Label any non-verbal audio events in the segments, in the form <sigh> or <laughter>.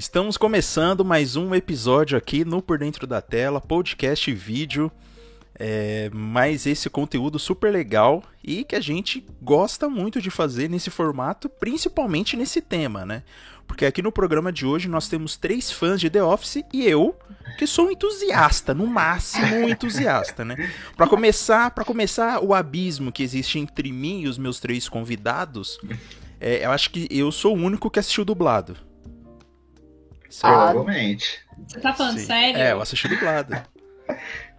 Estamos começando mais um episódio aqui no Por Dentro da Tela, podcast e vídeo. É, mais esse conteúdo super legal e que a gente gosta muito de fazer nesse formato, principalmente nesse tema, né? Porque aqui no programa de hoje nós temos três fãs de The Office e eu, que sou um entusiasta, no máximo um entusiasta, né? Para começar, para começar o abismo que existe entre mim e os meus três convidados, é, eu acho que eu sou o único que assistiu dublado. Certo? Provavelmente. Você tá falando Sim. sério? É, eu assisti dublado.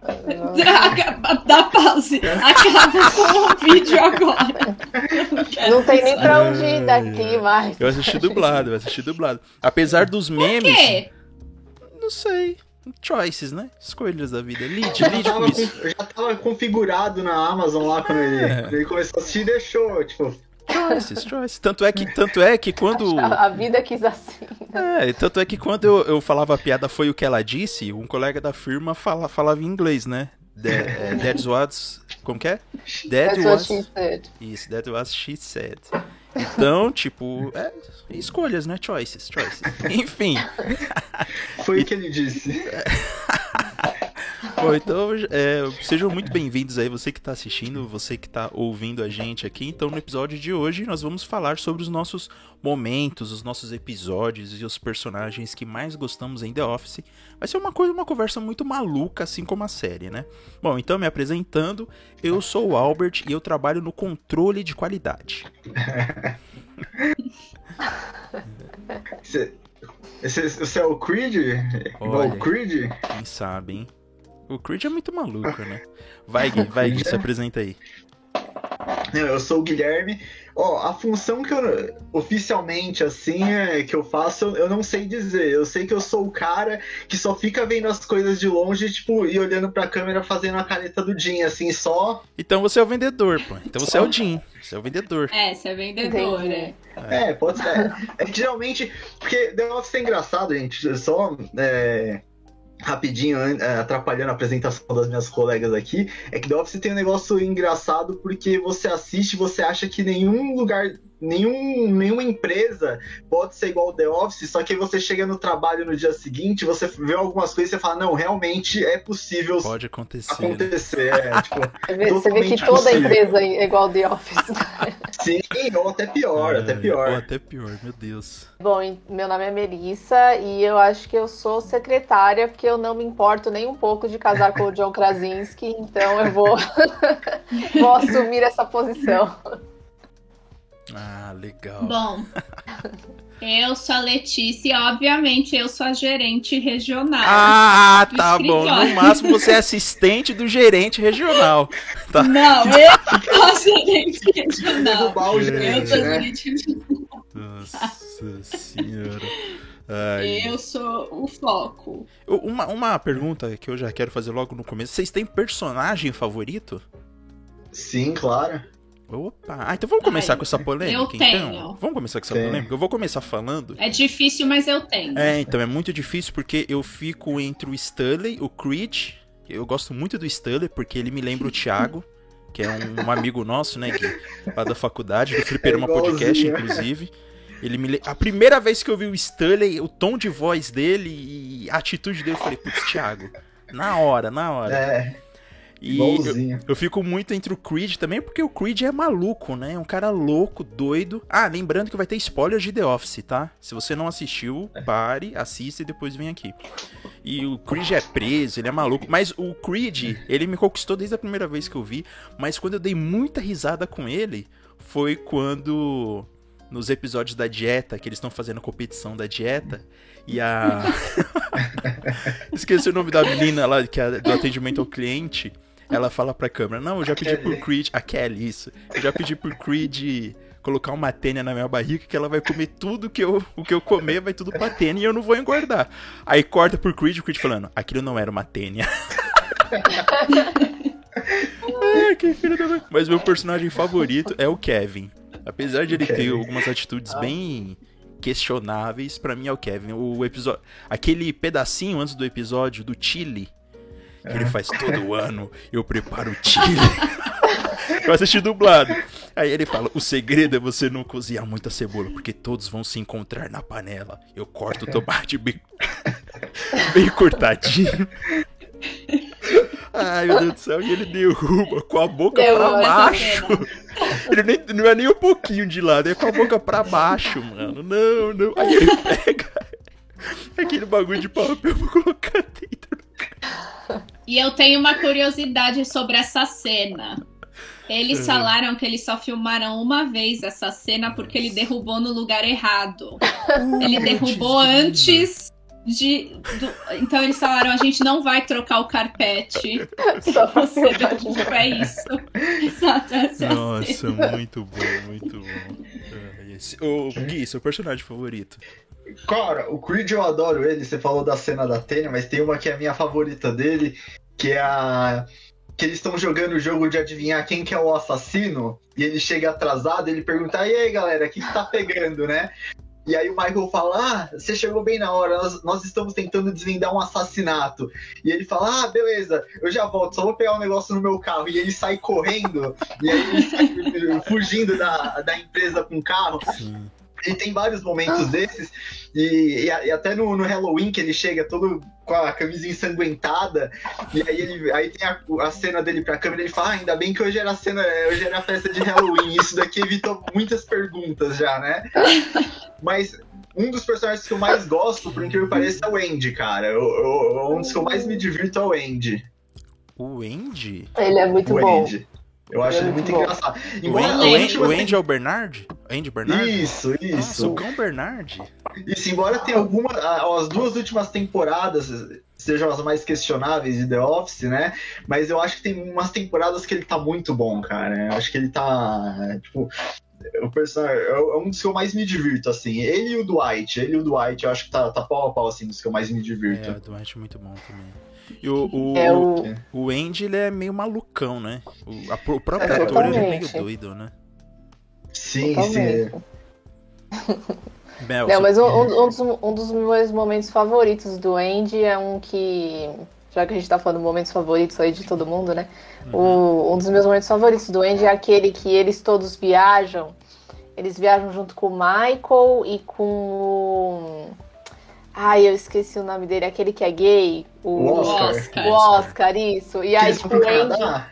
<laughs> Dá, pause. Acaba com o vídeo agora. Não tem nem pra onde ir daqui mais. Eu assisti dublado, eu assisti dublado. Apesar dos memes. Por quê? Não sei. Choices, né? Escolhas da vida. Lead, Já lead tava, com isso. com- já tava configurado na Amazon lá quando ele, É. quando ele começou a assistir e deixou, tipo, Choices, choices. Tanto é que, tanto é que quando. <laughs> A vida quis assim. É, tanto é que quando eu, eu falava a piada foi o que ela disse, um colega da firma fala, falava em inglês, né? That, é, that's what's. Como que é? That That's what was. she said. Isso, that was she said. Então, tipo, é, escolhas, né? Choices, choices. Enfim. foi o <laughs> que ele disse. <laughs> Bom, então, é, sejam muito bem-vindos aí, você que está assistindo, você que está ouvindo a gente aqui. Então, no episódio de hoje, nós vamos falar sobre os nossos momentos, os nossos episódios e os personagens que mais gostamos em The Office. Vai ser uma coisa, uma conversa muito maluca, assim como a série, né? Bom, então, me apresentando, eu sou o Albert e eu trabalho no controle de qualidade. <laughs> Você, é o Creed? Olha. o Creed? Quem sabe, hein? O Creed é muito maluco, né? Vai, Gui, vai, Gui, se <laughs> apresenta aí. Eu sou o Guilherme. Ó, a função que eu oficialmente assim é, que eu faço, eu não sei dizer. Eu sei que eu sou o cara que só fica vendo as coisas de longe, tipo, e olhando pra câmera fazendo a caneta do Jim, assim, só. Então você é o vendedor, pô. Então você é o Jim. Você é o vendedor. É, você é vendedor, Entendi. é. É, pode ser. É, geralmente. Porque The Office é engraçado, gente. Só. é, rapidinho, é, atrapalhando a apresentação das minhas colegas aqui. É que The Office tem um negócio engraçado porque você assiste você acha que nenhum lugar. Nenhum, nenhuma empresa pode ser igual ao The Office, só que você chega no trabalho no dia seguinte, você vê algumas coisas e você fala, não, realmente é possível Pode acontecer. né? acontecer. É, <laughs> tipo, Você vê, que toda possível. empresa é igual The Office. <laughs> sim, ou até pior, até É, pior. Ou até pior, meu Deus. Bom, meu nome é Melissa e eu acho que eu sou secretária porque eu não me importo nem um pouco de casar com o John Krasinski, então eu vou, <laughs> vou assumir essa posição. Ah, legal. Bom, <laughs> eu sou a Letícia e, obviamente, eu sou a gerente regional. Ah, do tá bom. escritório. No máximo você é assistente do gerente regional. <laughs> Tá. Não, eu sou a gerente regional. Derrubar o Eu gerente, sou a né? gerente regional. Nossa senhora. <laughs> Ai. Eu sou o foco. Uma, uma pergunta que eu já quero fazer logo no começo. Vocês têm personagem favorito? Sim, claro. Opa. Ah, então vamos começar Ai, com essa polêmica, eu então? tenho. Vamos começar com essa Tenho. polêmica? Eu vou começar falando. É difícil, mas eu tenho. É, então é muito difícil porque eu fico entre o Stanley, o Creed. Eu gosto muito do Stanley porque ele me lembra o Thiago, que é um, um amigo nosso, né, Gui? Lá da faculdade, do Fliperama É. Podcast, inclusive. Ele me le... A primeira vez que eu vi o Stanley, o tom de voz dele e a atitude dele, eu falei, putz, Thiago. Na hora, na hora. É, E eu, eu fico muito entre o Creed também, porque o Creed é maluco, né? É um cara louco, doido. Ah, lembrando que vai ter spoilers de The Office, tá? Se você não assistiu, pare, assista e depois vem aqui. E o Creed é preso, ele é maluco. Mas o Creed, <laughs> ele me conquistou desde a primeira vez que eu vi. Mas quando eu dei muita risada com ele, foi quando. Nos episódios da dieta, que eles estão fazendo competição da dieta, e a. <laughs> <laughs> Esqueci o nome da menina lá, que é do atendimento ao cliente. Ela fala pra câmera: Não, eu já pedi pro Creed. A Kelly, isso. Eu já pedi pro Creed colocar uma tênia na minha barriga que ela vai comer tudo que eu, o que eu comer, vai tudo pra tênia e eu não vou engordar. Aí corta pro Creed, o Creed falando: Aquilo não era uma tênia. <laughs> Ai, que filho da mãe. Mas meu personagem favorito é o Kevin. Apesar de ele ter algumas atitudes bem questionáveis, pra mim é o Kevin. O episódio, aquele pedacinho antes do episódio do Chile, que ele faz todo ano, eu preparo o Chile. <laughs> eu assisti dublado. Aí ele fala: o segredo é você não cozinhar muita cebola, porque todos vão se encontrar na panela. Eu corto o tomate bem, <laughs> bem cortadinho. Ai, meu Deus do céu, e ele derruba com a boca Derruba pra baixo. <laughs> Ele nem, não é nem um pouquinho de lado, é com a boca pra baixo, mano. Não, não. Aí ele pega aquele bagulho de papel pra colocar dentro. E eu tenho uma curiosidade sobre essa cena. Eles falaram que eles só filmaram uma vez essa cena porque ele derrubou no lugar errado. Ele derrubou antes de. do- Então eles falaram: a gente não vai trocar o carpete. Só Você derruba, é isso. Exato, é Nossa, cena. muito bom, muito bom. Esse- Ô, Gui, seu personagem favorito. Cara, o Creed eu adoro ele. Você falou da cena da Tênia, mas tem uma que é a minha favorita dele, que é a. Que eles estão jogando o jogo de adivinhar quem que é o assassino, e ele chega atrasado ele pergunta: E aí, galera, o que, que tá pegando, né? E aí o Michael fala: Ah, você chegou bem na hora, nós, nós estamos tentando desvendar um assassinato. E ele fala: Ah, beleza, eu já volto, só vou pegar um negócio no meu carro. E ele sai correndo, e aí ele sai <laughs> fugindo da, da empresa com o carro. Sim. Ele tem vários momentos desses, e, e e até no, no Halloween que ele chega todo com a camisa ensanguentada, e aí, ele, aí tem a, a cena dele pra câmera e ele fala: ah, ainda bem que hoje era a cena, hoje era a festa de Halloween. Isso daqui evitou muitas perguntas já, né? Mas um dos personagens que eu mais gosto, por incrível que pareça, é o Andy, cara. Eu- eu- um dos que eu mais me divirto é o Andy. O Andy? Ele é muito o bom. Andy. Eu acho Ele é ele muito bom. engraçado. O Embora o Andy- o Andy é o Bernard? Andy Bernard? Isso, Nossa, isso. o cão Bernard. Isso, embora tenha alguma. As duas últimas temporadas sejam as mais questionáveis de The Office, né? Mas eu acho que tem umas temporadas que ele tá muito bom, cara. Eu acho que ele tá. Tipo. O personagem é um dos que eu mais me divirto, assim. Ele e o Dwight. Ele e o Dwight, eu acho que tá, tá pau a pau, assim, dos que eu mais me É, divirto. o Dwight é muito bom também. E o, o, É o. o Andy, ele é meio malucão, né? O, a- o próprio É, ator, ele é meio doido, né? Sim, sim. Totalmente. Mel, Não, mas um, um- dos, um dos meus momentos favoritos do Andy é um que. Já que a gente tá falando momentos favoritos aí de todo mundo, né? O- um dos meus momentos favoritos do Andy é aquele que eles todos viajam. Eles viajam junto com o Michael e com o. Ai, eu esqueci o nome dele, aquele que é gay. O Oscar. Oscar. O Oscar, isso. E aí, tipo, o Andy.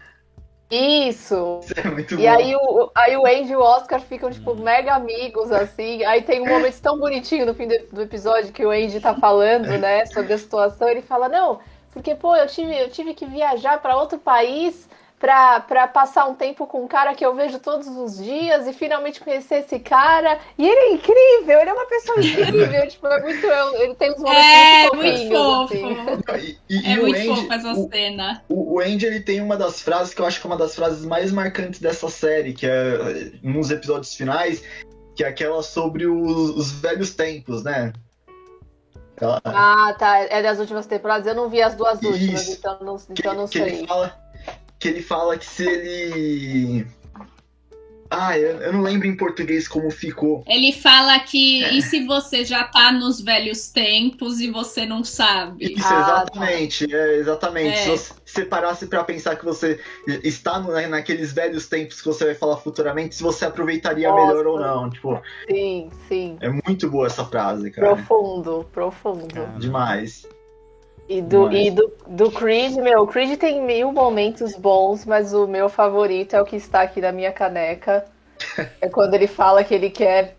Isso! Isso é muito E bom. aí o, aí o Andy e o Oscar ficam, tipo, mega amigos, assim. Aí tem um momento tão bonitinho no fim do, do episódio que o Andy tá falando, né, sobre a situação. Ele fala, não, porque, pô, eu tive, eu tive que viajar pra outro país pra, pra passar um tempo com um cara que eu vejo todos os dias e finalmente conhecer esse cara. E ele é incrível, ele é uma pessoa incrível. <laughs> tipo, é muito. Ele tem uns momentos É, muito muito fofinhos, fofo. assim. E, e- É muito Andy, fofo essa o- cena. O, o Andy ele tem uma das frases que eu acho que é uma das frases mais marcantes dessa série, que é nos episódios finais, que é aquela sobre os, os velhos tempos, né? Ela- Ah, tá. É das últimas temporadas. Eu não vi as duas últimas, Isso. então não, que, então não sei. ele fala que ele fala que se ele ah eu, eu não lembro em português como ficou Ele fala que e se você já tá nos velhos tempos e você não sabe? isso Ah, exatamente é, exatamente É. se você se parasse pra pensar que você está no- naqueles velhos tempos que você vai falar futuramente se você aproveitaria Nossa. melhor ou não tipo Sim, sim. é muito boa essa frase cara Profundo, profundo. Demais E, do, Demais. e do, do Creed, meu, o Creed tem mil momentos bons, mas o meu favorito é o que está aqui na minha caneca. <laughs> É quando ele fala que ele quer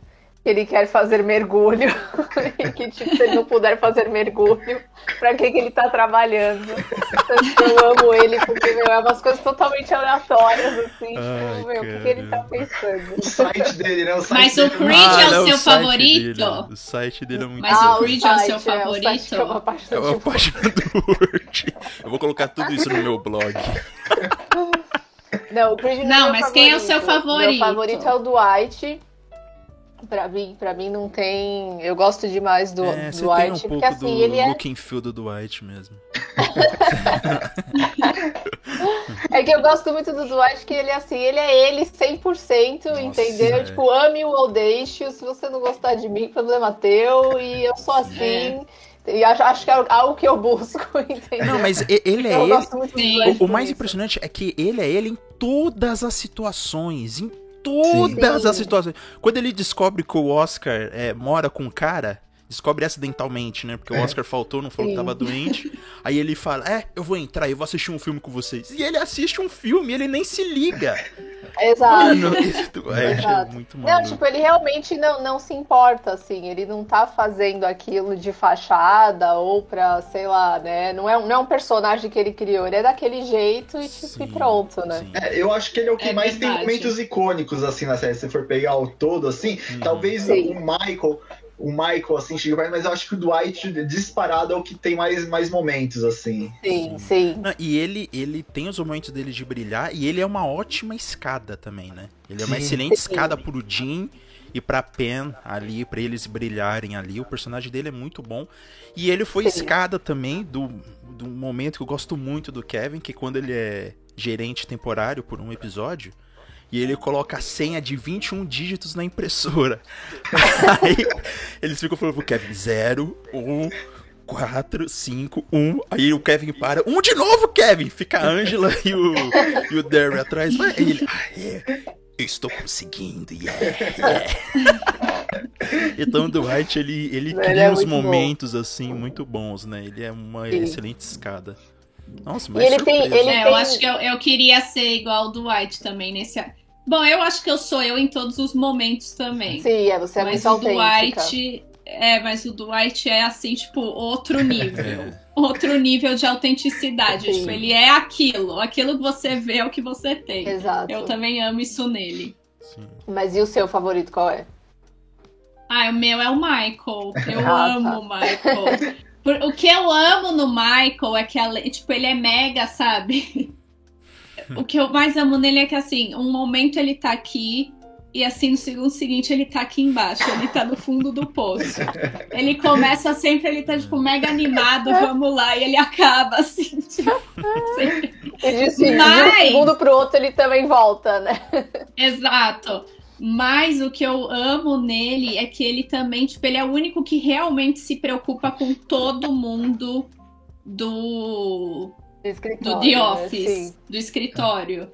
que ele quer fazer mergulho. <laughs> e que, tipo, se ele não puder fazer mergulho, pra que, que ele tá trabalhando? Eu amo ele, porque, meu, é umas coisas totalmente aleatórias, assim. Ai, tipo, meu, o que, que ele tá pensando? o site dele né o site Mas o dele Creed Ah, é o não, seu site favorito? dele, o site dele é muito Mas bom. o Creed é o seu o favorito? site é uma É página do Word. Eu vou colocar tudo isso no meu blog. Não, o Creed Não, é meu mas quem é o seu favorito? Meu favorito é o Dwight. Pra mim, pra mim não tem. Eu gosto demais do é, você Dwight, tem um porque pouco assim, do ele é. look and feel do Dwight mesmo. <laughs> É que eu gosto muito do Dwight, que ele é assim, ele é ele 100%, Nossa, entendeu? é. Tipo, ame o ou deixe, se você não gostar de mim, problema teu, e eu sou assim. E acho, acho que é algo que eu busco, <laughs> entendeu? Não, mas ele é eu ele. gosto muito do. Dwight O, o mais isso. impressionante é que ele é ele em todas as situações. Em todas Sim. as situações. Quando ele descobre que o Oscar é, mora com um cara, descobre acidentalmente, né? Porque o É. Oscar faltou, não falou que Sim. tava doente. <laughs> Aí ele fala: É, eu vou entrar, eu vou assistir um filme com vocês. E ele assiste um filme, ele nem se liga. <laughs> Exato. Mano, <laughs> é, Exato. muito Não, maluco. tipo, ele realmente não, não se importa, assim. Ele não tá fazendo aquilo de fachada ou pra, sei lá, né? Não é, não é um personagem que ele criou. Ele é daquele jeito e, tipo, e Sim, pronto, né? É, eu acho que ele é o que É mais tem verdade. momentos icônicos, assim, na série. Se você for pegar o todo, assim, Uhum. talvez Sim. o Michael, o Michael, assim, chega mais, mas eu acho que o Dwight, disparado, é o que tem mais, mais momentos, assim. Sim, sim. Não, e ele, ele tem os momentos dele de brilhar e ele é uma ótima escada também, né? Ele é uma Sim. excelente Sim. escada pro Jim e pra Pen ali, pra eles brilharem ali. O personagem dele é muito bom. E ele foi Sim. escada também do, do momento que eu gosto muito do Kevin, que é quando ele é gerente temporário por um episódio. E ele coloca a senha de 21 dígitos na impressora. <laughs> Aí eles ficam falando pro Kevin: 0, 1, 4, 5, 1. Aí o Kevin para. Um de novo, Kevin! Fica a Angela e o, e o Derry atrás. Aí ele. Ah, é. Eu estou conseguindo, yeah, yeah. <laughs> Então o Dwight, ele, ele Ele cria é uns muito bom. momentos assim muito bons, né? Ele é uma Sim. excelente escada. Nossa, E mas ele tem- ele- É, eu acho que eu, eu queria ser igual o Dwight também nesse. Bom, eu acho que eu sou eu em todos os momentos também. Sim, é, você é mas muito o autêntica. Dwight. É, mas o Dwight é assim, tipo, outro nível. É. Outro nível de autenticidade. Tipo, ele é aquilo. Aquilo que você vê é o que você tem. Exato. Eu também amo isso nele. Sim. Mas e o seu favorito qual é? Ah, o meu é o Michael. Eu <laughs> Ah, amo tá. o Michael. Por- o que eu amo no Michael é que, tipo, ele é mega, sabe? O que eu mais amo nele é que, assim, um momento ele tá aqui e, assim, no segundo seguinte ele tá aqui embaixo. Ele tá no fundo do poço. Ele começa sempre, ele tá, tipo, mega animado, vamos lá. E ele acaba, assim, tipo, sempre E de, de um Mas- segundo pro outro ele também volta, né? Exato. Mas o que eu amo nele é que ele também, tipo, ele é o único que realmente se preocupa com todo mundo do, Do do escritório, The né? Office, Sim. do escritório.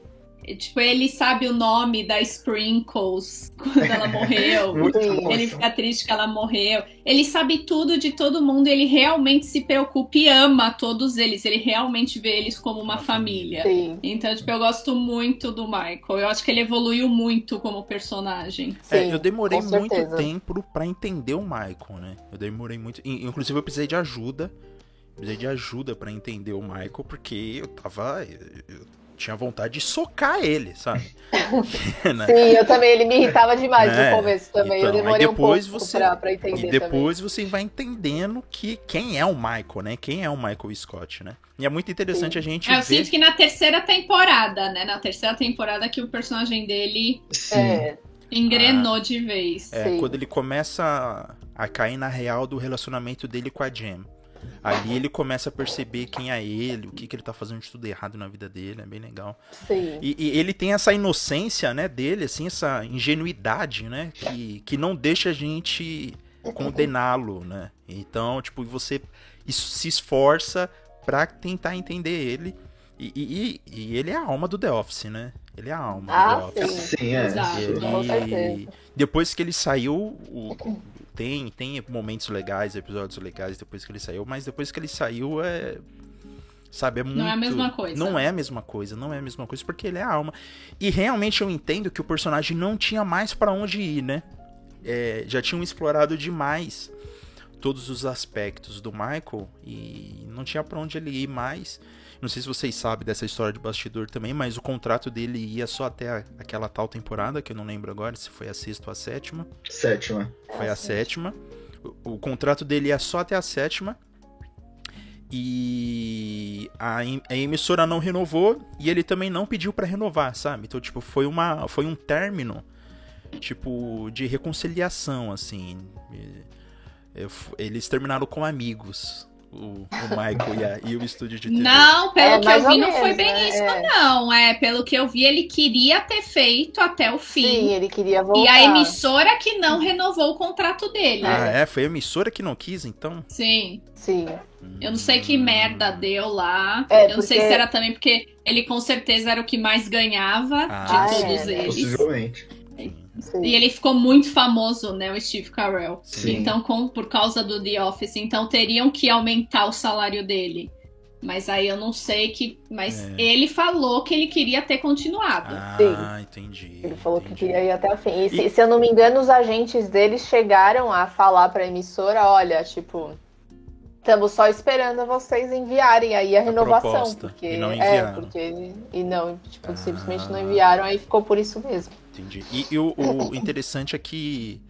E, Tipo, ele sabe o nome da Sprinkles <laughs> quando ela morreu. <laughs> Ele fica triste que ela morreu. Ele sabe tudo de todo mundo. Ele realmente se preocupa e ama todos eles. Ele realmente vê eles como uma família. Sim, Então, tipo, eu gosto muito do Michael. Eu acho que ele evoluiu muito como personagem. É, sim, eu demorei muito tempo pra entender o Michael, né? Eu demorei muito. in- Inclusive, eu precisei de ajuda. Precisei de ajuda pra entender o Michael, porque eu tava. Eu, tinha vontade de socar ele, sabe? <laughs> <laughs> Né? Sim, eu também, ele me irritava demais É, no começo também. então, eu demorei depois um pouco você- pra, pra entender E depois você vai entendendo que quem é o Michael, né? Quem é o Michael Scott, né? E é muito interessante a gente É, eu ver. sinto que na terceira temporada, né? Na terceira temporada que o personagem dele Sim. também. É, engrenou de vez. É, Sim. quando ele começa a, a cair na real do relacionamento dele com a Jam. Ali ele começa a perceber quem é ele, o que, que ele tá fazendo de tudo errado na vida dele, é bem legal. sim. E, e ele tem essa inocência, né, dele, assim, essa ingenuidade, né, que, que não deixa a gente condená-lo, né. Então, tipo, você se esforça pra tentar entender ele. E, e- e- e ele é a alma do The Office, né? Ele é a alma Ah, do The Office. sim. Sim, é. Exato. Ele-. Depois que ele saiu, o- tem, tem momentos legais, episódios legais depois que ele saiu, mas depois que ele saiu é. Sabe, é muito. Não é a mesma coisa. Não é a mesma coisa, não é a mesma coisa, porque ele é a alma. E realmente eu entendo que o personagem não tinha mais pra onde ir, né? É, já tinham explorado demais todos os aspectos do Michael e não tinha pra onde ele ir mais. Não sei se vocês sabem dessa história de bastidor também, mas o contrato dele ia só até a- aquela tal temporada, que eu não lembro agora se foi a sexta ou a sétima. Sétima. Foi a Ah, sétima. O, o contrato dele ia só até a sétima. E a, a emissora não renovou e ele também não pediu pra renovar, sabe? Então, tipo, foi uma foi um término tipo de reconciliação assim. E- eles terminaram com amigos. O, o Michael e, a- e o estúdio de TV. Não, pelo É, que eu vi, não foi menos, bem né? isso, É. não. É, pelo que eu vi, ele queria ter feito até o fim. Sim, ele queria voltar. E a emissora que não renovou o contrato dele. Ah, é? Foi a emissora que não quis, então? Sim. Sim. Eu não sei que merda deu lá. É, eu não sei porque- se era também porque ele com certeza era o que mais ganhava Ah, de é, todos né? eles. Possivelmente. Sim. E ele ficou muito famoso, né, o Steve Carell. Sim. Então, com- por causa do The Office, então teriam que aumentar o salário dele. Mas aí eu não sei que. Mas É. ele falou que ele queria ter continuado. Ah, entendi. Ele falou que entendi. queria ir até o fim. E se, E- se eu não me engano, os agentes deles chegaram a falar pra emissora, olha, tipo, estamos só esperando vocês enviarem aí a renovação. proposta, porque, e não é, enviaram. porque. E não, tipo, Ah. simplesmente não enviaram, aí ficou por isso mesmo. Entendi. E, e o, o interessante é que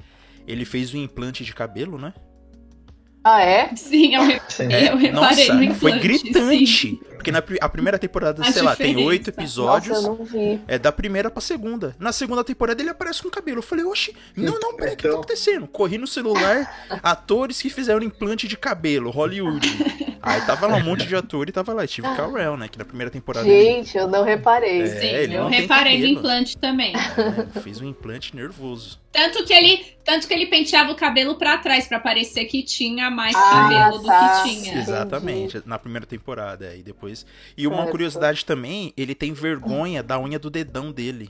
ele fez o implante de cabelo, né? Ah, é? Sim, eu, re- Sim. eu reparei Nossa, no implante. foi sim. Porque na a primeira temporada, A sei lá, tem diferença. oito Nossa, episódios. eu não vi. É da primeira pra segunda. Na segunda temporada ele aparece com cabelo. Eu falei, oxi, não, não, peraí, o que tá Então. acontecendo? Corri no celular, <laughs> atores que fizeram implante de cabelo, Hollywood. Aí tava lá um monte de ator e tava lá, Steve Carell, né? Que na primeira temporada ele Gente, eu não reparei. É, Sim, ele eu reparei no implante também. é, fez um implante nervoso. Tanto que ele, tanto que ele penteava o cabelo pra trás pra parecer que tinha mais Ah, cabelo do tá. que tinha. Entendi. Exatamente, na primeira temporada. E depois. E uma Certo. curiosidade também, ele tem vergonha da unha do dedão dele.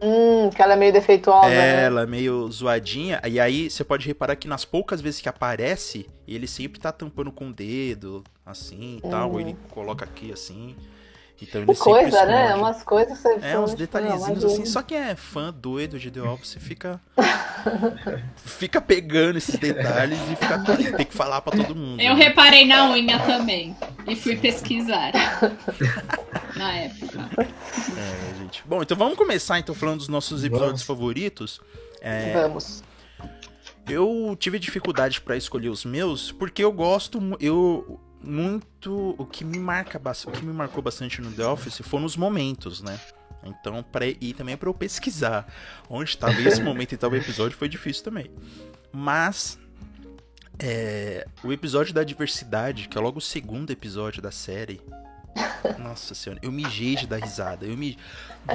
Hum, que ela é meio defeituosa. né? Ela é meio zoadinha. E aí você pode reparar que nas poucas vezes que aparece, ele sempre tá tampando com o dedo, assim e tal. Ou ele coloca aqui assim. Então ele coisa, né? Umas coisas você É, uns detalhezinhos assim. Só quem é fã doido de The Office fica. <laughs> fica pegando esses detalhes e fica, tem que falar pra todo mundo. Eu né? reparei na unha também. E fui pesquisar. <laughs> na época. É, gente. Bom, então vamos começar então falando dos nossos episódios Vamos. favoritos. É, Vamos. eu tive dificuldade pra escolher os meus porque eu gosto eu muito o que me marca o que me marcou bastante no The Office foram os momentos, né? Então, pra, e também pra eu pesquisar onde estava esse <laughs> momento e tal episódio foi difícil também. Mas é, o episódio da diversidade, que é logo o segundo episódio da série. Nossa senhora, eu mijei de dar risada. Eu me...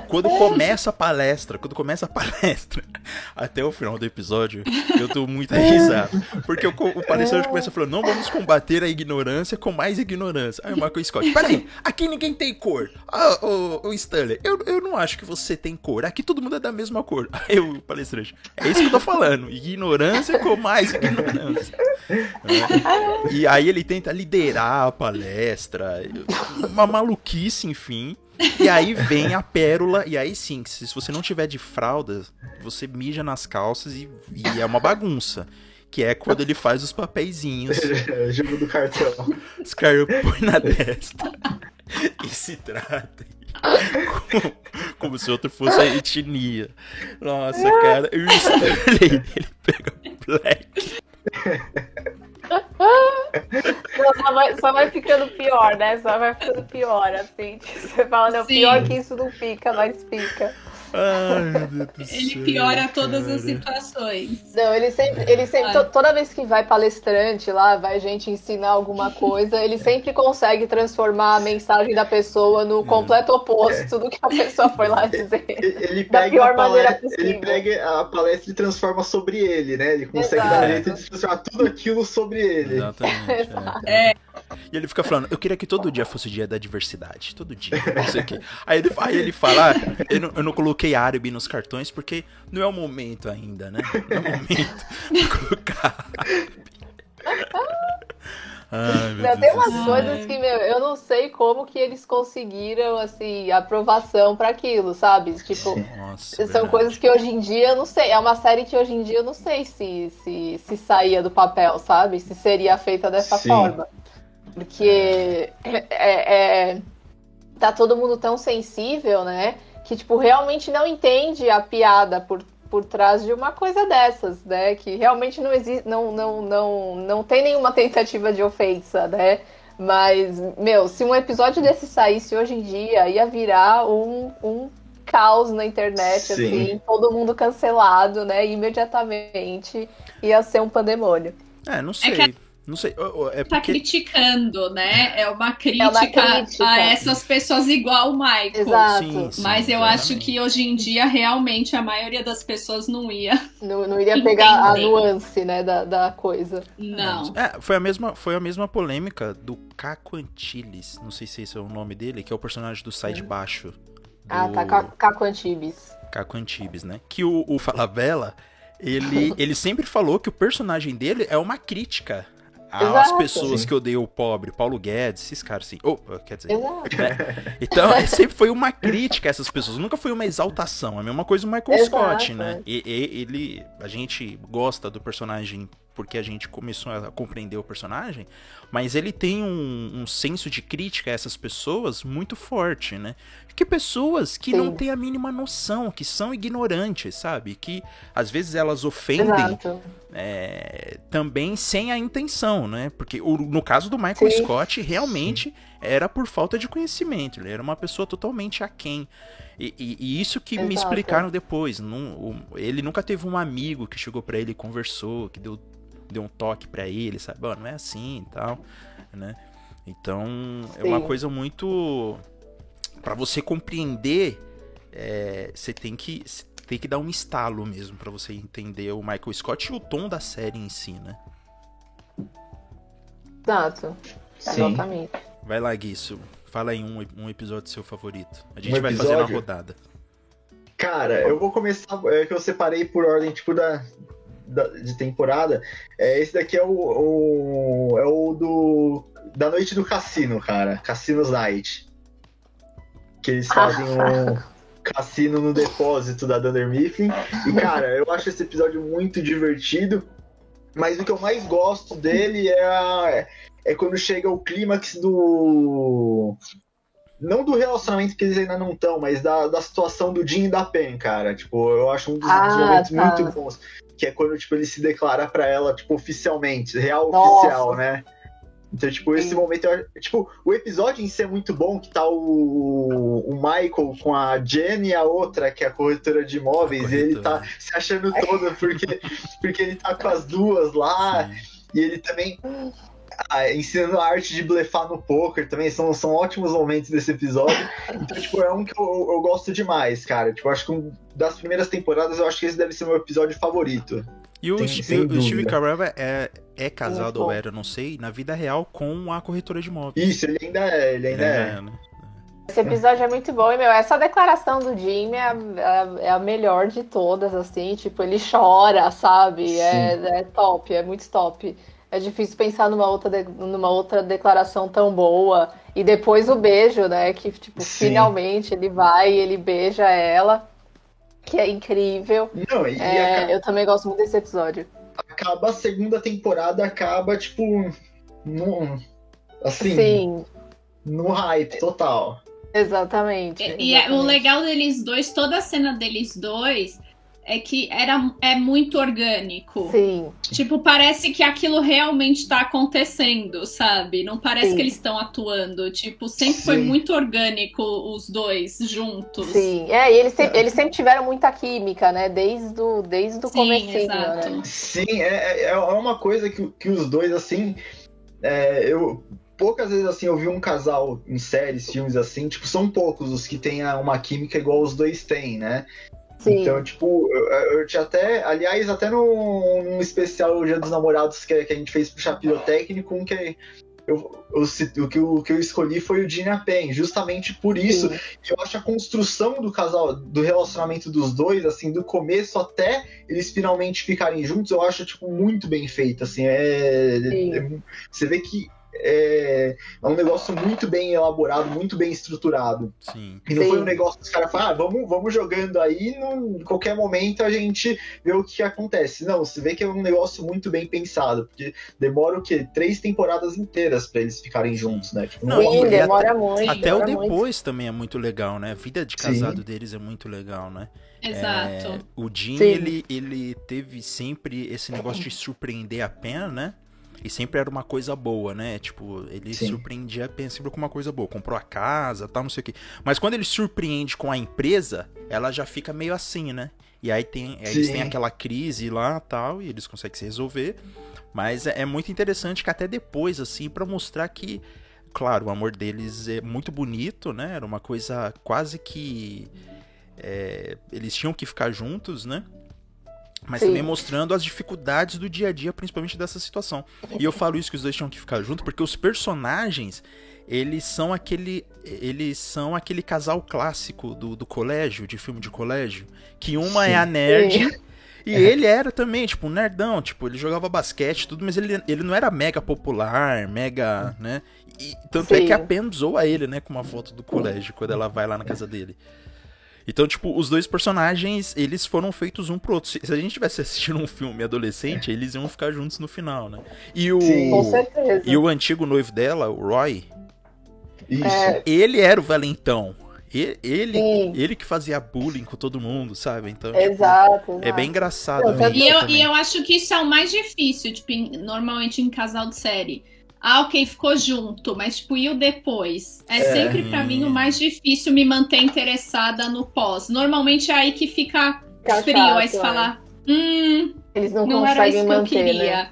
Quando começa a palestra, quando começa a palestra, <laughs> até o final do episódio, eu dou muita risada. Porque o, o palestrante começa falando, não vamos combater a ignorância com mais ignorância. Aí o Michael Scott, peraí, aqui ninguém tem cor. Ah, o, o Stanley, eu, eu não acho que você tem cor. Aqui todo mundo é da mesma cor. Aí o palestrante, é isso que eu tô falando. Ignorância com mais ignorância. É. E aí ele tenta liderar a palestra, uma maluquice, enfim. E aí vem a pérola, e aí sim, se você não tiver de fralda, você mija nas calças e, e é uma bagunça. Que é quando ele faz os papeizinhos. <laughs> Jogo do cartão. Os caras põem na testa e se tratam. Como, como se outro fosse a etnia. Nossa, cara, eu Stanley, ele pega black. Não, só, vai, só vai ficando pior, né? Só vai ficando pior, assim. Você fala, não, Sim. pior que isso não fica, mas fica. Ai, meu Deus do céu. Ele piora todas as situações. Não, ele sempre, ele sempre to- toda vez que vai palestrante lá, vai gente ensinar alguma <laughs> coisa, ele sempre consegue transformar a mensagem da pessoa no completo oposto do que a pessoa foi lá dizer. <laughs> Ele Da pega, pior a maneira palestra, possível. ele pega a palestra e transforma sobre ele, né? Ele consegue Exato. dar jeito de transformar tudo aquilo sobre ele. Exatamente. Exato. é. E ele fica falando, eu queria que todo dia fosse o dia da diversidade. Todo dia, não sei o quê. Aí ele, aí ele fala, ah, eu, não, eu não coloquei árabe nos cartões porque não é o momento ainda, né? Não é o momento de <laughs> colocar árabe. Ai, meu Não, Deus tem umas céu. coisas que, meu, eu não sei como que eles conseguiram, assim, aprovação pra aquilo, sabe? Tipo, Nossa, São verdade. coisas que hoje em dia eu não sei. É uma série que hoje em dia eu não sei se, se, se saía do papel, sabe? Se seria feita dessa Sim. forma. Porque é, é- tá todo mundo tão sensível, né? Que, tipo, realmente não entende a piada por, por trás de uma coisa dessas, né? Que realmente não existe. Não, não, não, não tem nenhuma tentativa de ofensa, né? Mas, meu, se um episódio desse saísse hoje em dia, ia virar um, um caos na internet, Sim. assim, todo mundo cancelado, né? Imediatamente ia ser um pandemônio. É, não sei. que- Não sei. É porque... Tá criticando, né? É uma crítica, é uma crítica, a essas pessoas igual o Michael. Exato. Sim, sim, Mas eu exatamente. acho que hoje em dia, realmente, a maioria das pessoas não ia. Não, não iria entender. pegar a nuance, né, da, da coisa. Não. É, foi a mesma, foi a mesma polêmica do Caco Antilles. Não sei se esse é o nome dele, que é o personagem do Sai de Baixo. Do... Ah, tá. Caco Antibes. Caco Antibes, né? Que o, o Falabella, ele, <laughs> ele sempre falou que o personagem dele é uma crítica as pessoas sim. que odeiam o pobre, Paulo Guedes, esses caras assim. Oh, quer dizer. Né? <laughs> Então, sempre foi uma crítica a essas pessoas, nunca foi uma exaltação. A mesma coisa o Michael Exato. Scott, né? E, e, ele. A gente gosta do personagem porque a gente começou a compreender o personagem, mas ele tem um, um senso de crítica a essas pessoas muito forte, né? Que pessoas que Sim. não têm a mínima noção, que são ignorantes, sabe? Que às vezes elas ofendem é, também sem a intenção, né? Porque o, no caso do Michael Sim. Scott, realmente era por falta de conhecimento, ele era uma pessoa totalmente aquém. E, e, e isso que Exato. me explicaram depois. Não, ele nunca teve um amigo que chegou para ele e conversou, que deu deu um toque para ele, sabe? Bom, não é assim e tal, né? Então, Sim. é uma coisa muito para você compreender, é, você tem que tem que dar um estalo mesmo para você entender o Michael Scott e o tom da série em si, né? Exato. Exatamente. Vai lá, Guiço. Fala aí um, um episódio seu favorito. A gente um vai fazer uma rodada. Cara, eu vou começar. É que eu separei por ordem, tipo, da, de temporada. É, esse daqui é o, o, é o do da noite do cassino, cara. Cassinos Night. Que eles fazem um cassino no depósito da Dunder Mifflin. E, cara, eu acho esse episódio muito divertido. Mas o que eu mais gosto dele é, a, é quando chega o clímax do. Não do relacionamento que eles ainda não estão, mas da, da situação do Jim e da Pen, cara. Tipo, eu acho um dos, ah, momentos tá. muito bons que é quando tipo, ele se declara para ela, tipo, oficialmente, real Nossa. oficial, né? Então, tipo, esse Sim. momento. Tipo, o episódio em si é muito bom, que tá o, o Michael com a Jenny e a outra, que é a corretora de imóveis, e ele tá se achando todo porque, porque ele tá com as duas lá. Sim. E ele também ah, ensinando a arte de blefar no poker também. São, são ótimos momentos desse episódio. <laughs> Então, tipo, é um que eu, eu gosto demais, cara. Tipo, acho que um, das primeiras temporadas, eu acho que esse deve ser o meu episódio favorito. E o, Tem, Steve, o Steve Carell é, é casado ou era, não sei, na vida real com a corretora de imóveis. Isso, ele ainda é, ele ainda ele é. é né? Esse episódio é muito bom, e, meu, essa declaração do Jimmy é a, é a melhor de todas, assim, tipo, ele chora, sabe? É, é, top, é muito top. É difícil pensar numa outra, de, numa outra declaração tão boa. E depois o beijo, né? Que, tipo, Sim. finalmente ele vai e ele beija ela. Que é incrível. Não, e é, acaba... Eu também gosto muito desse episódio. Acaba a segunda temporada, acaba, tipo. No, assim. Sim. No hype total. Exatamente. E, exatamente. e o legal deles dois, toda a cena deles dois é que era, é muito orgânico. Sim. Tipo, parece que aquilo realmente tá acontecendo, sabe? Não parece Sim. que eles estão atuando. Tipo, sempre Sim. foi muito orgânico os dois juntos. Sim, é, e eles, se, eles sempre tiveram muita química, né? Desde o, desde o começo. Né? Sim, é, é, é uma coisa que, que os dois, assim. É, eu poucas vezes assim eu vi um casal em séries, filmes assim, tipo, são poucos os que têm uma química igual os dois têm, né? Sim. Então, tipo, eu, eu, tinha até, aliás, até num, num especial o Dia dos Namorados que, que a gente fez pro Chapiro Técnico, um que eu, eu, o, que eu, o que eu escolhi foi o Gina Pen, justamente por isso. Sim. Eu acho a construção do casal, do relacionamento dos dois, assim, do começo até eles finalmente ficarem juntos, eu acho, tipo, muito bem feito, assim, é, é você vê que é, é, um negócio muito bem elaborado, muito bem estruturado. Sim. E não Sim. foi um negócio que os caras falaram, ah, vamos, vamos jogando aí, em qualquer momento a gente vê o que acontece. Não, você vê que é um negócio muito bem pensado, porque demora o quê? Três temporadas inteiras para eles ficarem juntos, né? Tipo, não, Sim, demora até, muito. Até demora o depois muito. também é muito legal, né? A vida de casado Sim. deles é muito legal, né? Exato. É, o Jim, ele, ele teve sempre esse negócio de surpreender a Pen, né? E sempre era uma coisa boa, né? Tipo, ele Sim. surpreendia sempre com uma coisa boa. Comprou a casa, tal, não sei o quê. Mas quando ele surpreende com a empresa, ela já fica meio assim, né? E aí tem, eles têm aquela crise lá, tal, e eles conseguem se resolver. Mas é, é muito interessante que até depois, assim, pra mostrar que, claro, o amor deles é muito bonito, né? Era uma coisa quase que é, eles tinham que ficar juntos, né? Mas Sim. também mostrando as dificuldades do dia a dia, principalmente dessa situação. E eu falo isso que os dois tinham que ficar juntos, porque os personagens, eles são aquele. Eles são aquele casal clássico do, do colégio, de filme de colégio. Que uma Sim. é a nerd. E É. ele era também, tipo, um nerdão, tipo, ele jogava basquete e tudo, mas ele, ele não era mega popular, mega, né? E tanto é Sim. que a Pam zoa ele, né, com uma foto do colégio, quando ela vai lá na casa dele. Então, tipo, os dois personagens, eles foram feitos um pro outro. Se se a gente tivesse <laughs> assistindo um filme adolescente, eles iam ficar juntos no final, né? E o, Sim. Com certeza. e o antigo noivo dela, o Roy, Isso. É. ele era o valentão. E- Ele, Sim. ele que fazia bullying com todo mundo, sabe? Então, tipo, Exato. é bem engraçado. Ver E eu, e eu acho que isso é o mais difícil, tipo, em- normalmente em casal de série. Ah, ok, ficou junto, mas tipo, e o depois? É, É. sempre pra mim o mais difícil me manter interessada no pós. Normalmente é aí que fica Fica frio, aí você é. fala, hum, Eles não, não era isso conseguem que eu manter, queria. né?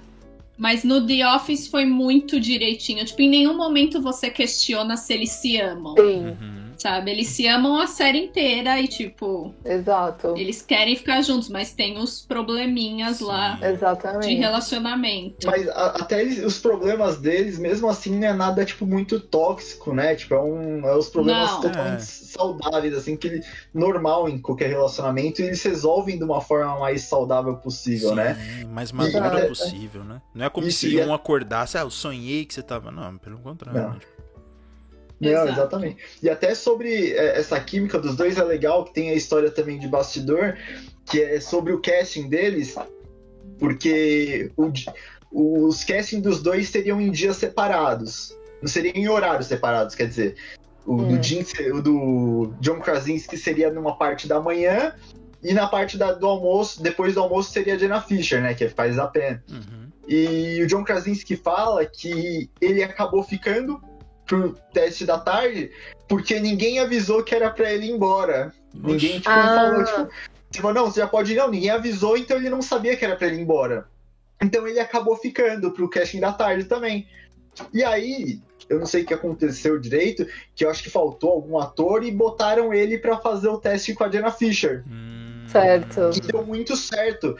Mas no The Office foi muito direitinho. Tipo, em nenhum momento você questiona se eles se amam, Sim, Uhum. Sabe? Eles se amam a série inteira e, tipo, exato. eles querem ficar juntos, mas tem os probleminhas lá Sim. de Exatamente. relacionamento. Mas a- até eles- os problemas deles, mesmo assim, não é nada, tipo, muito tóxico, né? Tipo, é, um, é os problemas Não. totalmente É. saudáveis, assim, que ele, normal em qualquer relacionamento, e eles resolvem de uma forma mais saudável possível, né? Sim, mais madura até- possível, né? Não é como Isso, se e um acordasse, ah, eu sonhei que você tava. Não, pelo contrário. Não. né? Não, Exato. exatamente. E até sobre é, essa química dos dois é legal, que tem a história também de bastidor, que é sobre o casting deles, porque o os casting dos dois seriam em dias separados. Não seriam em horários separados, quer dizer. O, do, Hum. Jim, o do John Krasinski seria numa parte da manhã, e na parte da- do almoço, depois do almoço, seria a Jenna Fisher, né? Que faz a pena. Uhum. E o John Krasinski fala que ele acabou ficando pro teste da tarde porque ninguém avisou que era pra ele ir embora. Ninguém, tipo, Ah. falou, tipo, falou, não, você já pode ir, não, ninguém avisou, então ele não sabia que era pra ele ir embora. Então ele acabou ficando pro casting da tarde também. E aí, eu não sei o que aconteceu direito, que eu acho que faltou algum ator e botaram ele pra fazer o teste com a Jenna Fisher Hum. Certo. que deu muito certo.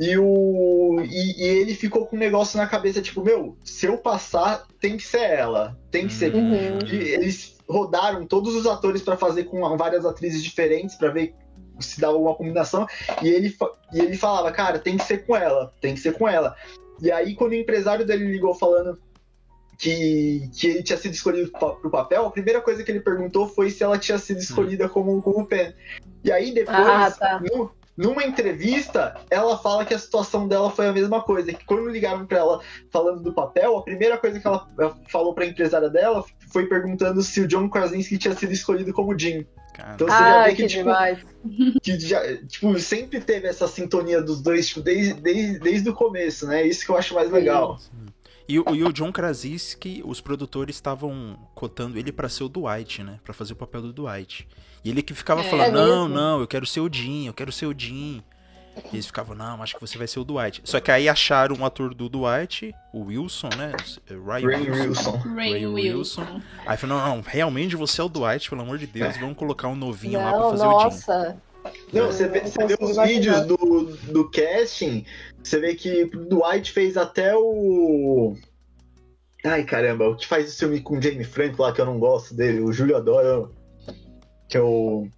E, o, e, e ele ficou com um negócio na cabeça, tipo, meu, se eu passar, tem que ser ela. Tem que ser. Uhum. E eles rodaram todos os atores pra fazer com várias atrizes diferentes pra ver se dava alguma combinação. E ele, e ele falava, cara, tem que ser com ela, tem que ser com ela. E aí, quando o empresário dele ligou falando que, que ele tinha sido escolhido pa- pro papel, a primeira coisa que ele perguntou foi se ela tinha sido escolhida como, como Pen. E aí, depois, Ah, tá. no- numa entrevista, ela fala que a situação dela foi a mesma coisa. Que quando ligaram pra ela falando do papel, a primeira coisa que ela falou pra empresária dela foi perguntando se o John Krasinski tinha sido escolhido como Jim. Cara, Então- Você já Ai, vê que, que tipo, demais. Que já, tipo, sempre teve essa sintonia dos dois, tipo, desde, desde, desde o começo, né? Isso que eu acho mais legal. E, o- e o John Krasinski, os produtores estavam cotando ele pra ser o Dwight, né? Pra fazer o papel do Dwight. E ele que ficava É. falando, É não, não, eu quero ser o Jim, eu quero ser o Jim. E eles ficavam, não, acho que você vai ser o Dwight. Só que aí acharam um ator do Dwight, o Wilson, né? Ryan Ray Wilson. Wilson. Ray Ray Wilson. Wilson. Aí falou, não, não, realmente você é o Dwight, pelo amor de Deus, vamos colocar um novinho lá pra Não, fazer o Jim. nossa. Não, você vê, Não você vê os vídeos do, do casting, você vê que o Dwight fez até o. Ai caramba, o que faz o filme com o Jamie Franco lá, que eu não gosto dele, o Júlio adora. Que é o.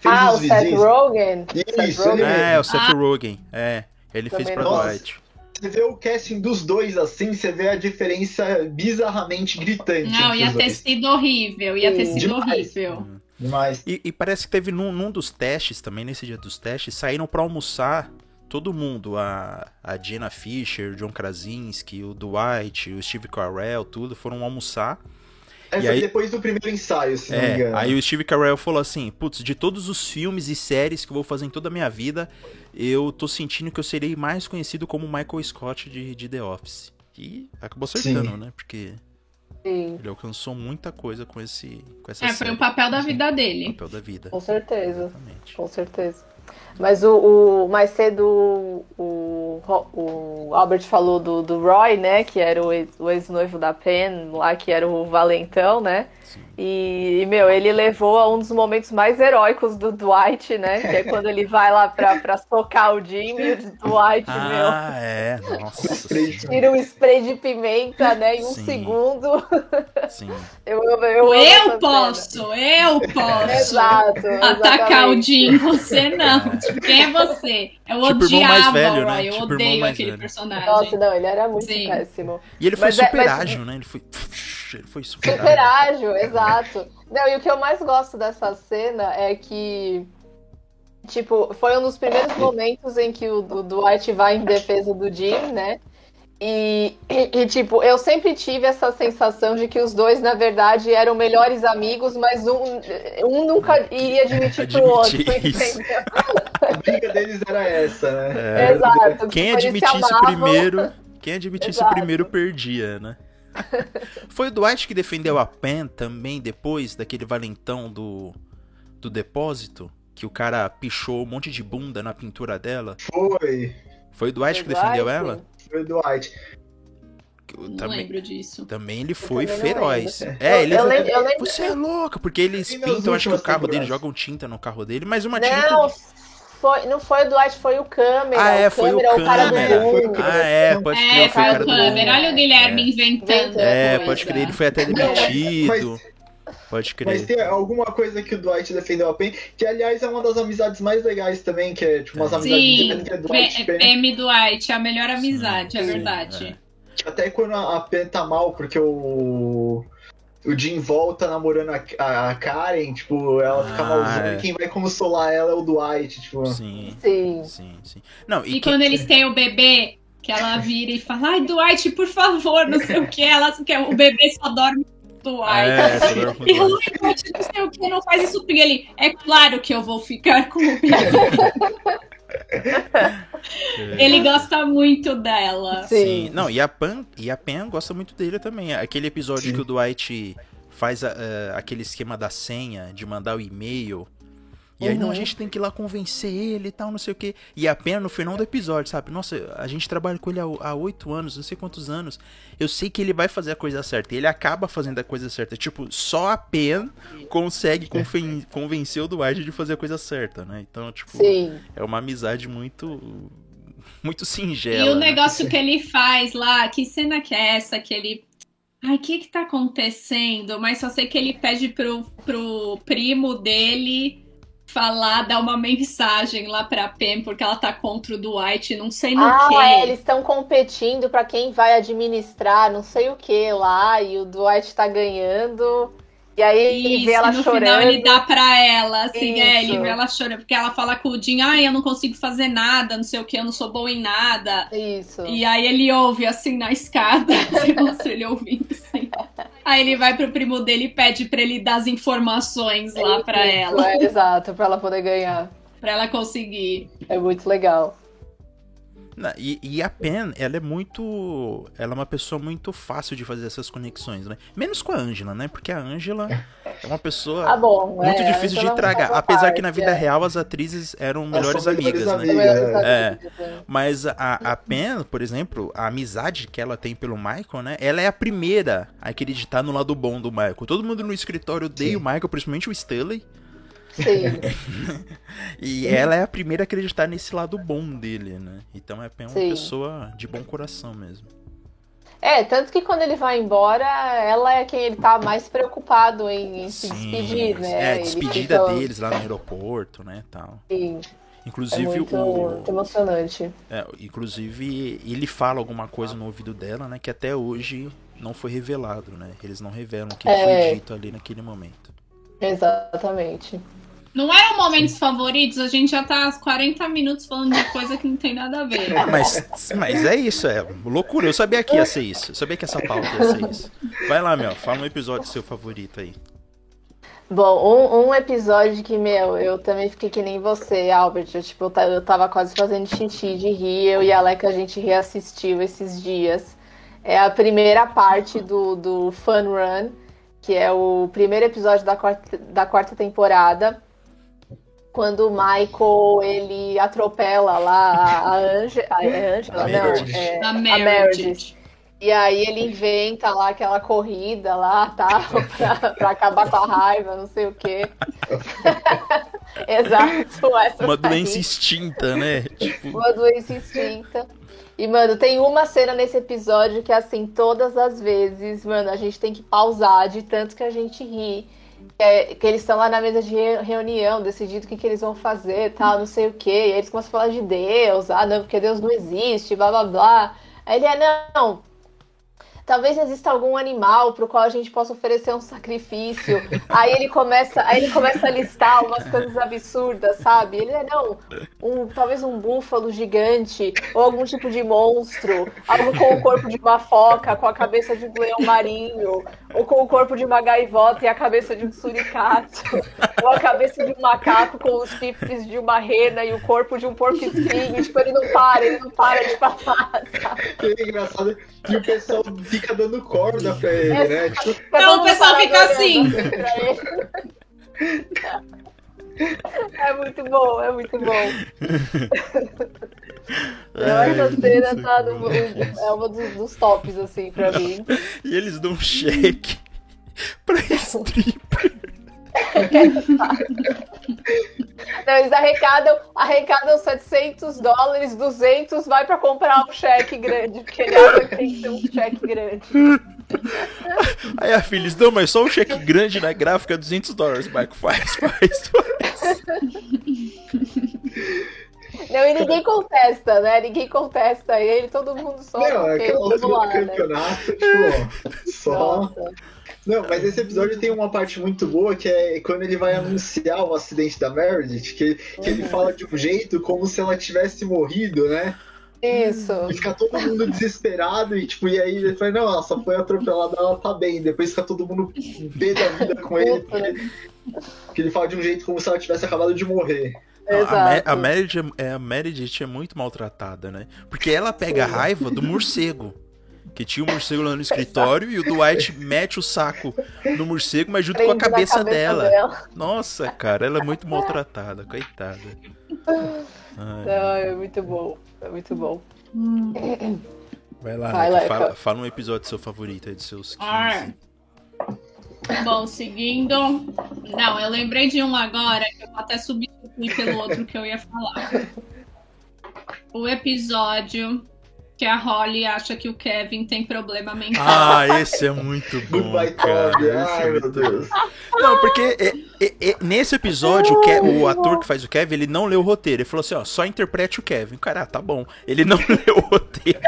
Fez Ah, o Seth. Rogen. Isso, Seth ele Rogen. É, o Seth Rogen. É, ele fez Também pra não. Dwight. Você vê o casting dos dois assim, você vê a diferença bizarramente gritante. Não, ia ter dois. sido horrível, ia ter sido Demais. horrível. Demais. E, e parece que teve num, num dos testes também, nesse dia dos testes, saíram pra almoçar todo mundo. A, a Jenna Fisher, o John Krasinski, o Dwight, o Steve Carell, tudo, foram almoçar. É, E foi aí- depois do primeiro ensaio, se não me É, engano. aí o Steve Carell falou assim: Putz, de todos os filmes e séries que eu vou fazer em toda a minha vida, eu tô sentindo que eu serei mais conhecido como Michael Scott de, de The Office. E acabou acertando, Sim. né? Porque Sim, ele alcançou muita coisa com esse com essa É, foi série. o papel da vida O dele. papel da vida. com certeza. Exatamente. Com certeza. Mas o, o- mais cedo o, o, o Albert falou do, do Roy, né? Que era o ex- o ex-noivo da Pen, lá que era o valentão, né? E, e, meu, ele levou a um dos momentos mais heróicos do Dwight, né? Que é quando ele vai lá pra, pra socar o Jimmy e o Dwight, meu. Ah, é. Nossa. <laughs> Tira um spray de pimenta, né? Em um Sim. segundo. Sim. <laughs> Eu, eu, eu, Eu posso, eu posso. Exato. Atacar o. Jim, você não. <laughs> Tipo, quem é você? Eu Tipo, mais odiava velho, o né? Eu Tipo, odeio mais aquele velho. personagem. Nossa, não, ele era muito Sim. péssimo. E ele foi Mas é- super mas- ágil, né? Ele foi. Ele foi super, Super ágil. ágil, exato. Não, e o que eu mais gosto dessa cena é que, tipo, foi um dos primeiros momentos em que o, o Dwight vai em defesa do Jim, né? E, e, e, tipo, eu sempre tive essa sensação de que os dois, na verdade, eram melhores amigos, mas um, um nunca iria admitir pro outro, entendeu? A briga deles era essa, né? É. <laughs> Exato. Quem tipo, admitisse primeiro. Quem admitisse Exato. primeiro perdia, né? <laughs> Foi o Dwight que defendeu a Pen também depois daquele valentão do, do depósito? Que o cara pichou um monte de bunda na pintura dela? Foi. Foi o Dwight que Dwight? defendeu ela? Foi o Dwight. Que- Não Também, lembro disso. também ele foi também não feroz. lembro. É, Eu- ele eu lembro- eu lembro- Você é louca, porque eles pintam, acho que o carro dele, jogam tinta no carro dele, mas uma Não, tinta. foi, não foi o Dwight, foi o câmera. Ah, é, o foi o câmera, o cara do câmera. Foi o mundo. Ah, é, pode crer, É, foi o foi cara o do. câmera. Olha o Guilherme É. inventando. É, coisa. pode crer, ele foi até Não, demitido. Pode Mas crer. tem alguma coisa que o Dwight defendeu a Pen, que aliás é uma das amizades mais legais também, que é tipo umas Sim. amizades Sim, que é Dwight P- Dwight, a melhor amizade, é Sim, verdade. Que Até quando a Pen tá mal, porque o. O Jim volta namorando a, a- a Karen, tipo, ela fica Ah, malzona é. e quem vai consolar ela é o Dwight, tipo. Sim, Sim. sim, sim. Não, e, E que- quando eles têm o bebê, que ela vira e fala, ai, Dwight, por favor, não sei o que, ela que o bebê só dorme com o Dwight. É, só dorme com o E ai, Dwight, não sei o que, não faz isso comigo. Ele, é claro que eu vou ficar com o bebê. <laughs> Ele gosta muito dela. Sim. Não, e a Pan, e a Pen gosta muito dele também. Aquele episódio Sim. que o Dwight faz a- a- aquele esquema da senha, de mandar o e-mail. E aí, não, a Uhum. gente tem que ir lá convencer ele e tal, não sei o quê. E a Pen no final do episódio, sabe? Nossa, a gente trabalha com ele há- oito anos, não sei quantos anos. Eu sei que ele vai fazer a coisa certa. E ele acaba fazendo a coisa certa. Tipo, só a Pen consegue conven- convencer o Dwight de fazer a coisa certa, né? Então, tipo, Sim. é uma amizade muito. Muito E singela. o né? negócio que ele faz lá, que cena que é essa? Que ele. Ai, o que que tá acontecendo? Mas só sei que ele pede pro, pro primo dele falar, dar uma mensagem lá pra Pen, porque ela tá contra o Dwight, não sei no Ah, quê. é, eles estão competindo pra quem vai administrar, não sei o que lá, e o Dwight tá ganhando. E aí ele Isso, vê ela no chorando. final ele dá pra ela, assim, é, ele vê ela chorando, porque ela fala com o Jim, ai, eu não consigo fazer nada, não sei o que, eu não sou boa em nada. Isso. E aí ele ouve assim na escada, <laughs> mostra ele ouvindo assim. Aí ele vai pro primo dele e pede pra ele dar as informações lá pra Isso, ela, É, exato, pra ela poder ganhar. pra ela conseguir. É muito legal. Na- E, e a Pen, ela é muito. Ela é uma pessoa muito fácil de fazer essas conexões, né? Menos com a Angela, né? Porque a Angela é uma pessoa Ah, bom. muito é, difícil de Angela tragar. Apesar parte, que na vida é. real as atrizes eram melhores amigas, né? amigas. Melhores É. amigos, é. Mas a, a Pen, por exemplo, a amizade que ela tem pelo Michael, né? Ela é a primeira a acreditar no lado bom do Michael. Todo mundo no escritório odeia Sim. o Michael, principalmente o Stanley. Sim. <laughs> E ela é a primeira a acreditar nesse lado bom dele, né? Então é uma Sim. pessoa de bom coração mesmo. É, tanto que quando ele vai embora, ela é quem ele tá mais preocupado em, em se Sim, despedir, né? É, a despedida fica- deles lá no aeroporto, né, tal. Sim, é Inclusive muito, o muito emocionante. é, inclusive ele fala alguma coisa no ouvido dela, né, que até hoje não foi revelado, né? Eles não revelam o que É. foi dito ali naquele momento. Exatamente. Não eram momentos favoritos, a gente já tá há 40 minutos falando de coisa que não tem nada a ver. Ah, mas, mas é isso, é loucura. Eu sabia que ia ser isso. Eu sabia que essa pauta ia ser isso. Vai lá, meu. Fala um episódio seu favorito aí. Bom, um, um episódio que, meu, eu também fiquei que nem você, Albert. Eu, tipo, eu ta- eu tava quase fazendo xixi de rir. Eu e a Aleca, a gente reassistiu esses dias. É a primeira parte do, do Fun Run, que é o primeiro episódio da quarta, da quarta temporada. Quando o Michael ele atropela lá a, a Angela. <laughs> A Angela, não, é, A a Meredith. E aí ele inventa lá aquela corrida lá, tal, <laughs> pra, pra acabar com a raiva, não sei o quê. <laughs> Exato, essa Uma doença extinta, né? Tipo, Uma doença extinta. E, mano, tem uma cena nesse episódio que, assim, todas as vezes, mano, a gente tem que pausar de tanto que a gente ri. Que, é- que eles estão lá na mesa de re- reunião, decidindo o que, que eles vão fazer, tal, não sei o quê. E aí eles começam a falar de Deus, ah, não, porque Deus não existe, blá blá blá. Aí ele é, não, Talvez exista algum animal pro qual a gente possa oferecer um sacrifício. <laughs> Aí ele começa, aí ele começa a listar umas coisas absurdas, sabe? Ele é não, um, talvez um búfalo gigante ou algum tipo de monstro, algo com o corpo de uma foca, com a cabeça de um leão marinho, ou com o corpo de uma gaivota e a cabeça de um suricato, ou a cabeça de um macaco com os chifres de uma rena e o corpo de um porco espinho. Tipo, ele não para, ele não para de falar, sabe? Que engraçado que o pessoal fica dando corda pra ele, né? Tipo, Não, o pessoal fica assim. É muito bom, é muito bom. Eu acho que a cena tá no, é uma dos, dos tops, assim, pra mim. e eles dão um cheque pra <laughs> stripper. <laughs> Não, eles arrecadam, arrecadam 700 dólares, 200 vai pra comprar um cheque grande, porque ele acha que tem que ser um cheque grande. <laughs> Aí a filha diz, não, mas só um cheque grande na gráfica, 200 dólares. Marco, faz, faz, faz. Não, e ninguém contesta, né? Ninguém contesta ele, todo mundo só. Não, é aquela vamos altura lá, do né? campeonato, tipo, só. Nossa. Não, mas esse episódio tem uma parte muito boa que é quando ele vai anunciar o acidente da Meredith, que, que ele Uhum. fala de um jeito como se ela tivesse morrido, né? Isso. E fica todo mundo desesperado e tipo, e aí ele fala, não, ela só foi atropelada, ela tá bem. Depois fica todo mundo pé da vida com ele, porque, porque ele fala de um jeito como se ela tivesse acabado de morrer. Não, a, Exato. A Meredith, é, a Meredith é muito maltratada, né? Porque ela pega a raiva do morcego. Que tinha o morcego lá no escritório e o Dwight mete o saco no morcego, mas junto com a Prende na cabeça, dela. dela. Nossa, cara, ela é muito maltratada, coitada. Ai, Não, é muito bom. É muito bom. vai lá, Vai, Leca, fala, fala um episódio seu favorito aí, dos seus 15. Ah. Bom, seguindo. Não, eu lembrei de um agora que eu vou até substituir pelo outro que eu ia falar. O episódio que a Holly acha que o Kevin tem problema mental. Ah, esse é muito bom, cara. Esse é Ai, meu muito Deus. Não, porque é- é- é- nesse episódio, o, Ke- o ator que faz o Kevin, ele não leu o roteiro. Ele falou assim, ó, só interprete o Kevin. Cara, ah, tá bom. Ele não <laughs> leu o roteiro.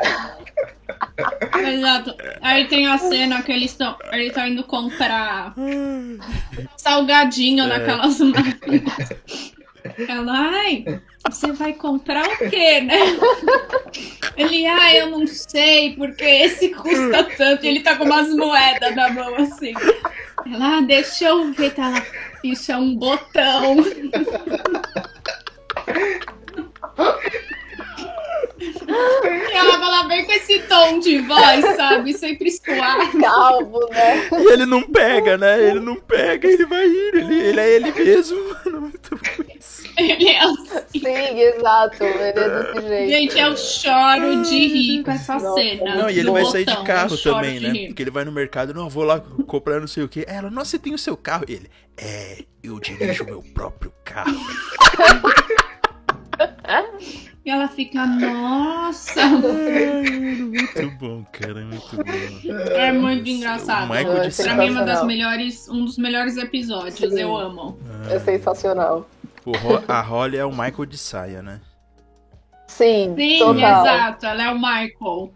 Exato. Aí tem a cena que eles estão. Ele tá indo comprar salgadinho É. naquelas máquinas. Ela, ai, você vai comprar o quê, né? Ele, ai, eu não sei, porque esse custa tanto. E ele tá com umas moedas na mão assim. Ela, ah, deixa eu ver, tá lá. Isso é um botão. E ela fala bem com esse tom de voz, sabe? Sempre suave. Calvo, né? E ele não pega, né? Ele não pega, ele vai ir. Ele, ele é ele mesmo, mano. Muito bom isso. Ele é assim. Sim, exato. Ele é desse jeito. Gente, eu choro de rir com essa Nossa. cena. Não, e ele do vai sair botão, de carro também, de né? rir. Porque ele vai no mercado, não, eu vou lá comprar não sei o quê. Ela, nossa, você tem o seu carro? Ele, é, eu dirijo o meu próprio carro. E ela fica, nossa. Muito bom, cara, muito bom. É muito engraçado. Michael É, Pra mim é uma das melhores, um dos melhores episódios. Sim. Eu amo. É sensacional. O Ro- a Holly é o Michael de saia, né? Sim, Sim, total. exato. Ela é o Michael.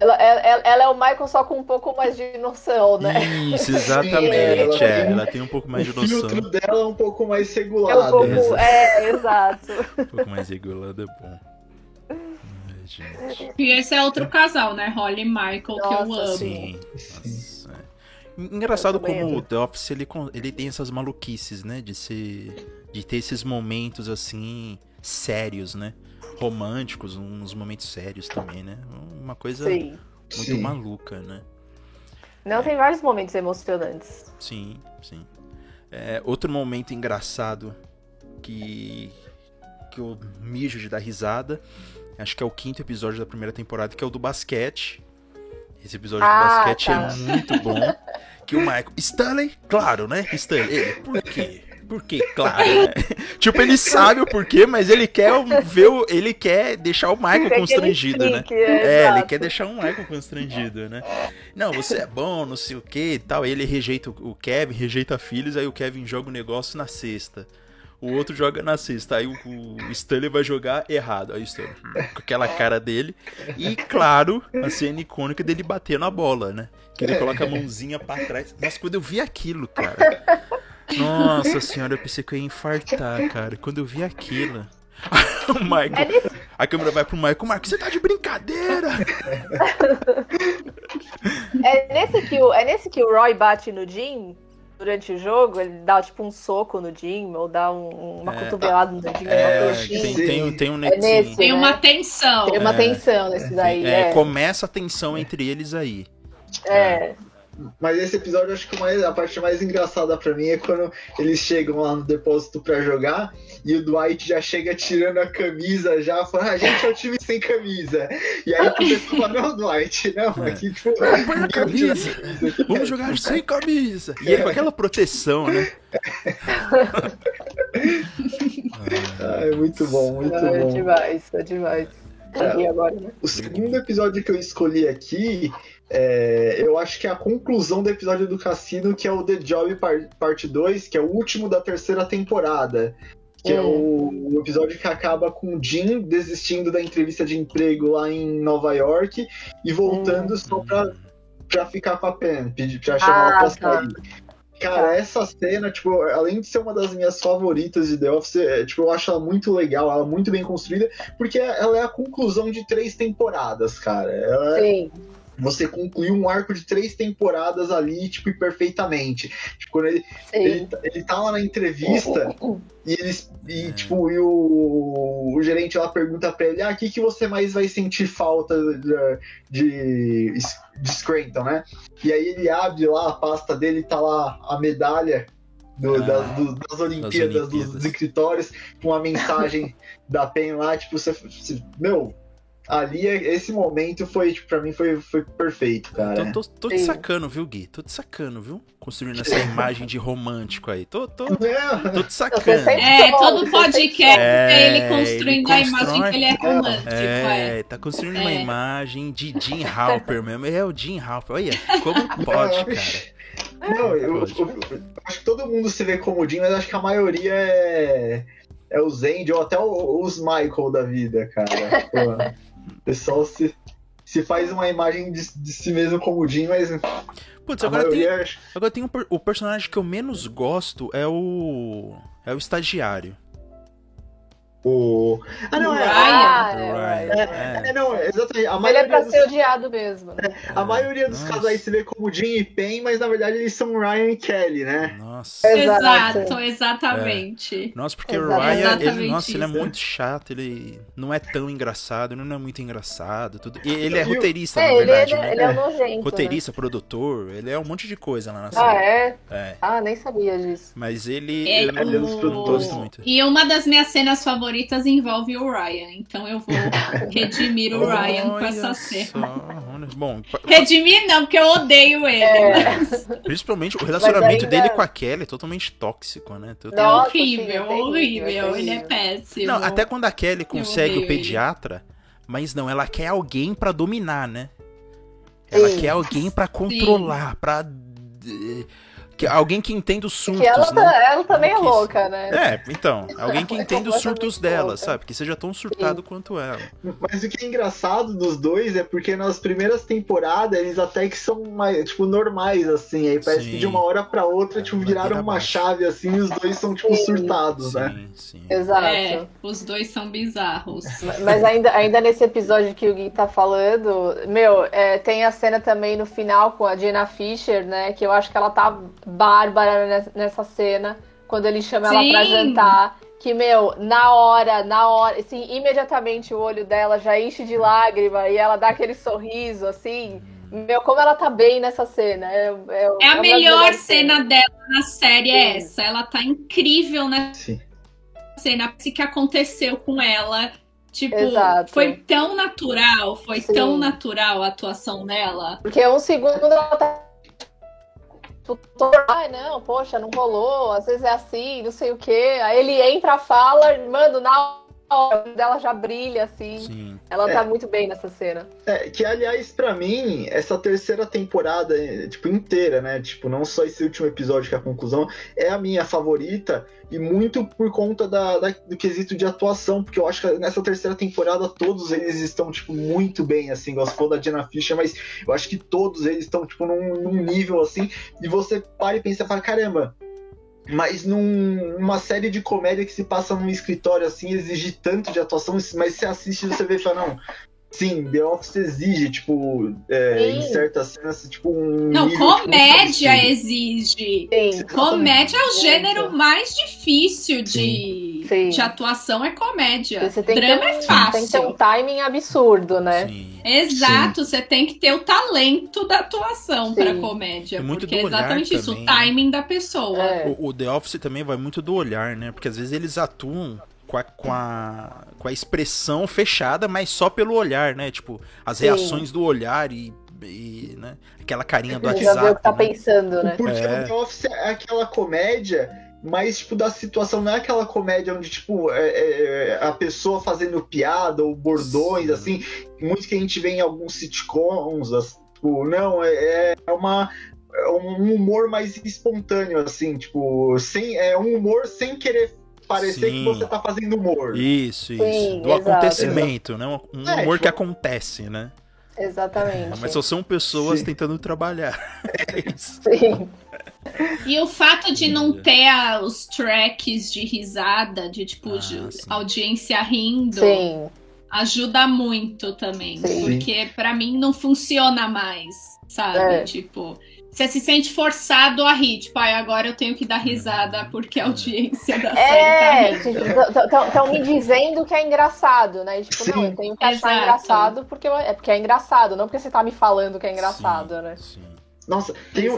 Ela, ela- ela é o Michael só com um pouco mais de noção, né? Isso, Sim, exatamente. ela É, tem- ela tem um pouco mais de o noção. filtro dela é um pouco mais É um regulado. pouco. exato. É, exato. Um pouco mais regulado é bom. Ai, gente. E esse é outro casal, né? Holly e Michael, que eu Nossa, amo. Sim. Nossa, é. Engraçado como o The Office ele, ele tem essas maluquices, né? De ser. De ter esses momentos assim. sérios, né? Românticos, uns momentos sérios também, né? Uma coisa. Sim. muito Sim. maluca, né? Não, tem vários momentos emocionantes. Sim, sim. É, outro momento engraçado que que eu mijo de dar risada, acho que é o quinto episódio da primeira temporada, que é o do basquete. Esse episódio Ah, do basquete tá. é muito bom. Que o Michael. Stanley, claro, né? Stanley, ele, por quê? Por quê? Claro, né? <laughs> Tipo, ele sabe o porquê, mas ele quer o- ver o, ele quer deixar o Michael ele constrangido, né? explique, É, ele quer deixar um Michael constrangido, né? Não, você é bom, não sei o que e tal. Ele rejeita o o Kevin, rejeita filhos, aí o Kevin joga o negócio na cesta. O outro joga na cesta. Aí o, o Stanley vai jogar errado. Aí o Stanley, hum, com aquela cara dele. E, claro, a cena icônica dele bater na bola, né? Que ele coloca a mãozinha pra trás. Nossa, quando eu vi aquilo, cara. Nossa senhora, eu pensei que eu ia infartar, cara. Quando eu vi aquilo. <laughs> o É Michael. nesse, A câmera vai pro Michael. Marco, você tá de brincadeira! é, nesse que o, é nesse que o Roy bate no Jim durante o jogo, ele dá tipo um soco no Jim, ou dá um- uma É. cotovelada no Jim, É, uma coxinha. tem, Sim. tem, um- tem um É nesse. Tem né? uma tensão. Tem uma É. tensão nesse daí, É, é. começa a tensão entre eles aí. É. Mas esse episódio, acho que mais- a parte mais engraçada pra mim é quando eles chegam lá no depósito pra jogar e o Dwight já chega tirando a camisa, já fala, ah, gente, é o time sem camisa. E aí <laughs> o pessoal fala, não, Dwight, não, É. aqui, tipo, Põe a camisa. camisa. Vamos jogar sem camisa. E ele com aquela proteção, né? <laughs> Ah, é muito bom, muito é bom. demais, é demais. É. Agora, né? O segundo episódio que eu escolhi aqui, é, eu acho que é a conclusão do episódio do Cassino, que é o The Job Par- Parte 2, que é o último da terceira temporada. Que é o, o episódio que acaba com o Jim desistindo da entrevista de emprego lá em Nova York e voltando só pra, pra ficar com a Pen, pra chamar ela Ah, pra tá. sair. Cara, Tá. essa cena, tipo, além de ser uma das minhas favoritas de The Office, é, tipo, eu acho ela muito legal, ela é muito bem construída, porque ela é a conclusão de três temporadas, cara. Ela, Sim. Você concluiu um arco de três temporadas ali, tipo, e perfeitamente. Tipo, quando ele, ele, Sim. ele tá lá na entrevista e eles. E, É. tipo, e o, o gerente lá pergunta pra ele, ah, o que, que você mais vai sentir falta de, de, de Scranton, né? E aí ele abre lá a pasta dele e tá lá a medalha. do- Ah, das, do- das Olimpíadas, Olimpíadas. dos escritórios, com uma mensagem <laughs> da PEN lá, tipo, você, você- meu, ali esse momento foi, tipo, pra mim foi, foi perfeito, cara. Então tô, tô te sacando, viu, Gui? Tô te sacando, viu? Construindo essa <laughs> imagem de romântico aí. Tô, tô, tô te sacando. É, todo podcast É, é ele ele construindo a imagem constrói. que ele é romântico. É. É, tá construindo uma É. imagem de Jim Halper mesmo. É o Jim Halper. Olha, como <laughs> pode, cara? Não, eu, eu- eu acho que todo mundo se vê como o Jim, mas acho que a maioria é, é o Zend ou até o- os Michael da vida, cara. <laughs> Pô, o pessoal se, se faz uma imagem de, de si mesmo como o Jim, mas Putz, agora tem, agora tem um, o personagem que eu menos gosto é o. É o estagiário. o. Ah, não, é. Ah, O é, Ryan. É, É. não, exatamente. A Ele é maioria, pra dos, ser odiado mesmo. né? a maioria dos Nossa. casais se vê como Jim e Pen, mas na verdade eles são Ryan e Kelly, né? Nossa. Exato. Exatamente. Nossa, porque o Exato. Ryan, ele, nossa, ele é muito chato, ele não é tão engraçado, ele não é muito engraçado. Tudo. E ele é o- roteirista, É, na ele, verdade, ele, né? ele é um nojento. Roteirista, produtor, ele é um monte de coisa lá na Né? série. Ah, é? É. Ah, nem sabia disso. Mas ele. É, Ele é dos o- produtores. gosto muito. E uma das minhas cenas favoritas envolve o Ryan, então eu vou <laughs> redimir o Ryan com essa cena. Bom, Redimir não, porque eu odeio ele. É. mas principalmente o relacionamento ainda- dele com a Kelly é totalmente tóxico, né? É Nossa, horrível, horrível. é Ele é péssimo. Não, até quando a Kelly consegue o pediatra, mas não, ela quer alguém pra dominar, né? Ela Sim. quer alguém pra controlar, pra. Que- alguém que entenda os surtos, Que ela, né? tá- ela também é louca, né? É, então, alguém que <laughs> É entenda os surtos dela, louca. sabe? Que seja tão surtado quanto ela. Mas o que é engraçado dos dois é porque nas primeiras temporadas eles até que são mais, tipo, normais, assim. Aí parece Sim. que de uma hora pra outra, É, tipo, viraram uma abaixo. chave assim e os dois são, tipo, Sim. surtados, né? Sim, sim. Exato. É, os dois são bizarros. <laughs> Mas ainda, ainda nesse episódio que o Gui tá falando, meu, é, tem a cena também no final com a Jenna Fischer, né? Que eu acho que ela tá bárbara nes- nessa cena, quando ele chama ela pra Sim. jantar. que, meu, na hora, na hora, assim, imediatamente o olho dela já enche de lágrima e ela dá aquele sorriso, assim. Meu, como ela tá bem nessa cena. É, é, é a melhor cena dela na série, é Sim. é essa. Ela tá incrível nessa Sim. cena. O que aconteceu com ela. Tipo, Exato. foi tão natural, foi Sim. tão natural a atuação dela. Porque um segundo ela tá ai não, poxa, não rolou, às vezes é assim, não sei o quê. Aí ele entra, fala, mano, na hora dela já brilha, assim. Sim. Ela tá é. tá muito bem nessa cena. É, que aliás, para mim, essa terceira temporada, tipo, inteira, né? Tipo, não só esse último episódio que é a conclusão, é a minha favorita, e muito por conta da, da, do quesito de atuação, porque eu acho que nessa terceira temporada todos eles estão, tipo, muito bem, assim, gostou da Jenna Fischer, mas eu acho que todos eles estão, tipo, num, num nível assim, e você para e pensa, para caramba, mas num, numa série de comédia que se passa num escritório assim, exige tanto de atuação, mas você assiste e você vê e fala, não, Sim, The Office exige, tipo, é, em certas cenas, tipo, um. Não, comédia exige. Sim. Comédia é o gênero mais difícil de, Sim. De atuação, é comédia. Drama é fácil. Tem que ter um timing absurdo, né? Sim. Exato, você tem que ter o talento da atuação para comédia. É muito porque é exatamente também, isso, o timing da pessoa. É. O, o The Office também vai muito do olhar, né? Porque às vezes eles atuam com a, com a, com a expressão fechada, mas só pelo olhar, né? Tipo, as Sim. reações do olhar e, e né? aquela carinha do WhatsApp. Já vê o que tá né? pensando, né? Porque é. o The Office é aquela comédia mas, tipo, da situação não é aquela comédia onde, tipo, é, é, é a pessoa fazendo piada ou bordões, Sim. assim, muito que a gente vê em alguns sitcoms, assim, tipo, não, é, é uma é um humor mais espontâneo, assim, tipo, sem, é um humor sem querer parecer Sim. que você tá fazendo humor. Isso, isso. Sim, Do exato, acontecimento, exato. né? Um é, humor é, que tipo... acontece, né? Exatamente. Mas só são pessoas Sim. tentando trabalhar. <laughs> É isso. Sim. E o fato de não ter os tracks de risada, de tipo, ah, de audiência rindo, sim. ajuda muito também. Sim. Porque para mim não funciona mais, sabe? É. Tipo, você se sente forçado a rir. Tipo, ah, agora eu tenho que dar risada porque a audiência da é, série tá Estão me dizendo que é engraçado, né? E, tipo, sim. não, eu tenho que achar Exato. engraçado porque é porque é engraçado, não porque você tá me falando que é engraçado, sim, né? Sim. Nossa, tem um,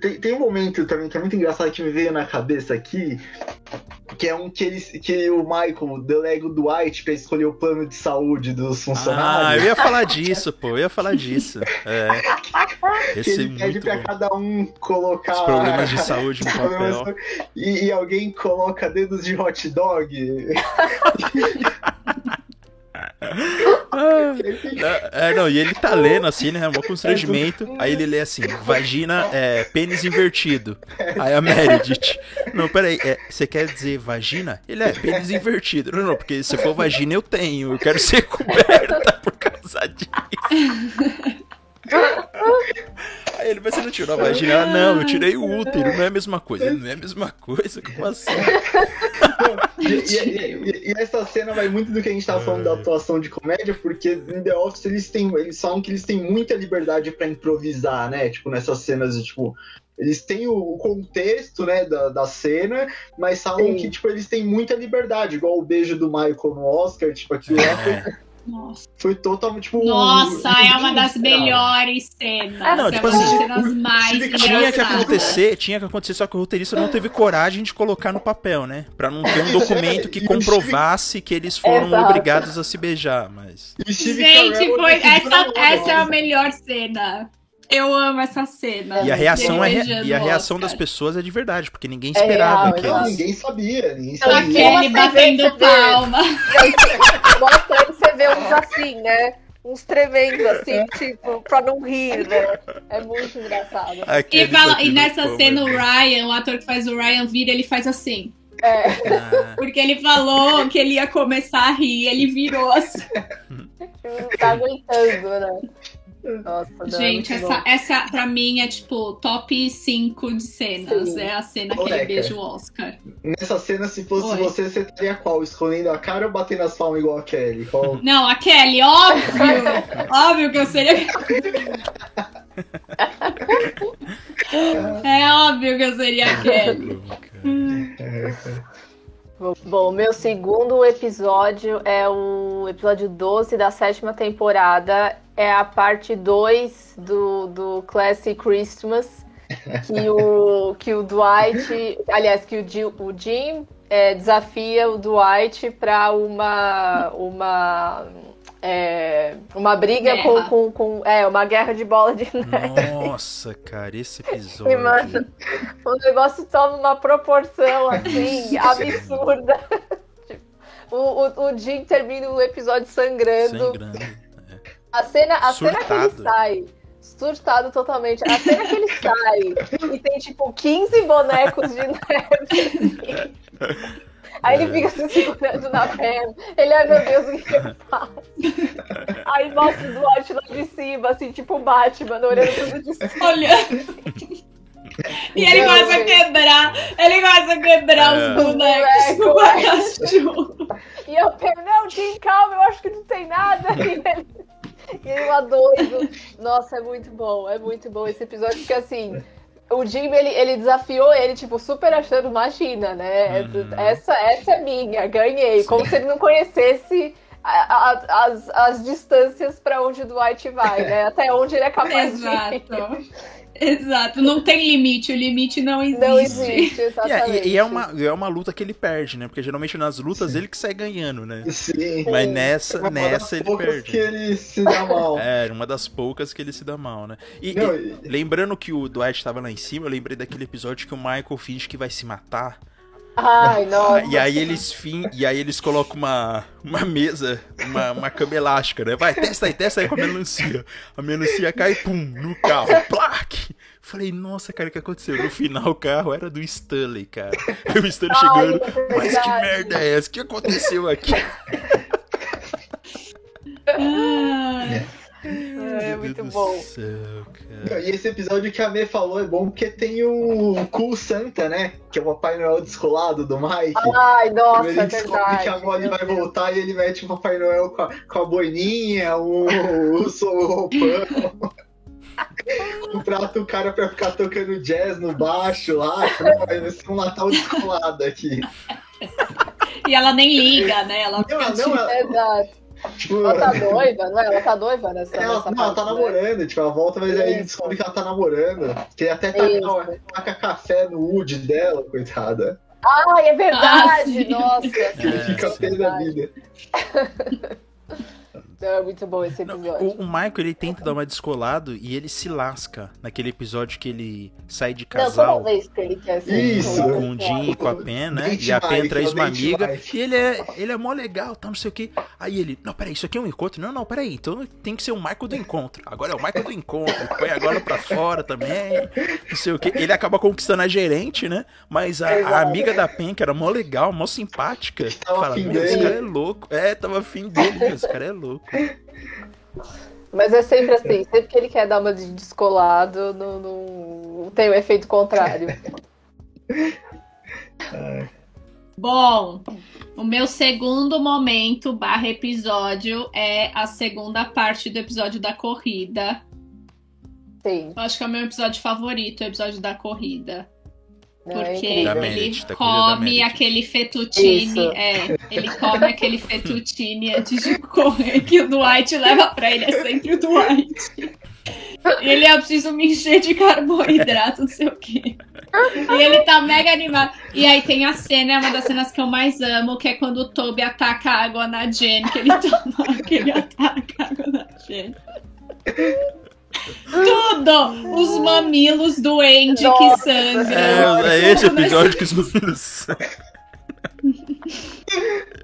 tem, tem, um momento também que é muito engraçado que me veio na cabeça aqui, que é um que, eles, que o Michael delega o Dwight pra escolher o plano de saúde dos funcionários. Ah, eu ia falar disso, pô, eu ia falar disso. É. <laughs> Esse ele pede pra bom. cada um colocar. Os problemas de saúde no <laughs> papel. E, e alguém coloca dedos de hot dog. <laughs> é, não, e ele tá lendo assim, né? Um constrangimento. Aí ele lê assim: vagina, é, pênis invertido. Aí a Meredith: Não, peraí, é, você quer dizer vagina? Ele é pênis invertido. Não, não, porque se for vagina eu tenho. Eu quero ser <laughs> coberta por causa disso. <laughs> Aí ele, mas você não tirou a vagina? Ela, não, eu tirei o útero, não é a mesma coisa. Não é a mesma coisa, como assim? e, e, e, essa cena vai muito do que a gente tava falando da é. atuação de comédia, porque em The Office eles têm. Eles falam que eles têm muita liberdade para improvisar, né? Tipo, nessas cenas de tipo. Eles têm o, contexto, né, da, da cena, mas falam Sim. que, tipo, eles têm muita liberdade, igual o beijo do Michael no Oscar, tipo, aquilo lá foi nossa. Foi totalmente, tipo. Nossa, um... é uma das melhores cenas. Ah, não, é tipo assim, cenas mais tinha que acontecer, tinha que acontecer, só que o roteirista não teve coragem de colocar no papel, né? Pra não ter um <laughs> documento que comprovasse que eles foram Exato. obrigados a se beijar, mas. Gente, foi, essa, essa é a melhor cena. Eu amo essa cena. E a reação, é, e a reação das pessoas é de verdade, porque ninguém é esperava é real, Ninguém sabia, ninguém sabia. Aquele batendo <laughs> palma. Mostra você vê uns assim, né? Uns tremendo, assim, tipo, pra não rir, né? É muito engraçado. e, fala, e nessa cena, o Ryan, o ator que faz o Ryan vira, ele faz assim. É. Ah. Porque ele falou que ele ia começar a rir, ele virou assim. Não tá aguentando, né? Nossa, Gente, essa, essa pra mim é tipo top 5 de cenas. Sim. É a cena que ele beija o Oscar. Nessa cena, se fosse Oi. você, você teria qual? Escolhendo a cara ou batendo as palmas igual a Kelly? Qual... <laughs> Não, a Kelly, óbvio! <laughs> óbvio que eu seria. <laughs> é óbvio que eu seria a Kelly. Bom, meu segundo episódio é o episódio 12 da sétima temporada. É a parte 2 do, do Classic Christmas. Que o, <laughs> que o Dwight. Aliás, que o Jim, o Jim é, desafia o Dwight para uma. uma é, uma briga com, com, com, É, uma guerra de bola de neve. Nossa, cara, esse <laughs> episódio. E, mano, o negócio toma uma proporção assim, <laughs> absurda. o, o, o Jim termina o episódio sangrando. Sangrando. É. A cena, a cena que ele sai. Surtado totalmente. A cena que ele sai e tem tipo 15 bonecos de neve. Aí ele fica se segurando na perna. Ele, ai meu Deus, o que eu faço? Aí mostra o Dwight lá de cima, assim, tipo o Batman, olhando tudo de cima. Olhando. E ele começa a quebrar, ele começa a quebrar É. os bonecos com o guarda-chuva. E eu não, Tim, calma, eu acho que não tem nada. E <laughs> ele, <laughs> e lá doido. Nossa, é muito bom, é muito bom esse episódio, porque assim. O Jim, ele, ele desafiou ele, tipo, super achando, imagina, né? Uhum. Essa, essa é minha, ganhei. Como se ele não conhecesse a- a- as, as distâncias pra onde o Dwight vai, né? Até onde ele é capaz de ir. Exato. Não tem limite, o limite não existe. Não existe, <laughs> E, exatamente. é- e é, uma, é uma luta que ele perde, né? Porque geralmente nas lutas ele que sai ganhando, né? Sim. Mas É nessa, uma das nessa ele poucas perde. que ele se dá mal. É, uma das poucas que ele se dá mal, né? E, Não, e- e- lembrando que o Dwight tava lá em cima, eu lembrei daquele episódio que o Michael finge que vai se matar. Ai, nossa. <laughs> E aí eles fin... e aí eles colocam uma, uma mesa, uma, uma cama elástica, né? Vai, testa aí, testa aí com a melancia. A melancia cai, pum, no carro, plaque. Falei, nossa, cara, o que aconteceu? No final o carro era do Stanley, cara. E <laughs> o Stanley Ai, chegando, é mas que merda é essa? O que aconteceu aqui? <laughs> Ah, É muito bom. céu, cara. E esse episódio que a Mê falou é bom porque tem o Cool Santa, né? Que é o Papai Noel descolado do Mike. Ai, nossa, ele é verdade. que a Molly vai Deus. voltar e ele mete o Papai Noel com a, com a boininha, o, o, o roupão. <laughs> Contrata o cara pra ficar tocando jazz no baixo lá. Vai ser um Natal descolado aqui. E ela nem liga, né? Ela fica Não, não, tipo, ela, Exato. Tipo, Ela tá noiva, não é? Ela tá noiva nessa, ela, nessa não, ela tá parte, né? namorando, tipo, ela volta, mas aí Isso. descobre que ela tá namorando. Que ele até taca, Isso. taca café no Wood dela, coitada. Ai, é verdade! sim. Nossa! <laughs> Que ele É, fica sim. pé da vida. <laughs> Não, é muito bom esse Não, episódio. o, o Michael ele tenta dar uma descolado e ele se lasca naquele episódio que ele sai de Não, casal vez que ele quer ser Isso. com o Jim e com a Pen, né? Date E a Pen traz é o uma amiga Mike. e ele é, ele é mó legal, tá, não sei o que. Aí ele, não, peraí, isso aqui é um encontro? Não, não, peraí, então tem que ser o Michael do encontro. Agora é o Michael do encontro, põe agora pra fora também, não sei o que. Ele acaba conquistando a gerente, né? Mas a, a amiga da Pen, que era mó legal, mó simpática, fala, meu, esse cara é louco. É, tava afim dele, meu, esse cara é louco. Mas é sempre assim, sempre que ele quer dar uma de descolado, não, não tem o efeito contrário. Bom, o meu segundo momento barra episódio é a segunda parte do episódio da corrida. Sim. Eu acho que é o meu episódio favorito, o episódio da corrida. É Porque ele da come aquele fettuccine. É, ele come aquele fettuccine antes de correr, que o Dwight leva pra ele, é sempre o Dwight. E ele, eu preciso me encher de carboidrato, não sei o quê. E ele tá mega animado. E aí tem a cena, é uma das cenas que eu mais amo, que é quando o Toby ataca a água na Jen, que ele toma, <laughs> que ele ataca a água na Jen. Tudo! Os mamilos do Andy que Nossa. sangram. É, é esse episódio que os meninos.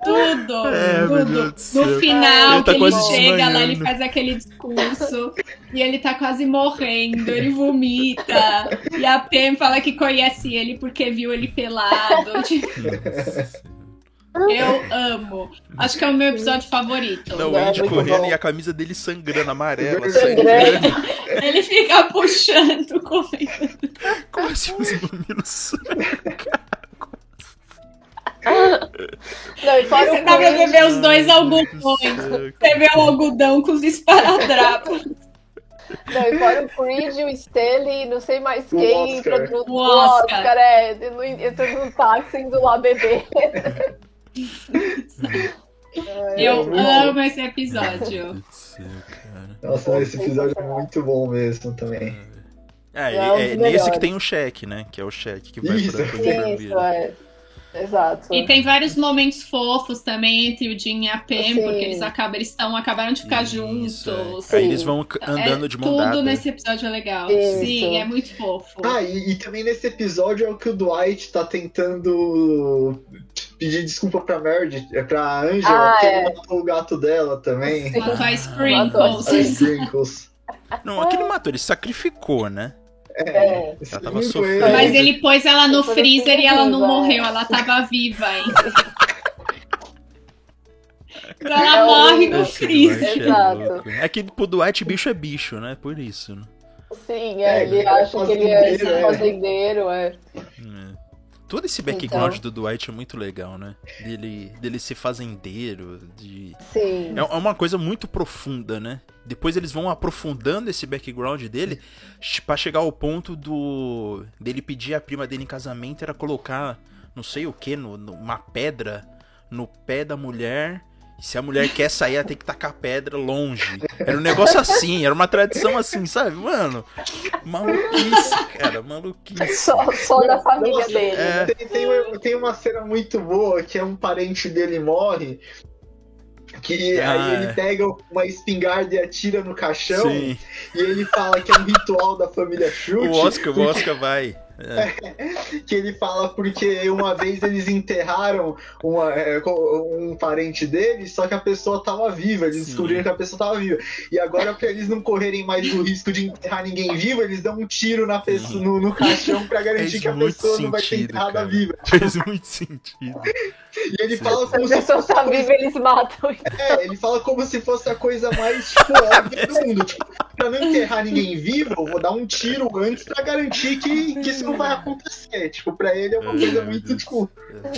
Tudo, É, tudo. No final, Ele tá que ele chega lá, ele faz aquele discurso e ele tá quase morrendo, ele vomita. E a Pam fala que conhece ele porque viu ele pelado. Tipo, eu amo. Acho que é o meu episódio favorito. Não, o É Andy muito correndo bom. e a camisa dele sangrando, amarela, Sangrando. <laughs> Ele fica puxando, <laughs> correndo. Como assim os mamilos Não, e fora Você o pra Coringa- beber os dois algodões. do. Você vê o algodão com os esparadrapos. Não, e fora o Creed, o Stanley, não sei mais O quem Oscar. entrou no O Oscar. Oscar, é, no- entrou no táxi indo lá beber. <laughs> Eu muito amo esse episódio. <laughs> Nossa, esse episódio é muito bom mesmo também. É, É um é, dos nesse que tem o cheque, né? Que é o cheque que vai Isso. pra, pra Isso, enfermeira. é. Exato. E tem vários momentos fofos também entre o Jim e a Pam, Sim. porque eles acabam, eles estão, acabaram de ficar Isso, juntos. é. Aí eles vão andando É, de mão tudo nesse episódio é legal. Isso. Sim, é muito fofo. Ah, e, e também nesse episódio é o que o Dwight tá tentando pedir desculpa pra Meredith, é pra Angela, Ah, porque é. ele matou o gato dela também. Matou a Matou a Sprinkles. Sprinkles. Não, aqui não matou, ele sacrificou, né? É. Esse Ela tava menino sofrendo. Mas ele pôs ela no Depois freezer e ela não é. morreu, ela tava viva ainda. <laughs> ela É morre no freezer. É Exato. louco. É que pro Dwight bicho é bicho, né? Por isso, né? Sim, É, é, ele ele é acha que ele é fazendeiro, é. fazendeiro, é. É. Todo esse background Então. do Dwight é muito legal, né? Dele, dele ser fazendeiro, de... Sim. É é uma coisa muito profunda, né? Depois eles vão aprofundando esse background dele pra chegar ao ponto do dele pedir a prima dele em casamento era colocar não sei o que, numa pedra no pé da mulher. E se a mulher <laughs> quer sair, ela tem que tacar a pedra longe. Era um negócio assim, era uma tradição assim, sabe? Mano, maluquice, cara, maluquice. Só, só da família Nossa, dele. é. Tem, tem, uma- tem uma cena muito boa que é um parente dele morre. Que Ah, aí ele é. pega uma espingarda e atira no caixão. Sim, E ele fala que é um ritual da família Chute. o Oscar, o Oscar vai. É. <laughs> que ele fala porque uma vez eles enterraram uma, é, um parente dele, só que a pessoa tava viva, eles Sim. descobriram que a pessoa tava viva. E agora, pra eles não correrem mais o risco de enterrar ninguém vivo, eles dão um tiro na pessoa, no, no caixão pra garantir que a pessoa não vai ser sentido, enterrada cara. viva. Fez muito sentido. E ele Sim. fala Se a como se pessoa fosse a tá coisa, viva, eles matam. é, ele fala como se fosse a coisa mais tipo, óbvia do <laughs> mundo. Tipo, pra não enterrar ninguém vivo, eu vou dar um tiro antes pra garantir que, que isso não vai acontecer. Tipo, pra ele é uma Ai, coisa muito, tipo,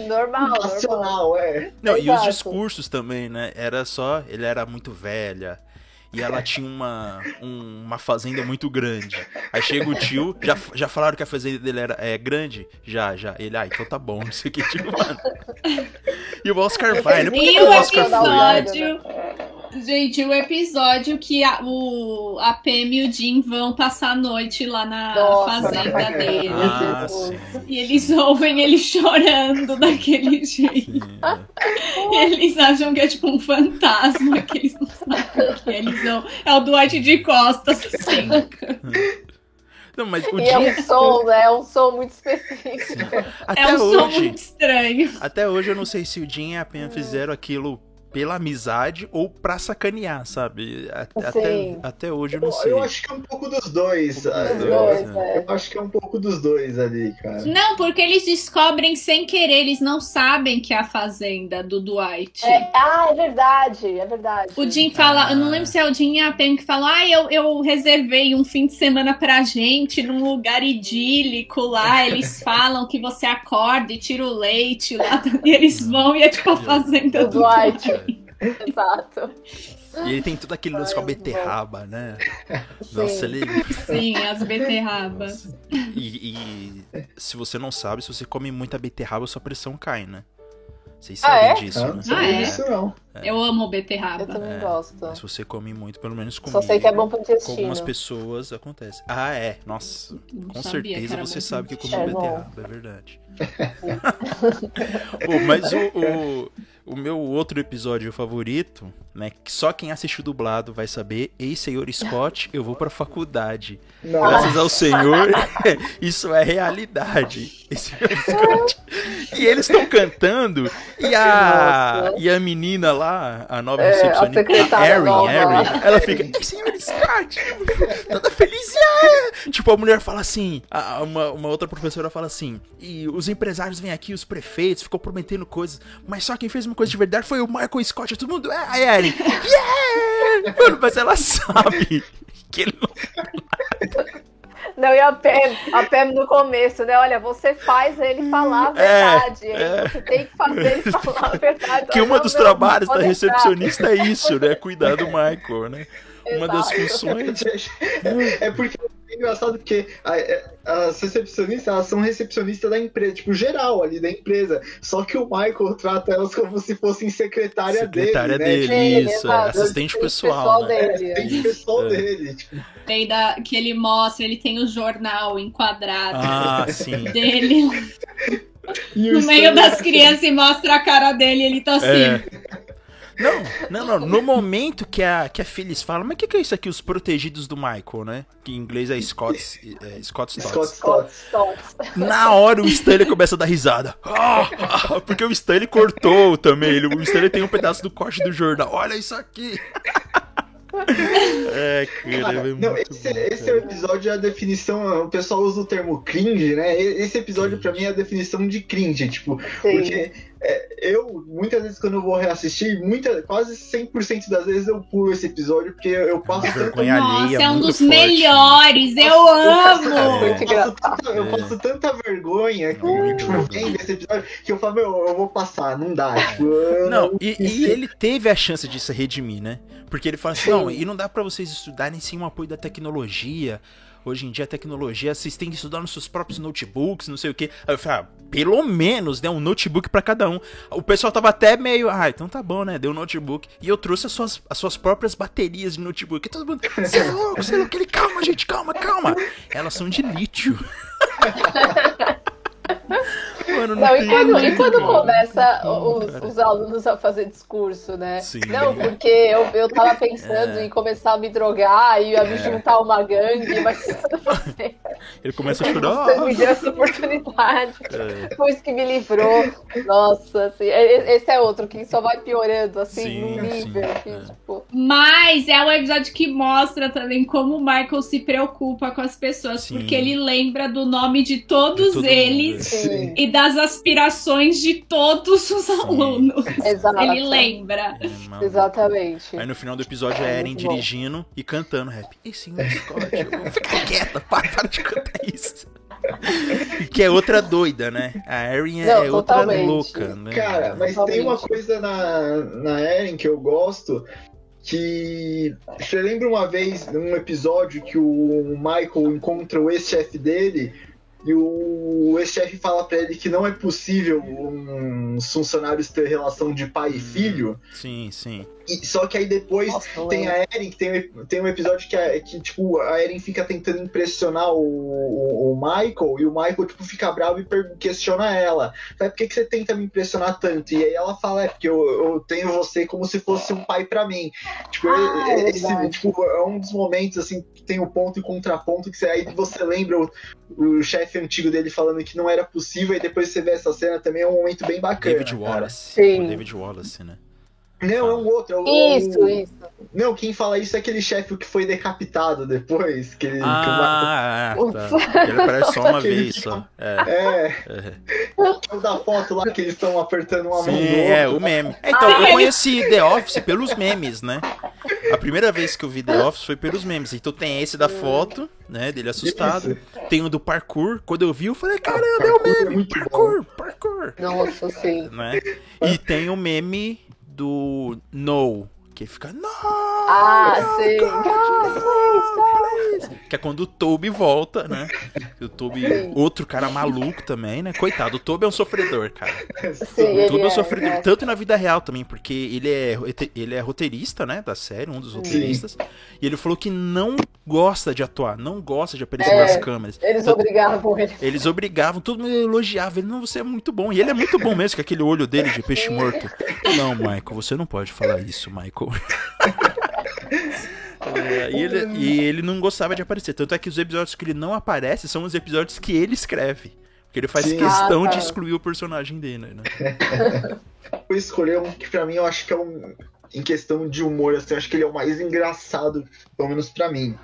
Normal, normal. racional, é. Não, e os Exato. discursos também, né? Era só. Ele era muito velha. E ela tinha uma, um- uma fazenda muito grande. Aí chega o tio, já, já falaram que a fazenda dele era é, grande? Já, já. Ele, ah, então tá bom, não sei o que, tipo, mano. E o Oscar vai, né? Por que, E que o o Oscar episódio- foi? Gente, o episódio que a, o, a Pam e o Jim vão passar a noite lá na Nossa, fazenda na dele. Ah, Deus. sim. E eles ouvem ele chorando daquele jeito. sim. E eles acham que é tipo um fantasma, que eles não sabem o que é. Eles vão. É o Dwight de costas, assim. Não, mas o E é um som, né? É um som muito específico. até É um som hoje, muito estranho. até hoje eu não sei se o Jim e a Pen fizeram aquilo pela amizade ou pra sacanear, sabe? Até, até hoje eu não sei. eu acho que é um pouco dos dois. Um pouco ah, dos Os eu- dois, dois, né? é. Eu acho que é um pouco dos dois ali, cara. Não, porque eles descobrem sem querer, eles não sabem que é a fazenda do Dwight. É, ah, é verdade, é verdade. O Jim fala, eu não Ah. lembro se é o Jim e a Pen que falam, ah, eu, eu reservei um fim de semana pra gente num lugar idílico lá. <laughs> Eles falam que você acorda e tira o leite lá. E eles vão e é tipo a fazenda Do do Dwight. Dwight. <laughs> <laughs> Exato. E ele tem tudo aquele lance com a beterraba, né? Sim. Nossa, ele. Sim, as beterrabas. E, e se você não sabe, se você come muita beterraba, sua pressão cai, né? Vocês Ah, sabem é? disso, Ah, né? não Ah, é? disso não. Eu amo Eu beterraba. também É. gosto. Se você come muito, pelo menos comigo. Só sei que é bom pro Com intestino. algumas pessoas acontece. Ah, é. Nossa, Não com certeza você sabe que pro come É bom. beterraba, é verdade. <laughs> Mas o, o, <laughs> o meu outro episódio favorito, né? Que só quem assistiu dublado vai saber. Ei, senhor Scott, eu vou pra faculdade. Não, Graças ao Senhor, <laughs> isso é realidade. <laughs> E eles estão cantando e a, Nossa. e a menina lá, a nova É, recepcionista, a Erin. Erin, ela fica, "Ei, senhor Scott, toda feliz. é." Tipo, a mulher fala assim, a- uma, uma outra professora fala assim, e os empresários vêm aqui, os prefeitos, ficou prometendo coisas, mas só quem fez uma coisa de verdade foi o Michael Scott, todo mundo, é, a Erin, yeah! Mano, mas ela sabe que ele não <laughs> Não, e a Pam, a Pam no começo, né? Olha, você faz ele falar a É, verdade. hein? é. Você tem que fazer ele falar a verdade. Que não, dos trabalhos da pode entrar. recepcionista é isso, né? Cuidar do Michael, né? Uma das funções. <laughs> É porque é engraçado porque é- as recepcionistas elas são recepcionistas da empresa, tipo, geral ali da empresa. Só que o Michael trata elas como se fossem secretária, Secretária dele, dele, né? Sim, isso, é, assistente Tem pessoal, né? Dele. tem pessoal É. dele. Tipo, Tem da, que ele mostra, ele tem o jornal enquadrado Ah, sim. <laughs> dele e no meio das crianças e mostra a cara dele, ele tá assim. É. <laughs> Não, não, não. No momento que a, que a Phyllis fala, mas o que, que é isso aqui, os protegidos do Michael, né? Que em inglês é Scott, é, Scott Stotts. Scott. Stotts. Na hora o Stanley começa a dar risada. <laughs> Porque o Stanley cortou também. Ele, o Stanley tem um pedaço do corte do jornal. Olha isso aqui. <laughs> É, cara, é muito Não, esse, bom, esse é o cara. episódio, a definição. O pessoal usa o termo cringe, né? Esse episódio pra mim é a definição de cringe, tipo, Sim. porque é, eu, muitas vezes quando eu vou reassistir, muita, quase 100% das vezes eu pulo esse episódio, porque eu passo tanta Vergonha Nossa, alheia é um dos forte, melhores, eu Eu amo! Passo, tanta, eu É. passo tanta vergonha que, Muito tipo, vergonha. vendo esse episódio que eu falo, meu, eu vou passar, não dá. Tipo, eu Não, e, e ele teve a chance de se redimir, né? Porque ele fala assim, Sim. não, e não dá pra vocês estudarem sem o apoio da tecnologia. Hoje em dia a tecnologia, vocês têm que estudar nos seus próprios notebooks, não sei o quê. Aí eu falei, ah, pelo menos, né, um notebook pra cada um. O pessoal tava até meio, ah, então tá bom, né, deu um notebook. E eu trouxe as suas, as suas próprias baterias de notebook. E todo mundo, você é louco, você é louco. Ele, calma, gente, calma, calma. Elas são de lítio. <laughs> Mano, Não, e tem quando, e quando cara. começa Como, os, os alunos a fazer discurso, né? Sim. Não, porque eu, eu tava pensando É. em começar a me drogar e a me juntar a uma gangue, mas <laughs> Ele começa a chorar. você me deu essa oportunidade. É. Depois que me livrou. Nossa, assim, é- esse é outro que só vai piorando, assim, Sim, num nível sim, que, é. tipo. Mas é um episódio que mostra também como o Michael se preocupa com as pessoas, Sim. porque ele lembra do nome de todos De todo eles mundo, Sim, e das aspirações de todos os alunos. <laughs> exato. Ele lembra. É. Exatamente. Aí no final do episódio é a É Eren bom. dirigindo e cantando rap. Ei, senhor Scott, eu- fica quieta, para, para de cantar isso. <laughs> que é outra doida, né? A Erin é, Não, é outra totalmente. louca, né? Cara, mas tem uma Totalmente. coisa na, na Eren que eu gosto que. Você lembra uma vez, num episódio, que o Michael encontra o ex-chefe dele e o ex-chefe fala pra ele que não é possível uns funcionários ter relação de pai e Hum. filho. Sim, sim. E, só que aí depois Nossa, tem a Eren, que tem, tem um episódio que, é, que, tipo, a Eren fica tentando impressionar o, o, o Michael, e o Michael, tipo, fica bravo e questiona ela. Fala, por que, que você tenta me impressionar tanto? E aí ela fala, é porque eu, eu tenho você como se fosse um pai pra mim. Tipo, Ah, é- é esse, verdade. tipo, é um dos momentos, assim, que tem o ponto e contraponto, que você, aí você lembra o, o chefe antigo dele falando que não era possível, e depois você vê essa cena também, é um momento bem bacana. David cara. Wallace. Sim. O David Wallace, né? Não, é um outro. É o, Isso, o- isso. Não, quem fala isso é aquele chefe que foi decapitado depois. Que, ele, Ah, tá. Ele aparece só uma vez que- só. É. que o- é, é. é o da foto lá que eles estão apertando uma mão Sim, no é, o meme. É, então, eu conheci The Office pelos memes, né? A primeira vez que eu vi The Office foi pelos memes. Então tem esse da foto, né? Dele assustado. Tem o do parkour. Quando eu vi, eu falei, caramba, é o é meme! muito Parkour, parkour. Nossa, sim. Né? E tem o meme do No. Que fica, no! Ah, sim. Que é quando o Toby volta, né? O Toby, Sim. outro cara maluco também, né? Coitado, o Toby é um sofredor, cara. Sim, ele Tudo é, eu sofri é. tanto na vida real também, porque ele é, ele é roteirista, né, da série, um dos roteiristas. E ele falou que não gosta de atuar, não gosta de aparecer É, nas câmeras. Eles Então, obrigavam ele. eles obrigavam, todo mundo elogiava. Ele, não, você é muito bom. E ele é muito bom mesmo, com aquele olho dele de peixe morto. Não, Michael, você não pode falar isso, Michael. É, <laughs> e, ele, e ele não gostava de aparecer. Tanto é que os episódios que ele não aparece são os episódios que ele escreve. Porque ele faz Sim. questão Ah, tá. de excluir o personagem dele, né? <laughs> Vou escolher um que pra mim eu acho que é um. Em questão de humor, assim, eu acho que ele é o mais engraçado, pelo menos pra mim.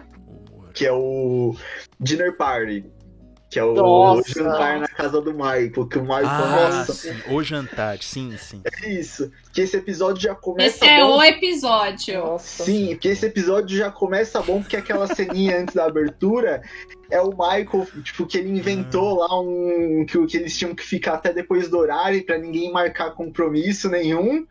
Que é o Dinner Party. Que é o Nossa. jantar na casa do Michael. Que o Michael, Ah, nossa, sim. O jantar, sim, sim. é isso. Que esse episódio já começa Esse é bom. o episódio. Nossa. Sim, porque esse episódio já começa bom, porque aquela ceninha antes da abertura é o Michael, tipo, que ele inventou lá um. Que, que eles tinham que ficar até depois do horário pra ninguém marcar compromisso nenhum.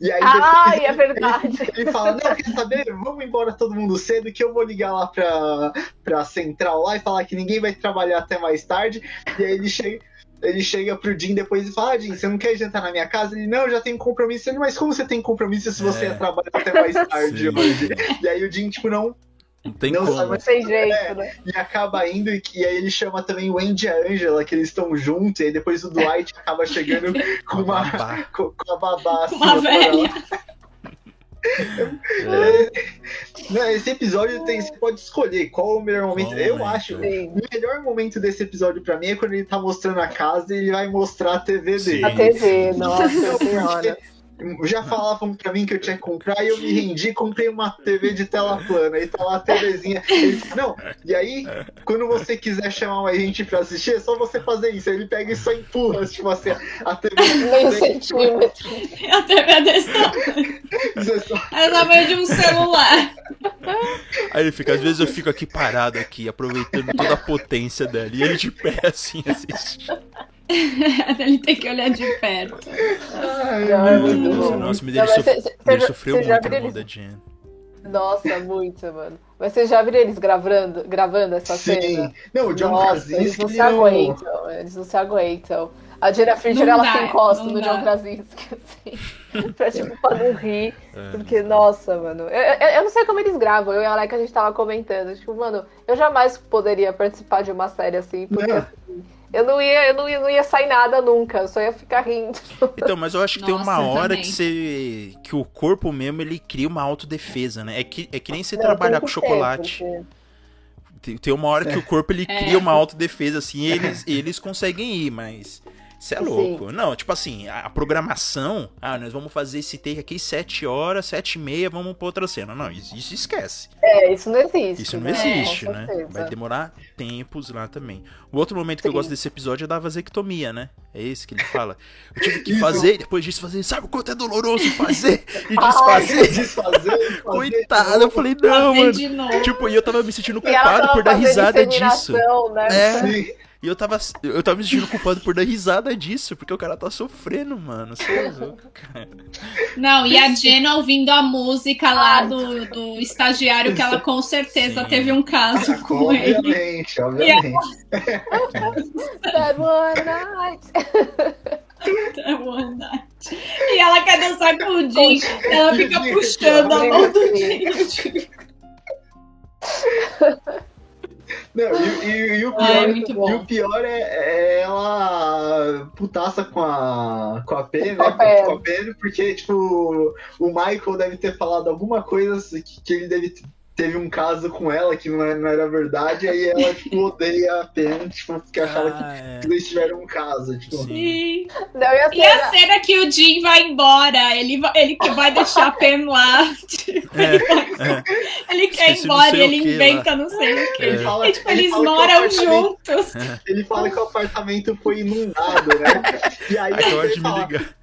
E aí Ai, depois é verdade. <laughs> ele fala, não, quer saber? Vamos embora todo mundo cedo que eu vou ligar lá pra, pra central lá e falar que ninguém vai trabalhar até mais tarde. E aí ele chega. Ele chega pro Jim depois e fala, ah, Jim, você não quer jantar na minha casa? Ele, não, eu já tenho compromisso. Ele, mas como você tem compromisso se você É. ia trabalhar até mais <laughs> tarde Sim. hoje? E aí o Jim, tipo, não, Não tem Não como. sabe- Não tem jeito, É. né? e acaba indo, e, e aí ele chama também o Andy e a Angela, que eles estão juntos, e aí depois o Dwight acaba chegando <laughs> com uma, Babá. com, com a babá Com assim, uma velha. É, Não, esse episódio tem, você pode escolher qual é o melhor momento. Qual Eu momento? acho. Sim. O melhor momento desse episódio pra mim é quando ele tá mostrando a casa e ele vai mostrar a TV Sim. dele. A TV, nossa <laughs> senhora. Já falavam pra mim que eu tinha que comprar e eu me rendi comprei uma TV de tela plana. E tá lá a TVzinha. Ele não, e aí, quando você quiser chamar mais gente pra assistir, é só você fazer isso. Aí ele pega e só empurra, tipo assim, a TV. Meio centímetro. A TV desse tamanho. Você só- É o tamanho de um celular. Aí ele fica, às vezes eu fico aqui parado aqui, aproveitando toda a potência dela. E ele de pé assim, assistindo. <laughs> Ele tem que olhar de perto. Ai, muito bom. Nossa, mas Não, ele, mas sof- cê- cê ele já- sofreu cê muito na mão eles- da Jen. Nossa, muito, mano. Mas vocês já viram eles gravando, gravando essa Sim. cena? Não, o John Nossa, eles Krasinski. não se aguentam, eles não se aguentam. A Jenna Fischer, ela dá, se encosta no dá. John Krasinski, <laughs> assim. pra, tipo, pra não rir. É. Porque, nossa, mano. Eu, eu, eu não sei como eles gravam. Eu e a Alec, a gente tava comentando. Tipo, mano, eu jamais poderia participar de uma série assim. Porque, Não. assim, eu não ia, eu não ia, não ia sair nada nunca. Eu só ia ficar rindo. Então, mas eu acho que tem Nossa, uma eu hora também. que você. que o corpo mesmo ele cria uma autodefesa, né? É que, é que nem você Não, trabalhar tem com chocolate. porque- Tem, tem uma hora que o corpo ele É. cria uma autodefesa, assim, e eles, eles conseguem ir, mas. Você é Sim. louco. Não, tipo assim, a, a programação. Ah, nós vamos fazer esse take aqui 7 horas, 7 e meia, vamos pra outra cena. Não, isso, isso esquece. É, isso não existe. Isso não né? existe, Com né? certeza. Vai demorar tempos lá também. O outro momento que eu Sim. gosto desse episódio é da vasectomia, né? É esse que ele fala. Eu tive que fazer, depois disso fazer, sabe o quanto é doloroso fazer <laughs> e Ai, desfazer? <laughs> Desfazer, desfazer. Coitado, eu falei, não, Fazer mano. de novo. Tipo, e eu tava me sentindo culpado por dar risada disso. Né? É, Sim. E eu tava, eu tava me sentindo culpado por dar risada disso, porque o cara tá sofrendo, mano. Você é louco, cara. Não, e a Jenna ouvindo a música lá do, do estagiário, que ela com certeza Sim. teve um caso com ele. Obviamente, obviamente. That one night. One night. E ela quer dançar com o Jim. Ela fica puxando a mão do Jim. <laughs> Não, e, e- e o <laughs> pior, muito e o pior é, é ela putaça com a, com a P, né? Com a Pen. Com a Pen, porque, tipo, o Michael deve ter falado alguma coisa assim, que, que ele deve teve um caso com ela que não era, não era verdade, aí ela, <laughs> tipo, odeia a Pen, tipo, porque achava Ah, é. que eles tiveram um caso, tipo. Sim. Não, e a E a cena- que o Jim vai embora, ele vai, ele que vai deixar a Pen lá. <laughs> Tipo, É, ele, vai- ele quer ir embora e ele inventa não sei o que. É. Ele fala, E, tipo, ele eles moram apartamento- juntos. Ele fala que o apartamento foi inundado, né? <laughs> E aí Acabou ele fala, ligar.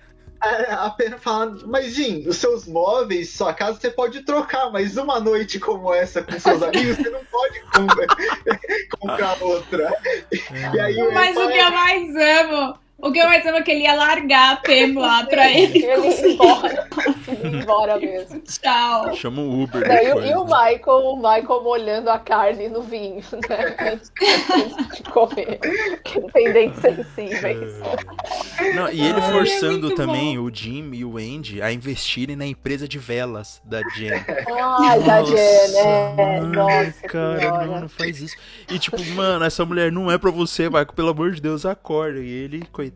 A a pena fala, mas Jim, os seus móveis, sua casa você pode trocar, mas uma noite como essa com seus <laughs> amigos, você não pode com- <laughs> comprar outra. E aí Mas o que eu mais amo, o que eu mais amo é que ele ia largar a lá pra ele. Ele <laughs> ia embora. Ele ia embora mesmo. Tchau. Chama o Uber Não, e, o- depois, e o né? Michael, o Michael molhando a carne no vinho, <laughs> né? Antes antes de comer. Que não tem dentes sensíveis. Não, e ele forçando é também o Jim e o Andy a investirem na empresa de velas da Jen. Ai, da Jen, né? mano, Nossa cara, não, não faz isso. E tipo, mano, essa mulher não é pra você, Michael, pelo amor de Deus, acorda. E ele, coitado.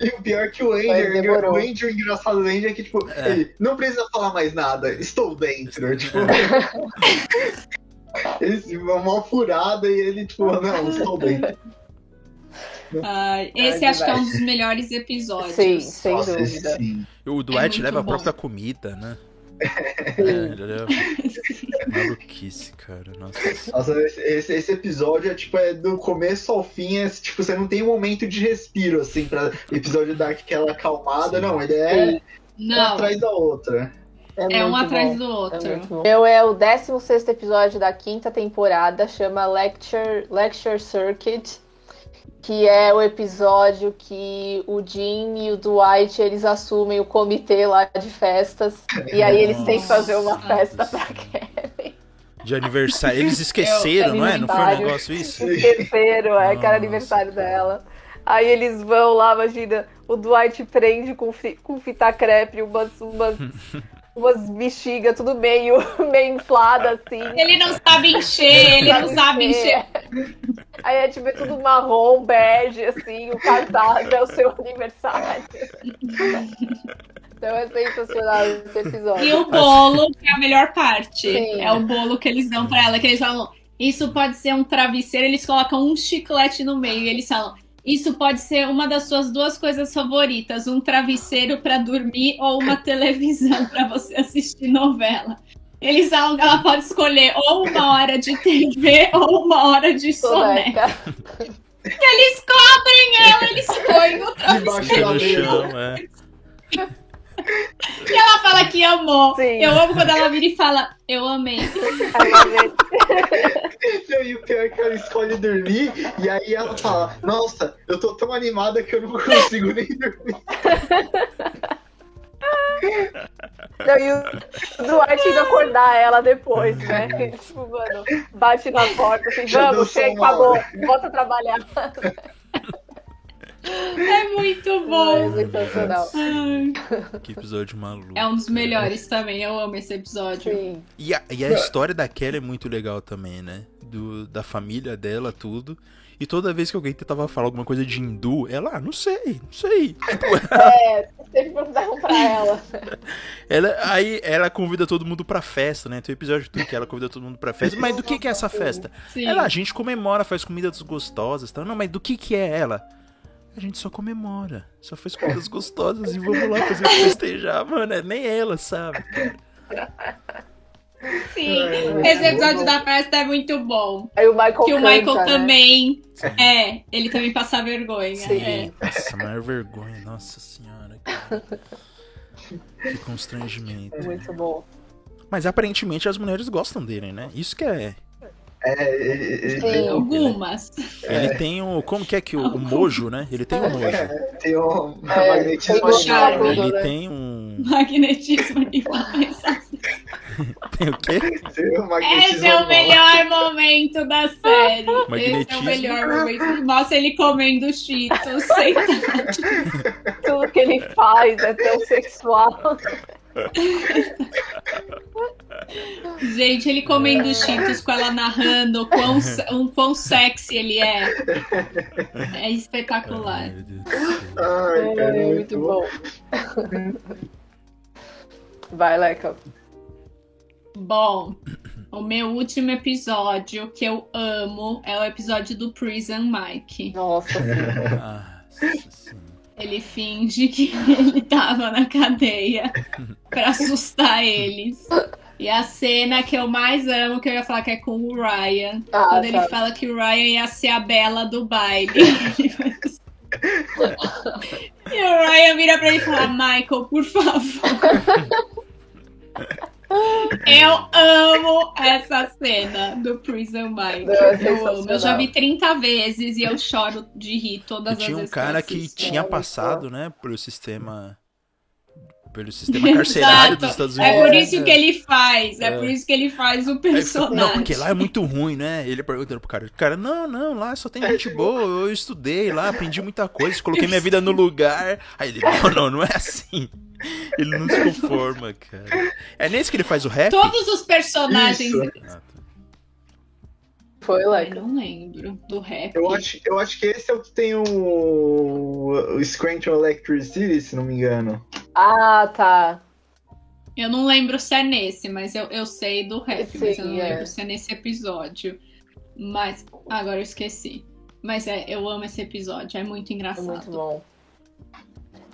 E o pior que o demorou. o o engraçado do Andy é que, tipo, É. ele não precisa falar mais nada, estou dentro, tipo. Ele, <laughs> uma furada e ele, tipo, não, estou dentro. Esse Ai, acho que é um dos melhores episódios. Sim, sem Nossa, dúvida. sim. O Dwight muito leva a bom. própria comida, né? É, Sim. ele leva... <laughs> Maluquice, cara. Nossa. Nossa, esse, esse- episódio é tipo, é do começo ao fim, é tipo, você não tem um momento de respiro, assim, pra episódio dar aquela acalmada, Sim. não, ele é uma Não, atrás da outra. é um muito atrás bom. do É outro. bom. Meu é o 16 episódio da quinta temporada, chama Lecture, Lecture Circuit, que é o episódio que o Jim e o Dwight eles assumem o comitê lá de festas e aí eles têm que fazer uma festa pra Kevin. De aniversário. Eles <laughs> esqueceram, não é? Não foi um negócio isso? Esqueceram, é que era aniversário dela. Aí eles vão lá, imagina, o Dwight prende com, fi- com fita crepe umas, umas, <laughs> umas bexigas, tudo meio, <laughs> meio inflada assim. Ele não sabe encher, ele não sabe encher. Aí é tipo é tudo marrom, bege, assim, o cartaz é o seu aniversário. Então é sensacional esse episódio. E o bolo, que é a melhor parte. Sim. É o bolo que eles dão pra ela, que eles falam, isso pode ser um travesseiro, eles colocam um chiclete no meio e eles falam, isso pode ser uma das suas duas coisas favoritas, um travesseiro pra dormir ou uma televisão pra você assistir novela. Eles ela pode escolher ou uma hora de TV ou uma hora de soneca. Soneca. Eles cobrem ela, eles põem no chão, é. E ela fala que amou. Sim. Eu amo quando ela vira e fala, eu amei. Não, <laughs> E o pior é que ela escolhe dormir, e aí ela fala, nossa, eu tô tão animada que eu não consigo nem dormir. <laughs> <laughs> Não, e o Duarte indo acordar ela depois, né? <laughs> Tipo, mano, bate na porta assim, vamos, chega, acabou, volta a trabalhar. <laughs> É muito É bom. sensacional. Ai. Que episódio maluco. É um dos melhores também, eu amo esse episódio. Sim. E a, e a história da Kelly é muito legal também, né? Do, da família dela, tudo. E toda vez que alguém tentava falar alguma coisa de hindu, ela, ah, não sei, não sei. Tipo, <laughs> É, sempre perguntavam pra ela. ela, aí ela convida todo mundo pra festa, né? Tem um episódio tudo que ela convida todo mundo pra festa. Mas do que que é essa festa? Sim. Ela, a gente comemora, faz comidas gostosas, tá? Não, mas do que que é ela? A gente só comemora, só faz comidas gostosas e vamos lá fazer festejar, mano. É nem ela, sabe? <laughs> Sim. É, Esse episódio da festa é muito bom. Aí o Michael Que o canta, Michael né? também. É, ele também passa vergonha. Sim. É. Nossa, maior vergonha, nossa senhora. cara. Que constrangimento. Muito bom. Mas aparentemente as mulheres gostam dele, né? Isso que é. É, ele, ele Sim. tem, um- Algumas. Ele tem o. Como que é que o, o mojo, né? Ele tem o mojo. tem um É, magnetismo tem charme. animal. tudo, Ele né? tem um. Magnetismo animal. <laughs> Tem o quê? Tem um magnetismo Esse é o animal. melhor momento da série. Esse é o Magnetismo. melhor momento. Mostra ele comendo cheetos sentado. <laughs> Tudo que ele faz é tão sexual. Gente, ele comendo cheetos com ela narrando o quão, o quão sexy ele é. É espetacular. Ai. Ai, cara, É, muito bom. Vai, Leca. Bom, o meu último episódio que eu amo é o episódio do Prison Mike. Nossa, sim. <laughs> Nossa senhora. Ele finge que <laughs> ele tava na cadeia <laughs> pra assustar eles. E a cena que eu mais amo, que eu ia falar que é com o Ryan. Ah, quando ele tá. fala que o Ryan ia ser a Bela do baile. <laughs> e o Ryan vira pra ele e fala, Michael, por favor. Eu amo essa cena do Prison Mike. É eu amo. Eu já vi 30 vezes e eu choro de rir todas E as tinha um vezes. cara que, que tinha passado, né, pelo sistema. Pelo sistema <laughs> carcerário Exato. dos Estados Unidos. É por isso que ele faz, é, É. por isso que ele faz o personagem. Não, porque lá é muito ruim, né? Ele perguntando pro cara, cara, não, não, lá só tem gente boa, eu estudei lá, aprendi muita coisa, coloquei minha vida no lugar. Aí ele, não, não, não é assim. <laughs> Ele não se conforma, cara. É nesse que ele faz o rap? Todos os personagens. Isso. Ah, tá. Foi, Eu Leca. não lembro do rap. Eu acho, eu acho que esse é o que tem o, o Scranton Electric City, se não me engano. Ah, tá. Eu não lembro se é nesse, mas eu, eu sei do rap, mas Sim, eu não é. lembro se é nesse episódio. Mas agora eu esqueci. Mas é, eu amo esse episódio, é muito É engraçado. muito bom.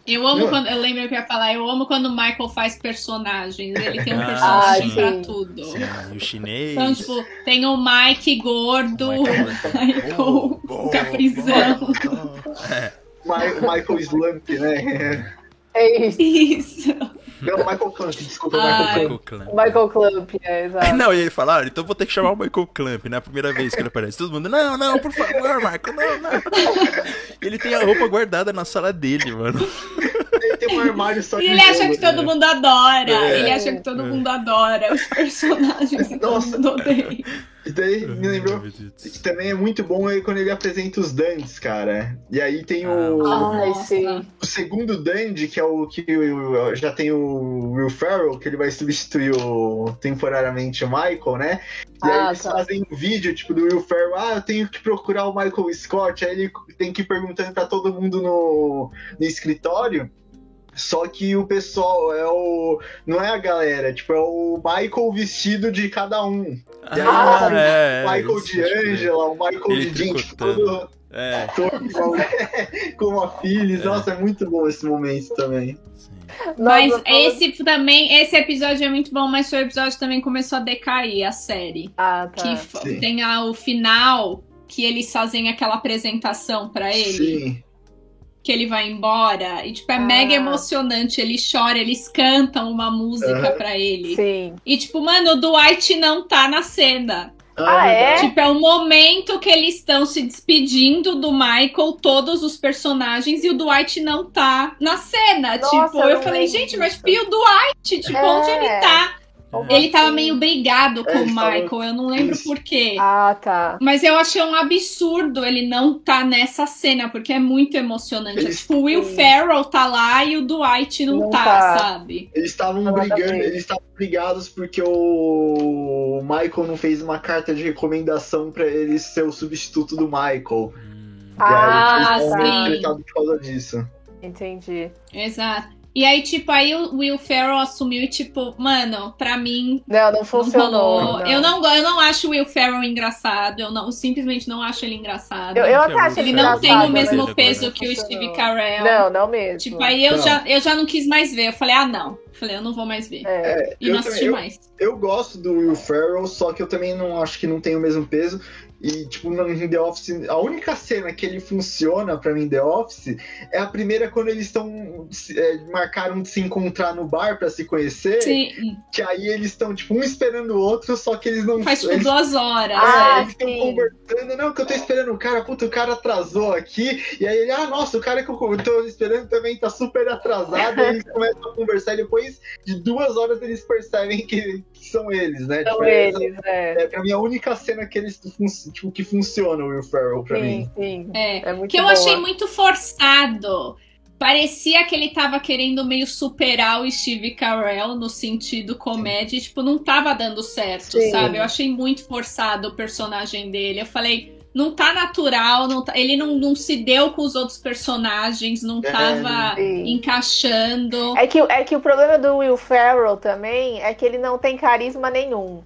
Eu amo Não. quando. Eu lembro que eu ia falar, eu amo quando o Michael faz personagens. Ele tem um Ah, personagem sim. pra tudo. Sim, e o chinês. Então, tipo, tem o Mike gordo, o Michael- <laughs> Michael Oh, da prisão. oh, oh. É, Michael Slump, né? É <laughs> isso. Isso. <laughs> Não, Michael Clamp, desculpa, Ah. Michael Clamp. Michael Clamp. É, exato. Não, e ele fala, ah, então vou ter que chamar o Michael Clamp, né? A primeira vez que ele aparece. Todo mundo, não, não, por favor, Michael, não, não. Ele tem a roupa guardada na sala dele, mano. Ele tem um armário só E ele acha que todo né? mundo adora. É. Ele acha que todo mundo adora os personagens e todo Nossa. mundo odeia. E daí me lembrou que também é muito bom é quando ele apresenta os Dands, cara. E aí tem o, Ah, sim. o segundo Dandy, que é o que já tem o Will Ferrell, que ele vai substituir o, temporariamente o Michaal, né? E aí Ah, eles tá. fazem um vídeo, tipo, do Will Ferrell, ah, eu tenho que procurar o Michael Scott, aí ele tem que ir perguntando pra todo mundo no, no escritório. Só que o pessoal é o. Não é a galera, tipo, é o Michael vestido de cada um. E aí, Ah, o é, Michael isso, de. Angela, o Michael de Jim, tipo, todo É, como a Phyllis. É. Nossa, é muito bom esse momento também. Mas Nossa, esse também, esse episódio é muito bom, mas o episódio também começou a decair, a série. Ah, tá. Que sim. tem a- o final, que eles fazem aquela apresentação pra ele, Sim. Que ele vai embora. E, tipo, é Ah. mega emocionante. Ele chora, eles cantam uma música Aham. pra ele. Sim. E, tipo, mano, o Dwight não tá na cena. Ah, é? Tipo, é o momento que eles estão se despedindo do Michael, todos os personagens, e o Dwight não tá na cena. Nossa, tipo, eu falei, gente, mas e o Dwight? Tipo, É. onde ele tá? Como Ele tava meio brigado com É, o Michael, eu não lembro Isso. por quê. Ah, tá. Mas eu achei um absurdo ele não tá nessa cena, porque é muito emocionante. Eles- Tipo, o Will. Ferrell tá lá e o Dwight não, Não tá, tá. sabe? Eles estavam brigando, eles estavam brigados porque o Michael não fez uma carta de recomendação pra ele ser o substituto do Michael. Ah, e aí, eles sim. por causa disso. Entendi. Exato. E aí, tipo, aí o Will Ferrell assumiu e, tipo, mano, pra mim, Não, não Não funcionou. rolou. Eu, não, eu não acho o Will Ferrell engraçado. Eu não, simplesmente não acho ele engraçado. Eu, eu até Ele acho ele ele não tem o mesmo não peso que o. Steve Carell. Não, não mesmo. Tipo, aí eu Não. já, eu já não quis mais ver. Eu falei, ah, não. Falei, eu não vou mais ver. É. E eu não assisti também- eu- mais. Eu gosto do Will Ferrell, só que eu também não acho que não tem o mesmo peso. E, tipo, no em The Office, a única cena que ele funciona pra mim, The Office, é a primeira quando eles estão. É, marcaram de se encontrar no bar pra se conhecer. Sim, Que aí eles estão, tipo, um esperando o outro, só que eles não. faz tipo eles, duas horas. Ah, é. eles estão conversando, não, que eu tô esperando o cara, puta, o cara atrasou aqui, e aí ele, ah, nossa, o cara que eu tô esperando também tá super atrasado, e eles começam a conversar, e depois de duas horas eles percebem que, que são eles, né? São Tipo, é- eles, é. É, pra mim, a única cena que eles, tipo, que funciona o Will Ferrell pra Sim, mim. sim. É. É muito Que eu boa. achei muito forçado. Parecia que ele tava querendo meio superar o Steve Carell no sentido comédia, e, tipo, não tava dando certo, Sim. sabe? Eu achei muito forçado o personagem dele. Eu falei, não tá natural, não tá- ele não, não se deu com os outros personagens, não É, tava sim. encaixando. É que, é que o problema do Will Ferrell também é que ele não tem carisma nenhum.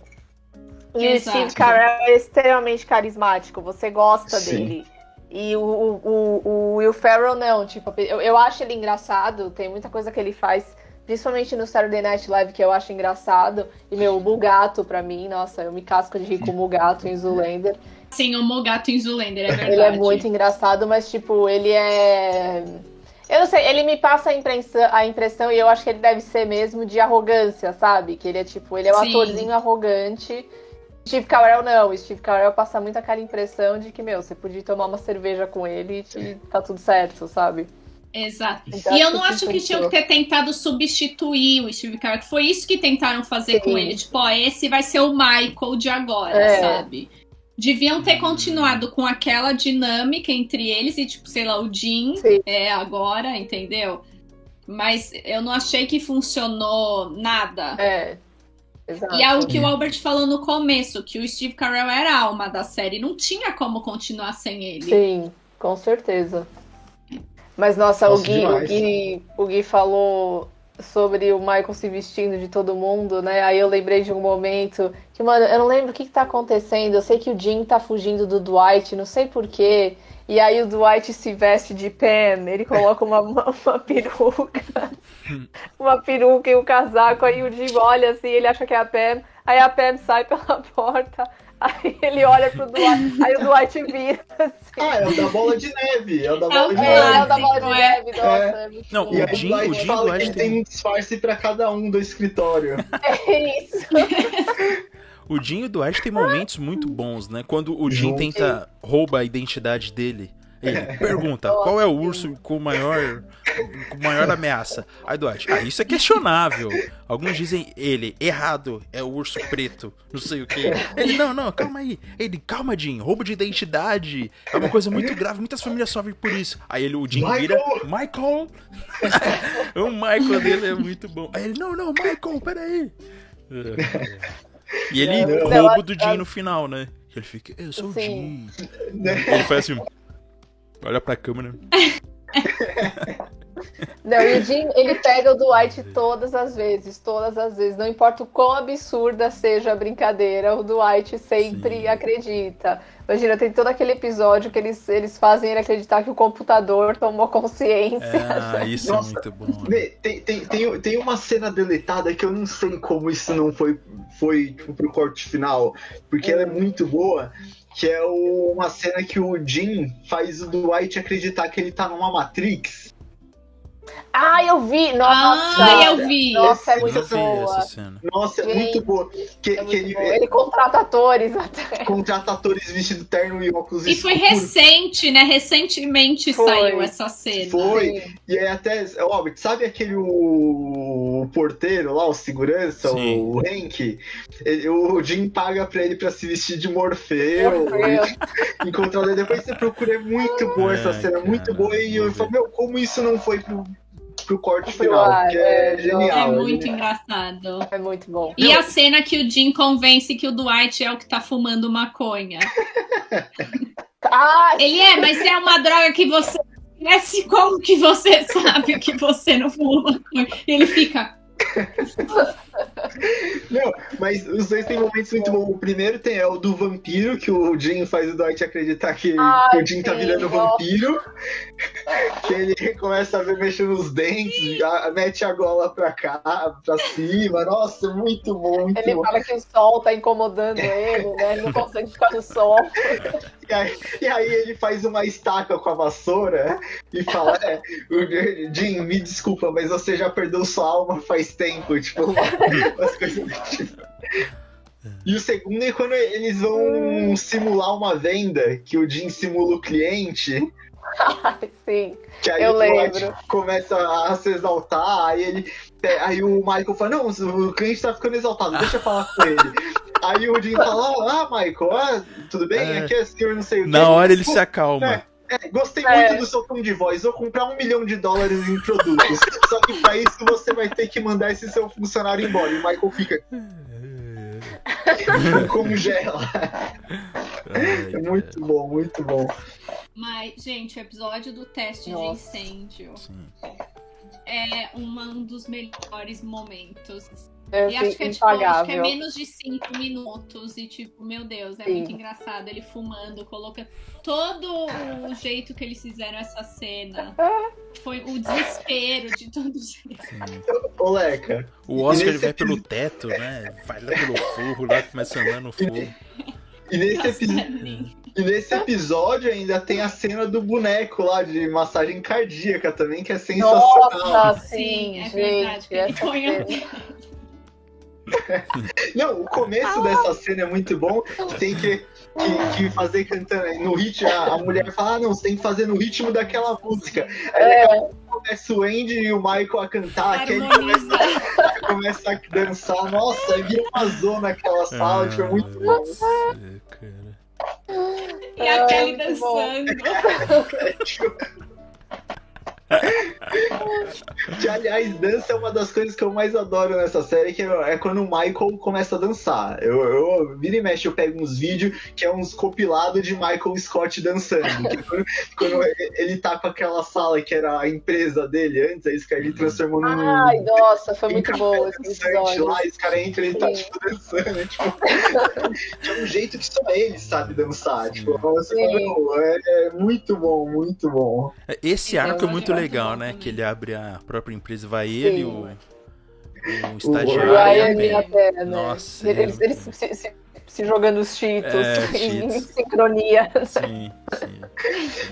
E Exato. o Steve Carell é extremamente carismático, você gosta Sim. dele. E o, o, o- Will Ferrell não, tipo, eu, eu acho ele engraçado, tem muita coisa que ele faz, principalmente no Saturday Night Live, que eu acho engraçado. E meu, o Mugato pra mim, nossa, eu me casco de rir com o Mugato em Zoolander. Sim, o Mogato em Zoolander, é verdade. Ele é muito engraçado, mas, tipo, ele é. Eu não sei, ele me passa a impressão, a impressão, e eu acho que ele deve ser mesmo, de arrogância, sabe? Que ele é, tipo, ele é um Sim. atorzinho arrogante. Steve Carell não, Steve Carell passa muito aquela impressão de que, meu, você podia tomar uma cerveja com ele e tá tudo certo, sabe? Exato. Então, E eu não que acho que tinham que ter tentado substituir o Steve Carell, que foi isso que tentaram fazer Sim. com ele. Tipo, ó, esse vai ser o Michael de agora, É. sabe? Deviam ter continuado com aquela dinâmica entre eles e, tipo, sei lá, o Jim é agora, entendeu? Mas eu não achei que funcionou nada. É. Exato. E é o que o Albert falou no começo, que o Steve Carell era a alma da série. Não tinha como continuar sem ele. Sim, com certeza. Mas, nossa, o, Nossa, Gui, o. Gui, o Gui falou sobre o Michael se vestindo de todo mundo, né? Aí eu lembrei de um momento que, mano, eu não lembro o que, que tá acontecendo. Eu sei que o Jim tá fugindo do Dwight, não sei porquê. E aí o Dwight se veste de Pam, ele coloca uma, uma, uma peruca. <laughs> uma peruca e um casaco. Aí o Jim olha assim, ele acha que é a Pam. Aí a Pam sai pela <laughs> porta. Aí ele olha pro Dwight, aí o Dwight vira assim. Ah, é o da bola de neve. É o da É bola de É, é o neve. da bola de é. neve, nossa, é, muito Não, bom. E o aí o Jim- o Jim fala que tem- tem um disfarce pra cada um do escritório. É isso. <laughs> O Jim e o Dwight tem momentos muito bons, né? Quando o Jim tenta rouba a identidade dele. Ele pergunta, qual é o urso com maior com maior ameaça? Aí Dwight, ah, isso é questionável. Alguns dizem ele, errado, é o urso preto, não sei o que. Ele, não, não, calma aí. Ele, calma, Jim, roubo de identidade é uma coisa muito grave, muitas famílias sofrem por isso. Aí ele, o Jim vira, Michael! <laughs> o Michael dele é muito bom. Aí ele, não, não, Michael, peraí. <laughs> E ele Não, não, rouba do Jim no final, né? Ele fica, eu sou o Sim. Jim. Ele faz assim, olha pra câmera. <laughs> Não, e o Jim, ele pega o Dwight todas as vezes, todas as vezes. Não importa o quão absurda seja a brincadeira, o Dwight sempre Sim. acredita. Imagina, tem todo aquele episódio que eles, eles fazem ele acreditar que o computador tomou consciência. Ah, isso Nossa, é muito bom. né? Tem, tem, tem, tem uma cena deletada que eu não sei como isso não foi, foi tipo, pro corte final, porque ela é muito boa, que é o- uma cena que o Jim faz o Dwight acreditar que ele tá numa Matrix. Ah, eu vi! Nossa! Ah, eu vi. Nossa, é muito boa. essa cena. Nossa, é muito boa. Que, É que muito ele. Ele contrata atores até. contrata atores vestido terno e óculos E foi recente, né? Recentemente Foi. saiu essa cena. Foi. Sim. E aí até, ó, sabe aquele o, o porteiro lá, o segurança, Sim. o Hank? Ele- o Jim paga pra ele pra se vestir de Morfeu. Morfeu. e Encontrar ele. Depois você procura, é muito boa essa Ai, cena, muito cara, boa. E eu falo, meu, como isso não foi pro, pro corte final? ar, que é, é, genial. É muito genial. engraçado. É muito bom. E a cena que o Jim convence que o Dwight é o que tá fumando maconha. <laughs> Ah, Ele é, mas é uma droga que você conhece, como que você <laughs> sabe que você não fuma maconha? E ele fica. Não, mas os dois têm momentos muito bons. O primeiro tem é o do vampiro, que o Jim faz o Dwight acreditar que, Ai, que o Jim tá sim, virando nossa. vampiro. Que ele começa a ver mexendo os dentes, a- mete a gola pra cá, pra cima. Nossa, muito bom, muito ele bom. fala que o sol tá incomodando ele, né? Ele não consegue ficar no sol. E aí, e aí ele faz uma estaca com a vassoura e fala: é, o- Jim, me desculpa, mas você já perdeu sua alma faz tempo. Tipo, uma- coisas. E o segundo é quando eles vão simular uma venda, que o Jim simula o cliente. <laughs> Sim. Que aí Eu o lembro. começa a se exaltar, aí ele. é, Aí o Michael fala, não, o cliente tá ficando exaltado, deixa eu falar com ele. Aí o Jim fala, ah, Michael, ah, tudo bem? É. Aqui é o senhor não sei o quê. Na hora ele Pô, se acalma. É. é, gostei É. muito do seu tom de voz, vou comprar um milhão de dólares em produtos. <laughs> Só que pra isso você vai ter que mandar esse seu funcionário embora. E o Michael fica, <laughs> congela. Ai, É muito bom, muito bom. Mas, gente, o episódio do teste Nossa. de incêndio Sim. é uma- um dos melhores momentos. É E acho que é, tipo, acho que é menos de cinco minutos. E, tipo, meu Deus, é Sim. muito engraçado. Ele fumando, colocando. Todo o jeito que eles fizeram essa cena. <laughs> Foi o desespero de todo jeito. Ô, Leca, O Oscar ele nesse vai pelo teto, né? Vai lá pelo forro, lá começa a andar no fogo. e nesse, epi- e nesse episódio ainda tem a cena do boneco lá de massagem cardíaca também, que é sensacional. Nossa, Sim, sim, é gente. verdade, que ele essa põe a-. <laughs> Não, o começo dessa cena é muito bom. Tem que, que, que fazer cantando. No ritmo, a, a mulher fala: ah, não, você tem que fazer no ritmo daquela música. Aí É, começa o Andy e o Michael a cantar, que ele Harmoniza. começa a dançar. Nossa, aí vira uma zona aquela sala, tipo, é muito bom. E a É, Kelly bom. dançando. <laughs> É, tipo, Que, aliás, dança é uma das coisas que eu mais adoro nessa série, que é é quando o Michael começa a dançar. Eu, eu vira e mexe, eu pego uns vídeos que é uns compilados de Michael Scott dançando. Que é quando, quando ele tá com aquela sala que era a empresa dele antes, aí esse cara ele transformou num. Ai, nossa, foi muito café bom esse dançante episódio. lá, esse cara entra e ele tá, tipo, dançando. Tipo, é um jeito que só ele sabe dançar. Tipo, você Sim. fala, "Meu, é, é muito bom, muito bom. Esse Esse arco é é muito muito legal, né? também. Que ele abre a própria empresa, vai ele, o, o estagiário. O Ryan e né? Nossa, Eles, é- eles se, se- se jogando os cheetos É, em, Cheetos. sincronia. Sim,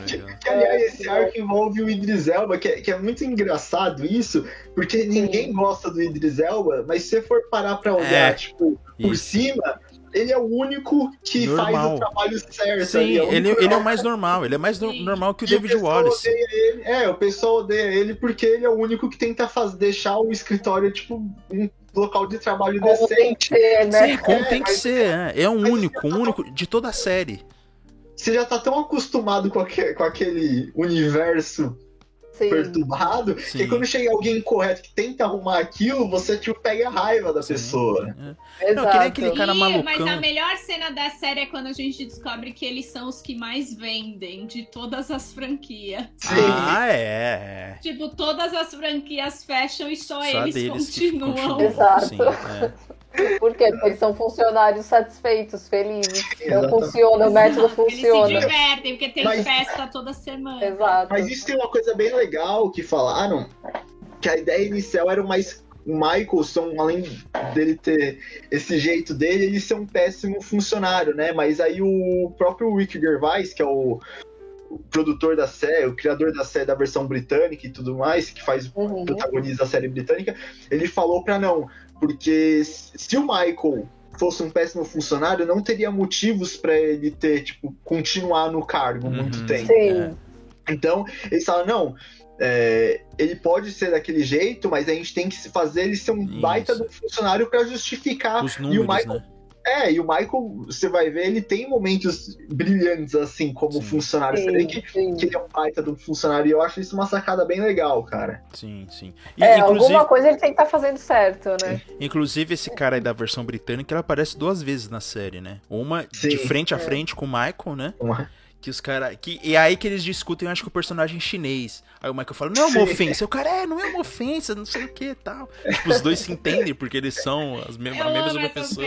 sim. Que, aliás, esse arco envolve o Idris Elba, que é, que é muito engraçado isso, porque ninguém gosta do Idris Elba, mas se você for parar pra olhar, É, tipo, por Isso. cima, ele é o único que faz Normal. o trabalho certo. Sim, ali, é ele, ele é o mais normal, ele é mais Sim. normal que o E David Wallace. ele. É, o pessoal odeia ele porque ele é o único que tenta faz, deixar o escritório, tipo, um local de trabalho Como tem decente. que ser, né? Sim, como É, tem que mas- ser, é. É um único, um único de toda a série. Você já tá tão acostumado com, aque- com aquele universo Sim. perturbado Sim. que quando chega alguém incorreto que tenta arrumar aquilo, você, tipo, pega a raiva da pessoa. É. Não, que nem aquele Exato. cara malucão. mas a melhor cena da série é quando a gente descobre que eles são os que mais vendem de todas as franquias. Sim. Ah, é. é. Tipo, todas as franquias fecham e só, Só eles que continuam. continuam. Exato. Sim, é. Por quê? Porque eles são funcionários satisfeitos, felizes. Então funciona, o método Exato, Eles se funciona. divertem, porque tem Mas- festa toda semana. Exato. Mas isso tem uma coisa bem legal que falaram, que a ideia inicial era o mais o Michaelson, além dele ter esse jeito dele, ele ser um péssimo funcionário, né? Mas aí o próprio Rick Gervais, que é o, produtor da série, o criador da série da versão britânica e tudo mais, que faz Uhum. protagoniza a série britânica, ele falou pra não, porque se o Michael fosse um péssimo funcionário, não teria motivos pra ele ter, tipo, continuar no cargo muito Uhum. tempo. Sim. É. Então, eles falam, não, é, ele pode ser daquele jeito, mas a gente tem que fazer ele ser um Isso. baita do funcionário pra justificar. Os e o números, Michael, né? É, e o Michael, você vai ver, ele tem momentos brilhantes assim como Sim. funcionário. Você vê Sim, que, sim. que ele é um baita do funcionário e eu acho isso uma sacada bem legal, cara. Sim, sim. E, É, inclusive, alguma coisa ele tem que estar fazendo certo, né? inclusive, esse cara aí da versão britânica, ele aparece duas vezes na série, né? Uma de Sim. frente a É. frente com o Michael, né? Uma- Que os caras. Que, e é aí que eles discutem, eu acho que o personagem chinês. Aí o Michael fala, não é uma Sim. ofensa. O cara, é, não é uma ofensa, não sei o que e tal. Tipo, os dois se entendem, porque eles são as mesmas, Eu a mesma pessoa.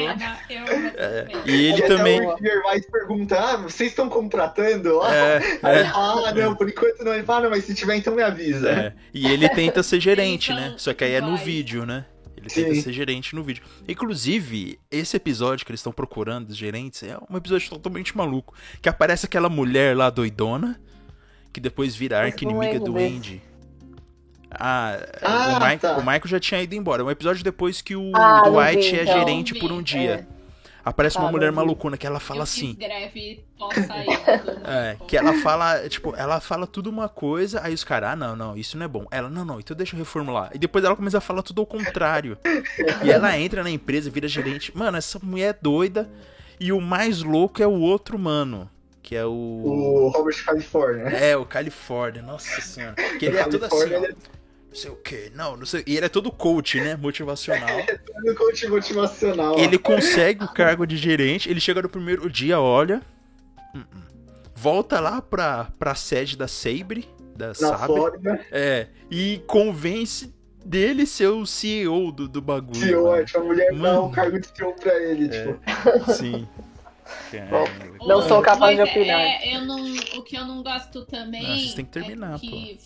eu amo É, e ele e também. o Gervais pergunta: ah, vocês estão contratando? Ah, É, <laughs> Aí é, ele fala, ah, não, por enquanto não. Ele fala, não, mas se tiver, então me avisa. é. E ele tenta ser gerente, né? Só que aí é no vídeo, né? Ele Sim. tenta ser gerente no vídeo. Inclusive, esse episódio que eles estão procurando, os gerentes, é um episódio totalmente maluco. Que aparece aquela mulher lá doidona, que depois vira não arqui-inimiga lembro do desse. Andy. Ah, Ah, o, Michael, tá. o Michael já tinha ido embora. É um episódio depois que o Ah, Dwight vi, é então. gerente por um Vi, dia. Aparece uma mulher malucona que ela fala eu assim. Greve <laughs> É, que ela fala, tipo, ela fala tudo uma coisa, aí os caras, ah, não, não, isso não é bom. Ela, não, não, então deixa eu reformular. E depois ela começa a falar tudo ao contrário. e ela entra na empresa, vira gerente. Mano, essa mulher é doida. E o mais louco é o outro mano, que é o. O Robert California. É, o Califórnia, nossa senhora. Que ele é todo assim, ó, ele não sei o que, não, não sei. E ele é todo coach, né? Motivacional. <laughs> é todo coach motivacional. Ele consegue o cargo de gerente, ele chega no primeiro dia, olha. hum, hum. Volta lá pra, pra sede da Sabre, da Sabre, é, e convence dele ser o CEO do, do bagulho. CEO, mano. é, tipo, a mulher dá Mano. um cargo de CEO pra ele, É. tipo. Sim. Bom. Não sou capaz de Mas é, opinar. é, eu não, o que eu não gosto também. Não, vocês têm que terminar, é que,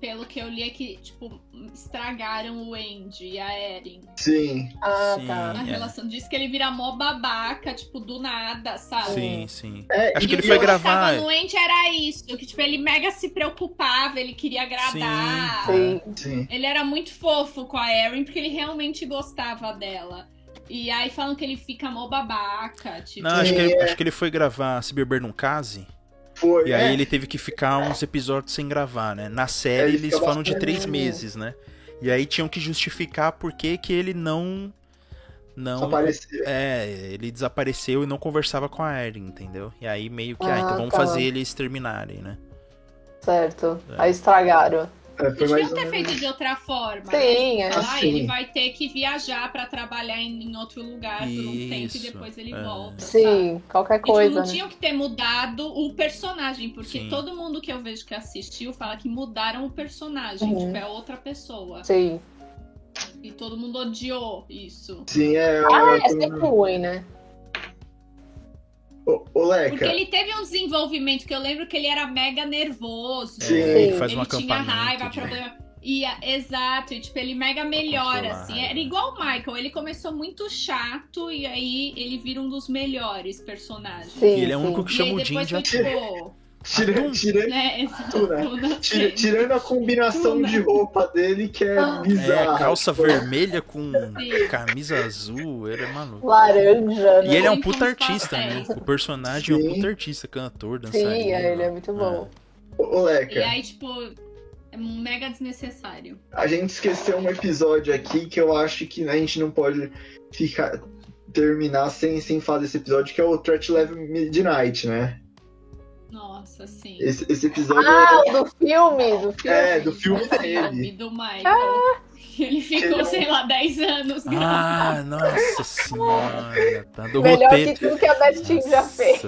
Pelo que eu li é que, tipo, estragaram o Andy e a Erin. Sim. Ah, Sim. tá. A É. relação diz que ele vira mó babaca, tipo, do nada, sabe? Sim, sim. É, Acho e que ele o foi gravar. achava no Andy era isso, que, tipo, ele mega se preocupava, ele queria agradar. Sim. Sim. Ele era muito fofo com a Erin, porque ele realmente gostava dela. E aí falam que ele fica mó babaca, tipo... Não, acho que, ele, É. acho que ele foi gravar Se Beber Num Case. Foi. E aí é. ele teve que ficar uns episódios sem gravar, né? Na série Ele eles falam de três meses, né? E aí tinham que justificar por que que ele não. Não. Apareceu. É, ele desapareceu e não conversava com a Erin, entendeu? E aí meio que, ah, Ah, então vamos tá. fazer eles terminarem, né? Certo. É. Aí estragaram. É, foi Eles mais ter feito de outra forma. Sim, né? é. Sei lá, Assim. ele vai ter que viajar pra trabalhar em, em outro lugar por um tempo e Isso, depois ele é. volta. sabe? Sim, qualquer E, tipo, coisa, não né? tinham que ter mudado o personagem, porque Sim. todo mundo que eu vejo que assistiu fala que mudaram o personagem, Uhum. tipo, é outra pessoa. Sim. E todo mundo odiou isso. Sim, é. Ah, é, é sempre ruim, né? Ô, ô, Leca. Porque ele teve um desenvolvimento que eu lembro que ele era mega nervoso. Sim. É, ele faz ele um tinha raiva, de- problema. E, a- exato, e tipo, ele mega melhora, Controlar, assim. né? Era igual o Michael, ele começou muito chato e aí ele vira um dos melhores personagens. Sim, E ele é o único que E chama o Jim depois de ator. <laughs> tipo, Tira, tira, né, né? tudo tira- assim. tirando a combinação Tudo. de roupa dele, que é Ah. É, bizarra. calça tipo, vermelha com Sim. camisa azul, ele é maluco. Laranja, E né? ele é um Muito puta uns artista, né? pastéis. O personagem é Sim. um puta artista, cantor, dançarino. Sim, é, ele é muito bom. Ô, E Leca, aí, tipo, é mega desnecessário. a gente esqueceu um episódio aqui que eu acho que a gente não pode ficar terminar sem, sem fazer esse episódio, que é o Threat Level Midnight, né? Nossa, sim. Esse, esse episódio Ah, o do filme, do filme. é, do filme dele. do Michael. Ele ficou, sei lá, 10 anos gravando. Ah, nossa senhora. Tá do Melhor roteiro. que tudo que a Beth já fez.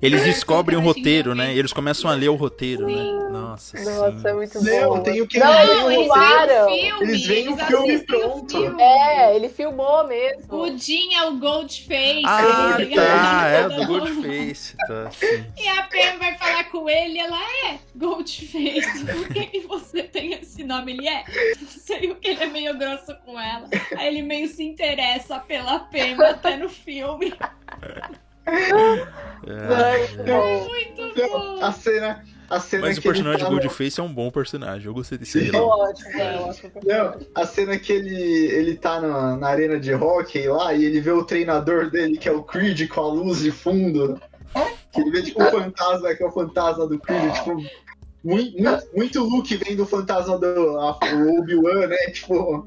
Eles descobrem o roteiro, né? Eles começam a ler o roteiro, Sim. né? Nossa, Nossa, é sim. muito Não, bom. tem o que Não, eles veem o filme, Eles veem o filme assistem o pronto. filme. É, ele filmou mesmo. O Jim é o Goldface. Ah, tá ligado? tá. É Todo do mundo. Goldface, tá. Sim. E a Pam vai falar com ele e ela é Goldface. Por que, que você tem esse nome? Ele é. Não sei o que ele é meio grosso com ela. Aí ele meio se interessa pela Pam até no filme. <laughs> É. bom. a cena. A cena Mas o que ele personagem tá do no- Goldface é um bom personagem. Eu gostei desse Sim. vilão. Ótimo, é, ótimo. Não, a cena que ele, ele tá na, na arena de hockey lá e ele vê o treinador dele, que é o Creed, com a luz de fundo. Que ele vê tipo um fantasma, que é o fantasma do Creed, tipo. Muito, muito, muito Luke vendo o fantasma do o Obi-Wan, né? Tipo.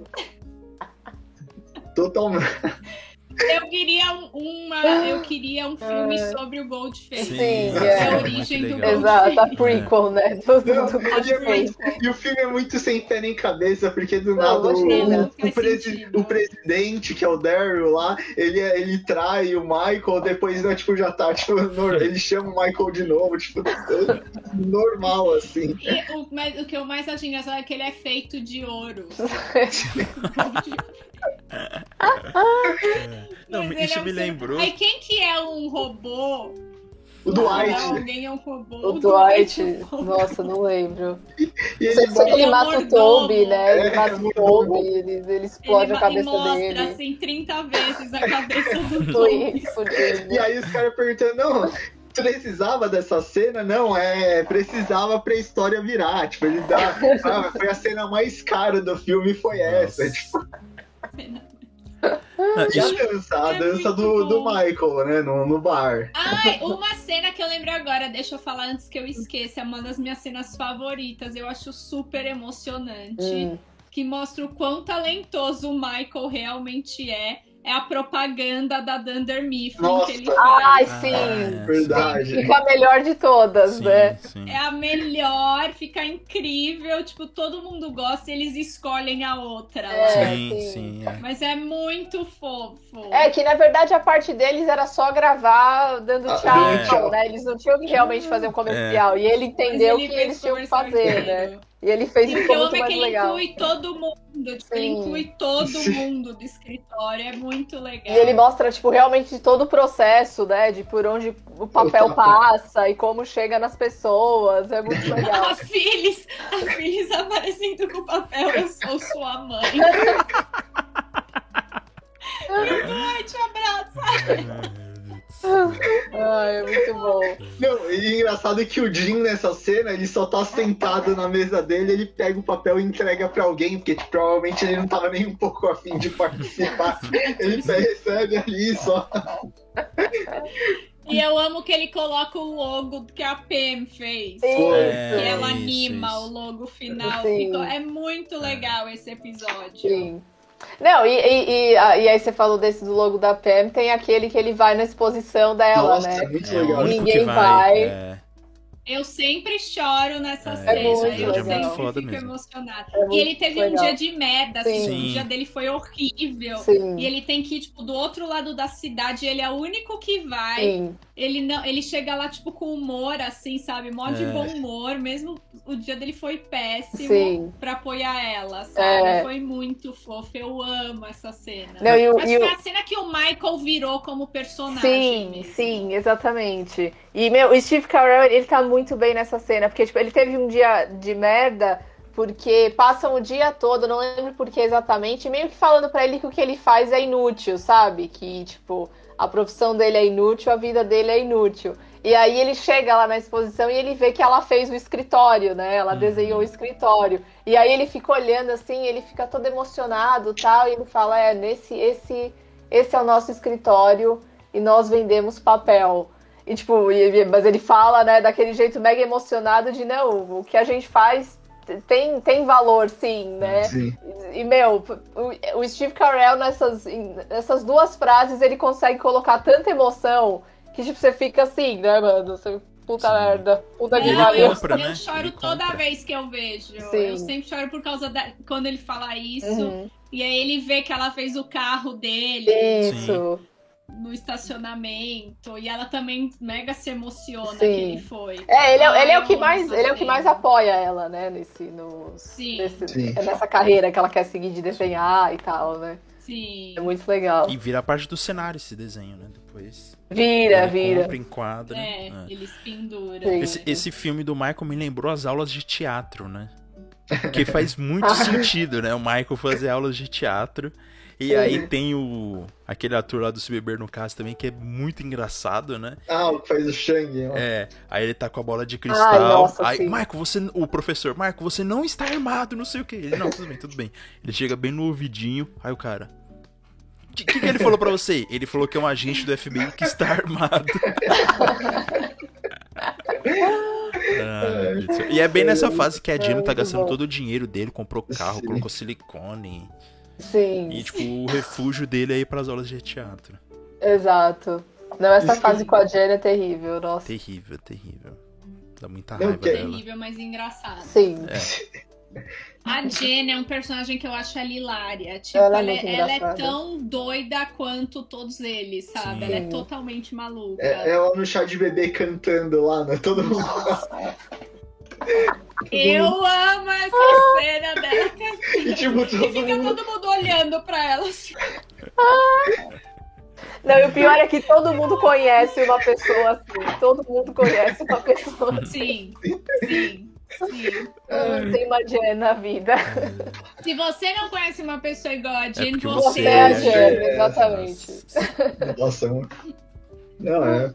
Totalmente. Eu queria um, uma, eu queria um filme sobre o Goldface. Sim, É é. a origem do legal. Exato, a Goldface. prequel, né? Do, do, do ele é e o filme é muito sem pé nem cabeça, porque do Não, nada o, não o, presi- sentido. o presidente, que é o Daryl lá, ele, é- ele trai o Michael, depois né, tipo, já tá, tipo, no- ele chama o Michael de novo, tipo, <laughs> normal, assim. E o, mas o que eu mais acho engraçado é que ele é feito de ouro. <laughs> <laughs> Não, Mas ele isso é um me ser- lembrou. Aí quem que é um robô? O Dwight. Não, alguém é um robô. O Dwight, é robô. nossa, não lembro. E ele que ele é mata o. Toby, né? Ele É, mata é o. Toby, ele, ele explode Ele a cabeça mostra dele. assim 30 vezes a cabeça do <laughs> Toby. E aí os caras perguntando, não, precisava dessa cena? Não, é, precisava pra história virar. Tipo, ele dá. <laughs> ah, foi a cena mais cara do filme, foi essa. Nossa. Tipo, Ah, e a isso- dança, a É dança do, do. Michael, né? No, no bar. Ai, uma cena que eu lembro agora, deixa eu falar antes que eu esqueça, é uma das minhas cenas favoritas. Eu acho super emocionante. Hum. Que mostra o quão talentoso o Michael realmente é. É a propaganda da Dunder Mifflin Nossa. que ele Ai, faz. sim. Ah, Verdade. Fica a melhor de todas, sim, né? sim. É a melhor, fica incrível. Tipo, todo mundo gosta e eles escolhem a outra. É. Sim, sim. sim. é. Mas é muito fofo. É que na verdade a parte deles era só gravar dando Ah, tchau, é. tchau, né? Eles não tinham que realmente fazer um comercial. E ele entendeu ele que eles tinham que fazer, né? E ele fez E o que ficou muito amo é mais que ele legal. inclui todo mundo. Tipo, ele inclui todo <laughs> mundo do escritório. É muito legal. E ele mostra, tipo, realmente todo o processo, né? De por onde o papel passa e como chega nas pessoas. É muito <laughs> legal. A Phyllis, a Phyllis aparecendo com o papel, eu sou sua mãe. <laughs> Ai, te abraça. Ai, é muito bom. Não, e engraçado é que o Jim nessa cena, ele só tá sentado na mesa dele, ele pega o papel e entrega pra alguém, porque tipo, provavelmente ele não tava nem um pouco afim de participar. <laughs> Ele recebe ali só. E eu amo que ele coloca o logo que a Pam fez. É, Que ela isso, anima isso. o logo final. Ficou- é muito legal esse episódio. Sim. Não, e, e, e, a- e aí você falou desse do logo da Pam, tem aquele que ele vai na exposição dela, Nossa, né? muito É legal. único Ninguém vai. vai. é. Eu sempre choro nessa É, cena. muito eu sempre Foda fico mesmo. emocionada. É muito e ele teve legal. um dia de merda, assim, Sim. o dia dele foi horrível. Sim. E ele tem que ir, tipo, do outro lado da cidade, ele é o único que vai. Sim. Ele não, ele chega lá, tipo, com humor, assim, sabe? Mó de É. bom humor, mesmo o dia dele foi péssimo Sim. pra apoiar ela, sabe? É. Foi muito fofo, eu amo essa cena. Não, e o- Acho e que é a cena que o Michael virou como personagem. Sim, mesmo. sim, exatamente. E, meu, o Steve Carell, ele tá muito bem nessa cena, porque, tipo, ele teve um dia de merda, porque passam o dia todo, não lembro por que exatamente, meio que falando para ele que o que ele faz é inútil, sabe? Que, tipo, a profissão dele é inútil, a vida dele é inútil. E aí ele chega lá na exposição e ele vê que ela fez o escritório, né? Ela uhum. desenhou o escritório. E aí ele fica olhando assim, ele fica todo emocionado, tal, e ele fala: "É, nesse esse esse é o nosso escritório e nós vendemos papel". E tipo, mas ele fala, né, daquele jeito mega emocionado de não, o que a gente faz tem, tem valor, sim, né? Sim. E, meu, o, o Steve Carell, nessas, nessas duas frases, ele consegue colocar tanta emoção que, tipo, você fica assim, né, mano? Você, puta sim. merda, puta que pariu. Eu, eu né? choro ele toda compra. vez que eu vejo. Sim. Eu sempre choro por causa da... quando ele fala isso. Uhum. E aí ele vê que ela fez o carro dele. Isso. Sim no estacionamento e ela também mega se emociona Sim. que ele foi. É, ele é, ele é o que mais, ele é o que mais apoia ela, né, nesse no Sim. Nesse, Sim. É nessa carreira que ela quer seguir de desenhar e tal, né? Sim. É muito legal. E vira parte do cenário esse desenho, né? Depois. Vira, vira. Compra, enquadra. É, é. eles penduram. Esse, esse filme do Michael me lembrou as aulas de teatro, né? Porque faz <laughs> muito sentido, né? O Michael fazer aulas de teatro. E aí tem o. aquele ator lá do Se Beber no Caso também, que é muito engraçado, né? Ah, o que faz o Shang. Ó. É. Aí ele tá com a bola de cristal. Ai, nossa, aí, Michael, você. O professor, Michael, você não está armado, não sei o que. Ele, não, tudo bem, tudo bem. Ele chega bem no ouvidinho. Aí o cara. O que, que, que ele falou pra você? Ele falou que é um agente do FBI que está armado. <laughs> ah, e é bem nessa fase que a Jim tá gastando todo o dinheiro dele, comprou carro, Sim. colocou silicone. Sim. E, tipo, o refúgio dele é ir pras aulas de teatro. Exato. Não, essa Isso fase que... com a Jenny é terrível, nossa. Terrível, terrível. Dá muita raiva dela. Terrível, mas engraçado. Sim. É. A Jenny é um personagem que eu acho ela hilária. Tipo, ela, ela, é, ela é, tão doida quanto todos eles, sabe? Sim. Ela é totalmente maluca. É, ela no chá de bebê cantando lá, né? Todo mundo. <laughs> Eu amo essa ah. cena dela. <laughs> E, tipo, todo e fica mundo... todo mundo olhando pra ela assim. Não, e o pior é que todo mundo conhece uma pessoa assim. Todo mundo conhece uma pessoa assim. Sim, sim. Sim. Tem uma Jen na vida. Se você não conhece uma pessoa igual a Jen, é você, você é a Jen, exatamente. Nossa, não é.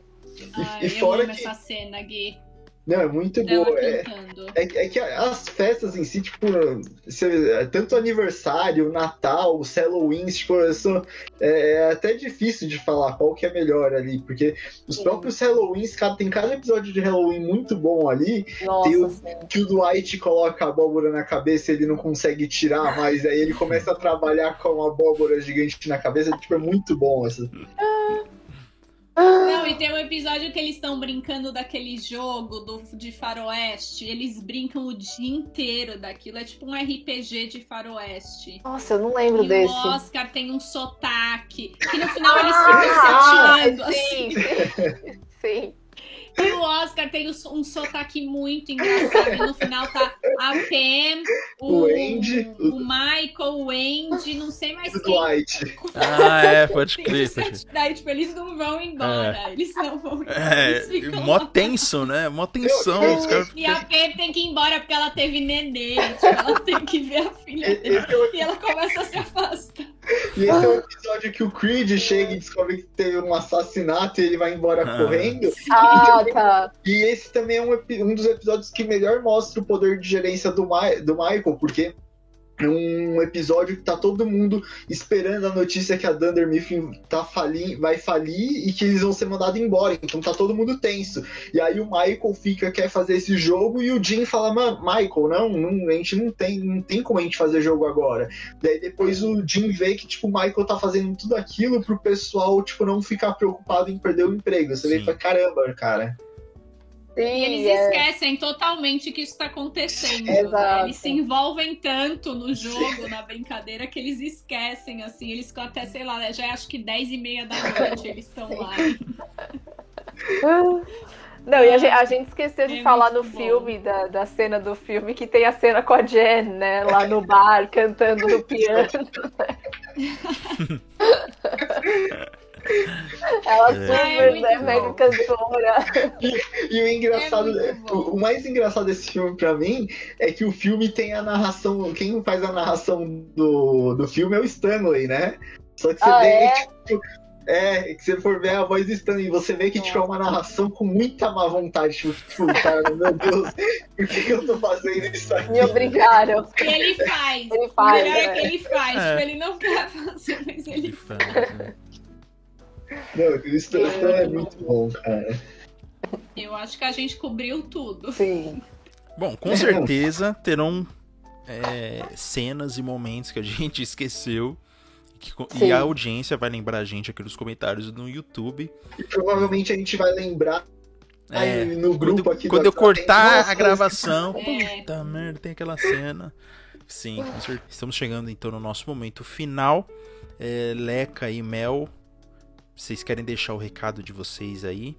E, e fora eu amo que... essa cena, Gui. Não, é muito boa. É, é, é, que as festas em si, tipo, tanto aniversário, Natal, Halloween, tipo, isso é, é, até difícil de falar qual que é melhor ali, porque os próprios Halloweens, cara, tem cada episódio de Halloween muito bom ali. Nossa, tem o, que o Dwight coloca a abóbora na cabeça e ele não consegue tirar, mas aí ele começa a trabalhar com uma abóbora gigante na cabeça, tipo, é muito bom essa. Ah. Não, e tem um episódio que eles estão brincando daquele jogo do, de faroeste. Eles brincam o dia inteiro daquilo. É tipo um RPG de faroeste. Nossa, eu não lembro e desse. O Oscar tem um sotaque. Que no final eles ficam ah, se atirando sim, assim. <laughs> Sim. sim. E o Oscar tem um sotaque muito engraçado. E no final tá a Pam, o, o Andy, o, Michael, o Andy, não sei mais o quem. Dwight. Ah, é, pode crer. Daí, tipo, eles não vão embora. É. Eles não vão embora. É, mó tenso, né? Mó tensão. Eu, eu, caras... E a Pam tem que ir embora porque ela teve nenê. Tipo, ela tem que ver a filha dele. E ela começa a se afastar. E esse é o episódio que o Creed chega e descobre que teve um assassinato e ele vai embora ah. correndo. Ah, E esse também é um, um, dos episódios que melhor mostra o poder de gerência do, Ma do Michael, porque um episódio que tá todo mundo esperando a notícia que a Dunder Mifflin tá falir, vai falir e que eles vão ser mandados embora. Então tá todo mundo tenso. E aí o Michael fica, quer fazer esse jogo e o Jim fala, Michael, não, não, a gente não tem, não tem como a gente fazer jogo agora. Daí depois o Jim vê que, tipo, o Michael tá fazendo tudo aquilo pro pessoal, tipo, não ficar preocupado em perder o emprego. Você Sim. vê e fala, caramba, cara. Sim, e eles é. esquecem totalmente que isso está acontecendo. Né? Eles se envolvem tanto no jogo, na brincadeira, que eles esquecem, assim. Eles ficam até, sei lá, já é acho que 10 e meia da noite <laughs> eles estão lá. <laughs> Não, e a gente, a gente esqueceu de é falar no bom. filme, da, da cena do filme, que tem a cena com a Jen, né? Lá no bar, cantando no piano. <laughs> Ela É. super É, muito é bom. mega cantora. <laughs> E o engraçado, É bom. o, o mais engraçado desse filme pra mim é que o filme tem a narração, quem faz a narração do, do filme é o Stanley, né? Só que você Ah, vê é? que, tipo, é, que você for ver a voz do Stanley, você vê que tipo, é uma narração com muita má vontade, tipo, tipo, cara, <laughs> meu Deus, por que, que eu tô fazendo isso aqui? Me obrigaram. E ele faz. Ele o faz, melhor é né? que ele faz. É. Tipo, ele não quer fazer, mas ele Que faz, né? Não, o Stanley é muito bom, cara. Eu acho que a gente cobriu tudo. Sim. Bom, com certeza terão é, cenas e momentos que a <laughs> gente esqueceu. que e a audiência vai lembrar a gente aqui nos comentários no YouTube. E provavelmente a gente vai lembrar É, aí no grupo quando, aqui do quando eu cortar nossa, a gravação, <laughs> É. puta merda, tem aquela cena. Sim, com certeza. Estamos chegando então no nosso momento final. É, Leca e Mel, vocês querem deixar o recado de vocês aí?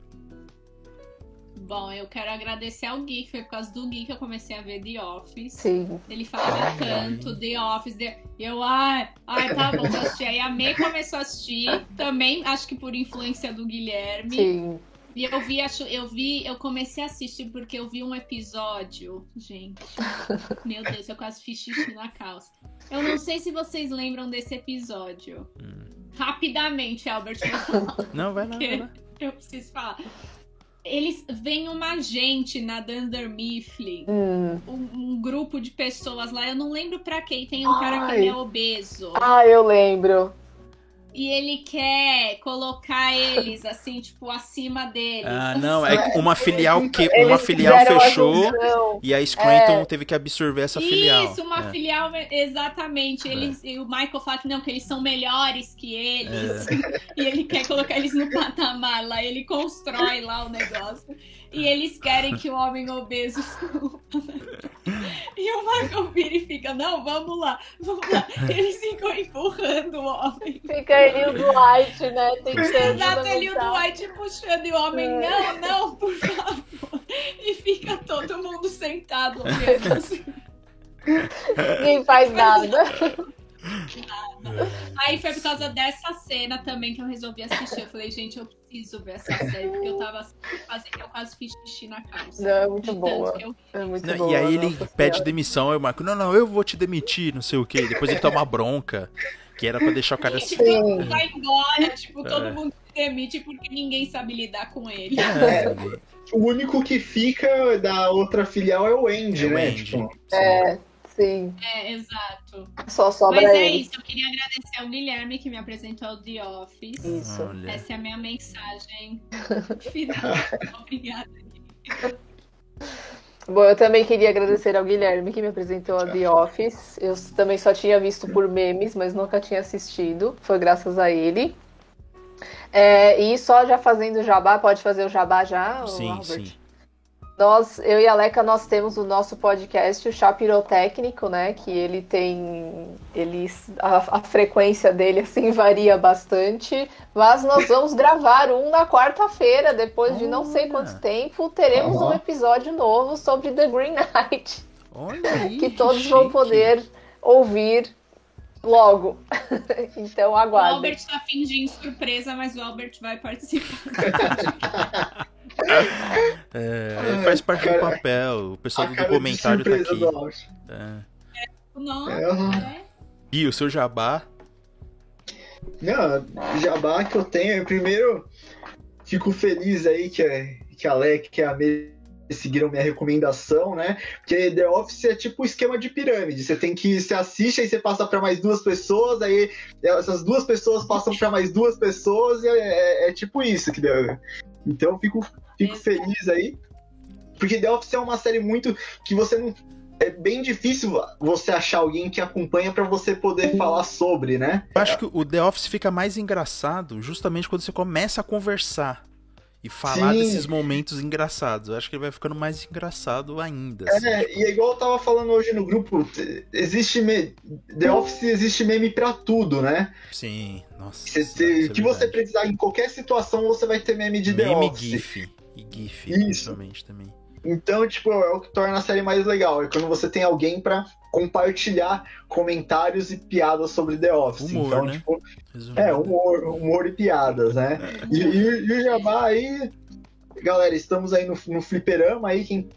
Bom, eu quero agradecer ao Gui, que foi por causa do Gui que eu comecei a ver The Office. Sim. Ele falava tanto The Office, The... e eu, ai, ai, tá bom, vou assistir. Aí a May começou a assistir, também acho que por influência do Guilherme. Sim. E eu vi, acho, eu vi, eu comecei a assistir porque eu vi um episódio, gente. Meu Deus, eu quase fiz xixi na calça. Eu não sei se vocês lembram desse episódio. Hum. Rapidamente, Albert. <laughs> Não, vai lá, vai lá. Eu preciso falar. Eles vêm uma gente na Dunder Mifflin, Hum. um, um grupo de pessoas lá. Eu não lembro pra quem. Tem um cara que Ai. é obeso. Ah, eu lembro. E ele quer colocar eles, assim, tipo, acima deles. Ah, não, é que uma filial que uma filial fechou e a Scranton teve que absorver essa filial. Isso, uma É. filial, exatamente. Eles, e o Michael fala que não, que eles são melhores que eles. <laughs> E ele quer colocar eles no patamar lá. Ele constrói lá o negócio. E eles querem que o homem obeso. E o Michael e fica, não, vamos lá, vamos lá. Eles ficam empurrando o homem. Fica ele e o Dwight, né? Tentando Exato, ele e o levantar. Dwight puxando e o homem, É. não, não, por favor. E fica todo mundo sentado olhando assim. Ninguém faz nada. <laughs> Aí foi por causa dessa cena também que eu resolvi assistir. Eu falei, gente, eu preciso ver essa série, porque eu tava fazendo, eu quase fiz xixi na calça. Não, é muito boa. eu- É muito Não, boa. e aí ele nossa pede senhora. demissão, o Marco, não, não, eu vou te demitir, não sei o quê. Depois ele toma bronca, que era pra deixar o cara... Todo mundo vai embora, tipo, É. todo mundo se demite porque ninguém sabe lidar com ele. É, O único que fica da outra filial é o Andy, É o né? Andy. Tipo, É, sim. É, exato. Só sobra Mas é ele. isso, eu queria agradecer ao Guilherme que me apresentou ao The Office. Isso. olha. Essa é a minha mensagem <laughs> final. <laughs> Obrigada. Bom, eu também queria agradecer ao Guilherme que me apresentou a The Office. Eu também só tinha visto por memes, mas nunca tinha assistido. Foi graças a ele. É, e só já fazendo jabá, pode fazer o jabá já, Sim, Albert? sim. Nós, eu e a Leca, nós temos o nosso podcast, o Chá Pirotécnico, né? Que ele tem. Ele, a, a frequência dele assim <laughs> varia bastante. Mas nós vamos gravar um na quarta-feira, depois de não sei quanto tempo, teremos um Aham. episódio novo sobre The Green Knight. Olha <laughs> aí, Que todos vão poder ouvir logo. <laughs> então O aguardem. Albert tá fingindo surpresa, mas o Albert vai participar. <laughs> É, faz parte do cara, papel, o pessoal do documentário tá aqui. do Albert. É. Não, É, é. E o seu jabá? Não, jabá que eu tenho, primeiro fico feliz aí que, a- que a Alec e a Mê seguiram minha recomendação, né? Porque The Office é tipo um esquema de pirâmide. Você tem que. Você assiste, aí você passa para mais duas pessoas, aí essas duas pessoas passam para mais duas pessoas, e é, é- é tipo isso que deu. Então eu fico, fico Exato. feliz aí. Porque The Office é uma série muito. que você não. É bem difícil você achar alguém que acompanha para você poder falar sobre, né? Eu acho que o The Office fica mais engraçado justamente quando você começa a conversar e falar Sim. desses momentos engraçados. Eu acho que ele vai ficando mais engraçado ainda. assim. É, e é igual eu tava falando hoje no grupo, existe me... The Office existe meme pra tudo, né? Sim, nossa. É que você precisar em qualquer situação, você vai ter meme de The Meme Office. GIF. E GIF, Isso. principalmente também. Então, tipo, é o que torna a série mais legal. É quando você tem alguém pra compartilhar comentários e piadas sobre The Office. Humor, então, né? tipo, Resumindo. é, humor, humor e piadas, né? E, e- e o Jabá aí, galera, estamos aí no, no Fliperama aí, quem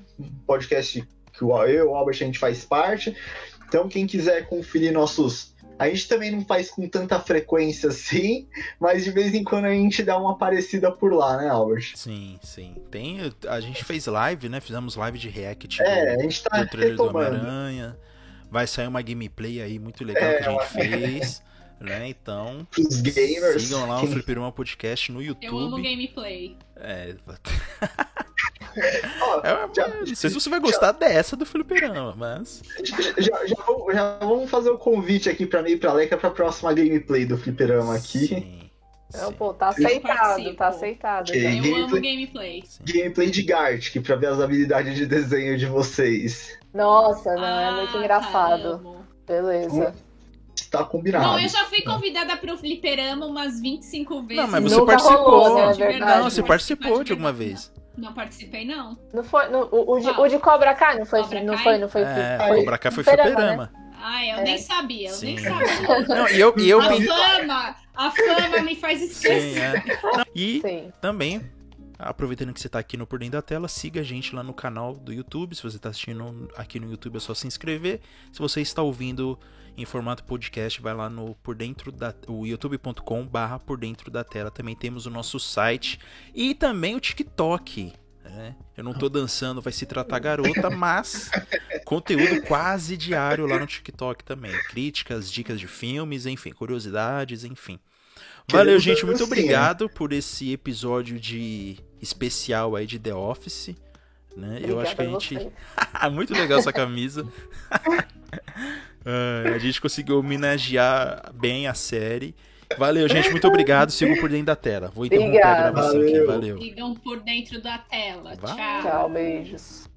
podcast que o- eu o Albert a gente faz parte. Então, quem quiser conferir nossos. A gente também não faz com tanta frequência assim, mas de vez em quando a gente dá uma aparecida por lá, né, Albert? Sim, sim. Tem, a gente fez live, né? Fizemos live de react É, do, a gente tá do retomando. Homem-Aranha. Vai sair uma gameplay aí muito legal É, que a gente uma- fez. Né? Então, Pros gamers. sigam lá o Fliperama Podcast no Eu amo YouTube. gameplay. É, <laughs> Ó, é, já- não sei se você vai gostar dessa do Fliperama, mas. já, já vamos, já vamos fazer o convite aqui pra mim e pra Leca pra próxima gameplay do Fliperama aqui. Sim, Não, sim. pô, tá aceitado, tá aceitado. Ok. já. Eu gameplay. amo gameplay. Gameplay de Gartic pra ver as habilidades de desenho de vocês. Nossa, não, é muito Ah, engraçado. tá, amo. Beleza. Está combinado. Bom, eu já fui convidada pro fliperama umas 25 vezes. Não, mas você Nunca participou. rolou, né? É De verdade. verdade. Não, você participou de alguma vez. Não participei, não. Não foi, no- o, o de, o de Cobra Kai não foi, Cobra não Kai? foi, não foi. É, foi Cobra Kai foi fliperama, Fliperama. Ah, eu É. nem sabia, eu nem Sim. sabia. Não, e eu, e eu A fama, a fama me faz Sim, esquecer. é. Não, e Sim. também, aproveitando que você tá aqui no Por Dentro da Tela, siga a gente lá no canal do YouTube. Se você tá assistindo aqui no YouTube, é só se inscrever. Se você está ouvindo em formato podcast, vai lá no por dentro da o youtube.com barra por dentro da tela. Também temos o nosso site e também o TikTok. né? Eu não tô dançando, vai se tratar garota, mas conteúdo quase diário lá no TikTok também. Críticas, dicas de filmes, enfim, curiosidades, enfim. Valeu, gente. Muito obrigado por esse episódio de especial aí de The Office. Né? Eu acho que a gente. você. <laughs> Muito legal essa camisa. Ah, <laughs> a gente conseguiu homenagear bem a série. Valeu, gente. Muito obrigado. Sigo por dentro da tela. Vou interromper a Obrigada. gravação aqui. Valeu. Valeu. Sigam por dentro da tela. Vai. Tchau. Tchau, beijos.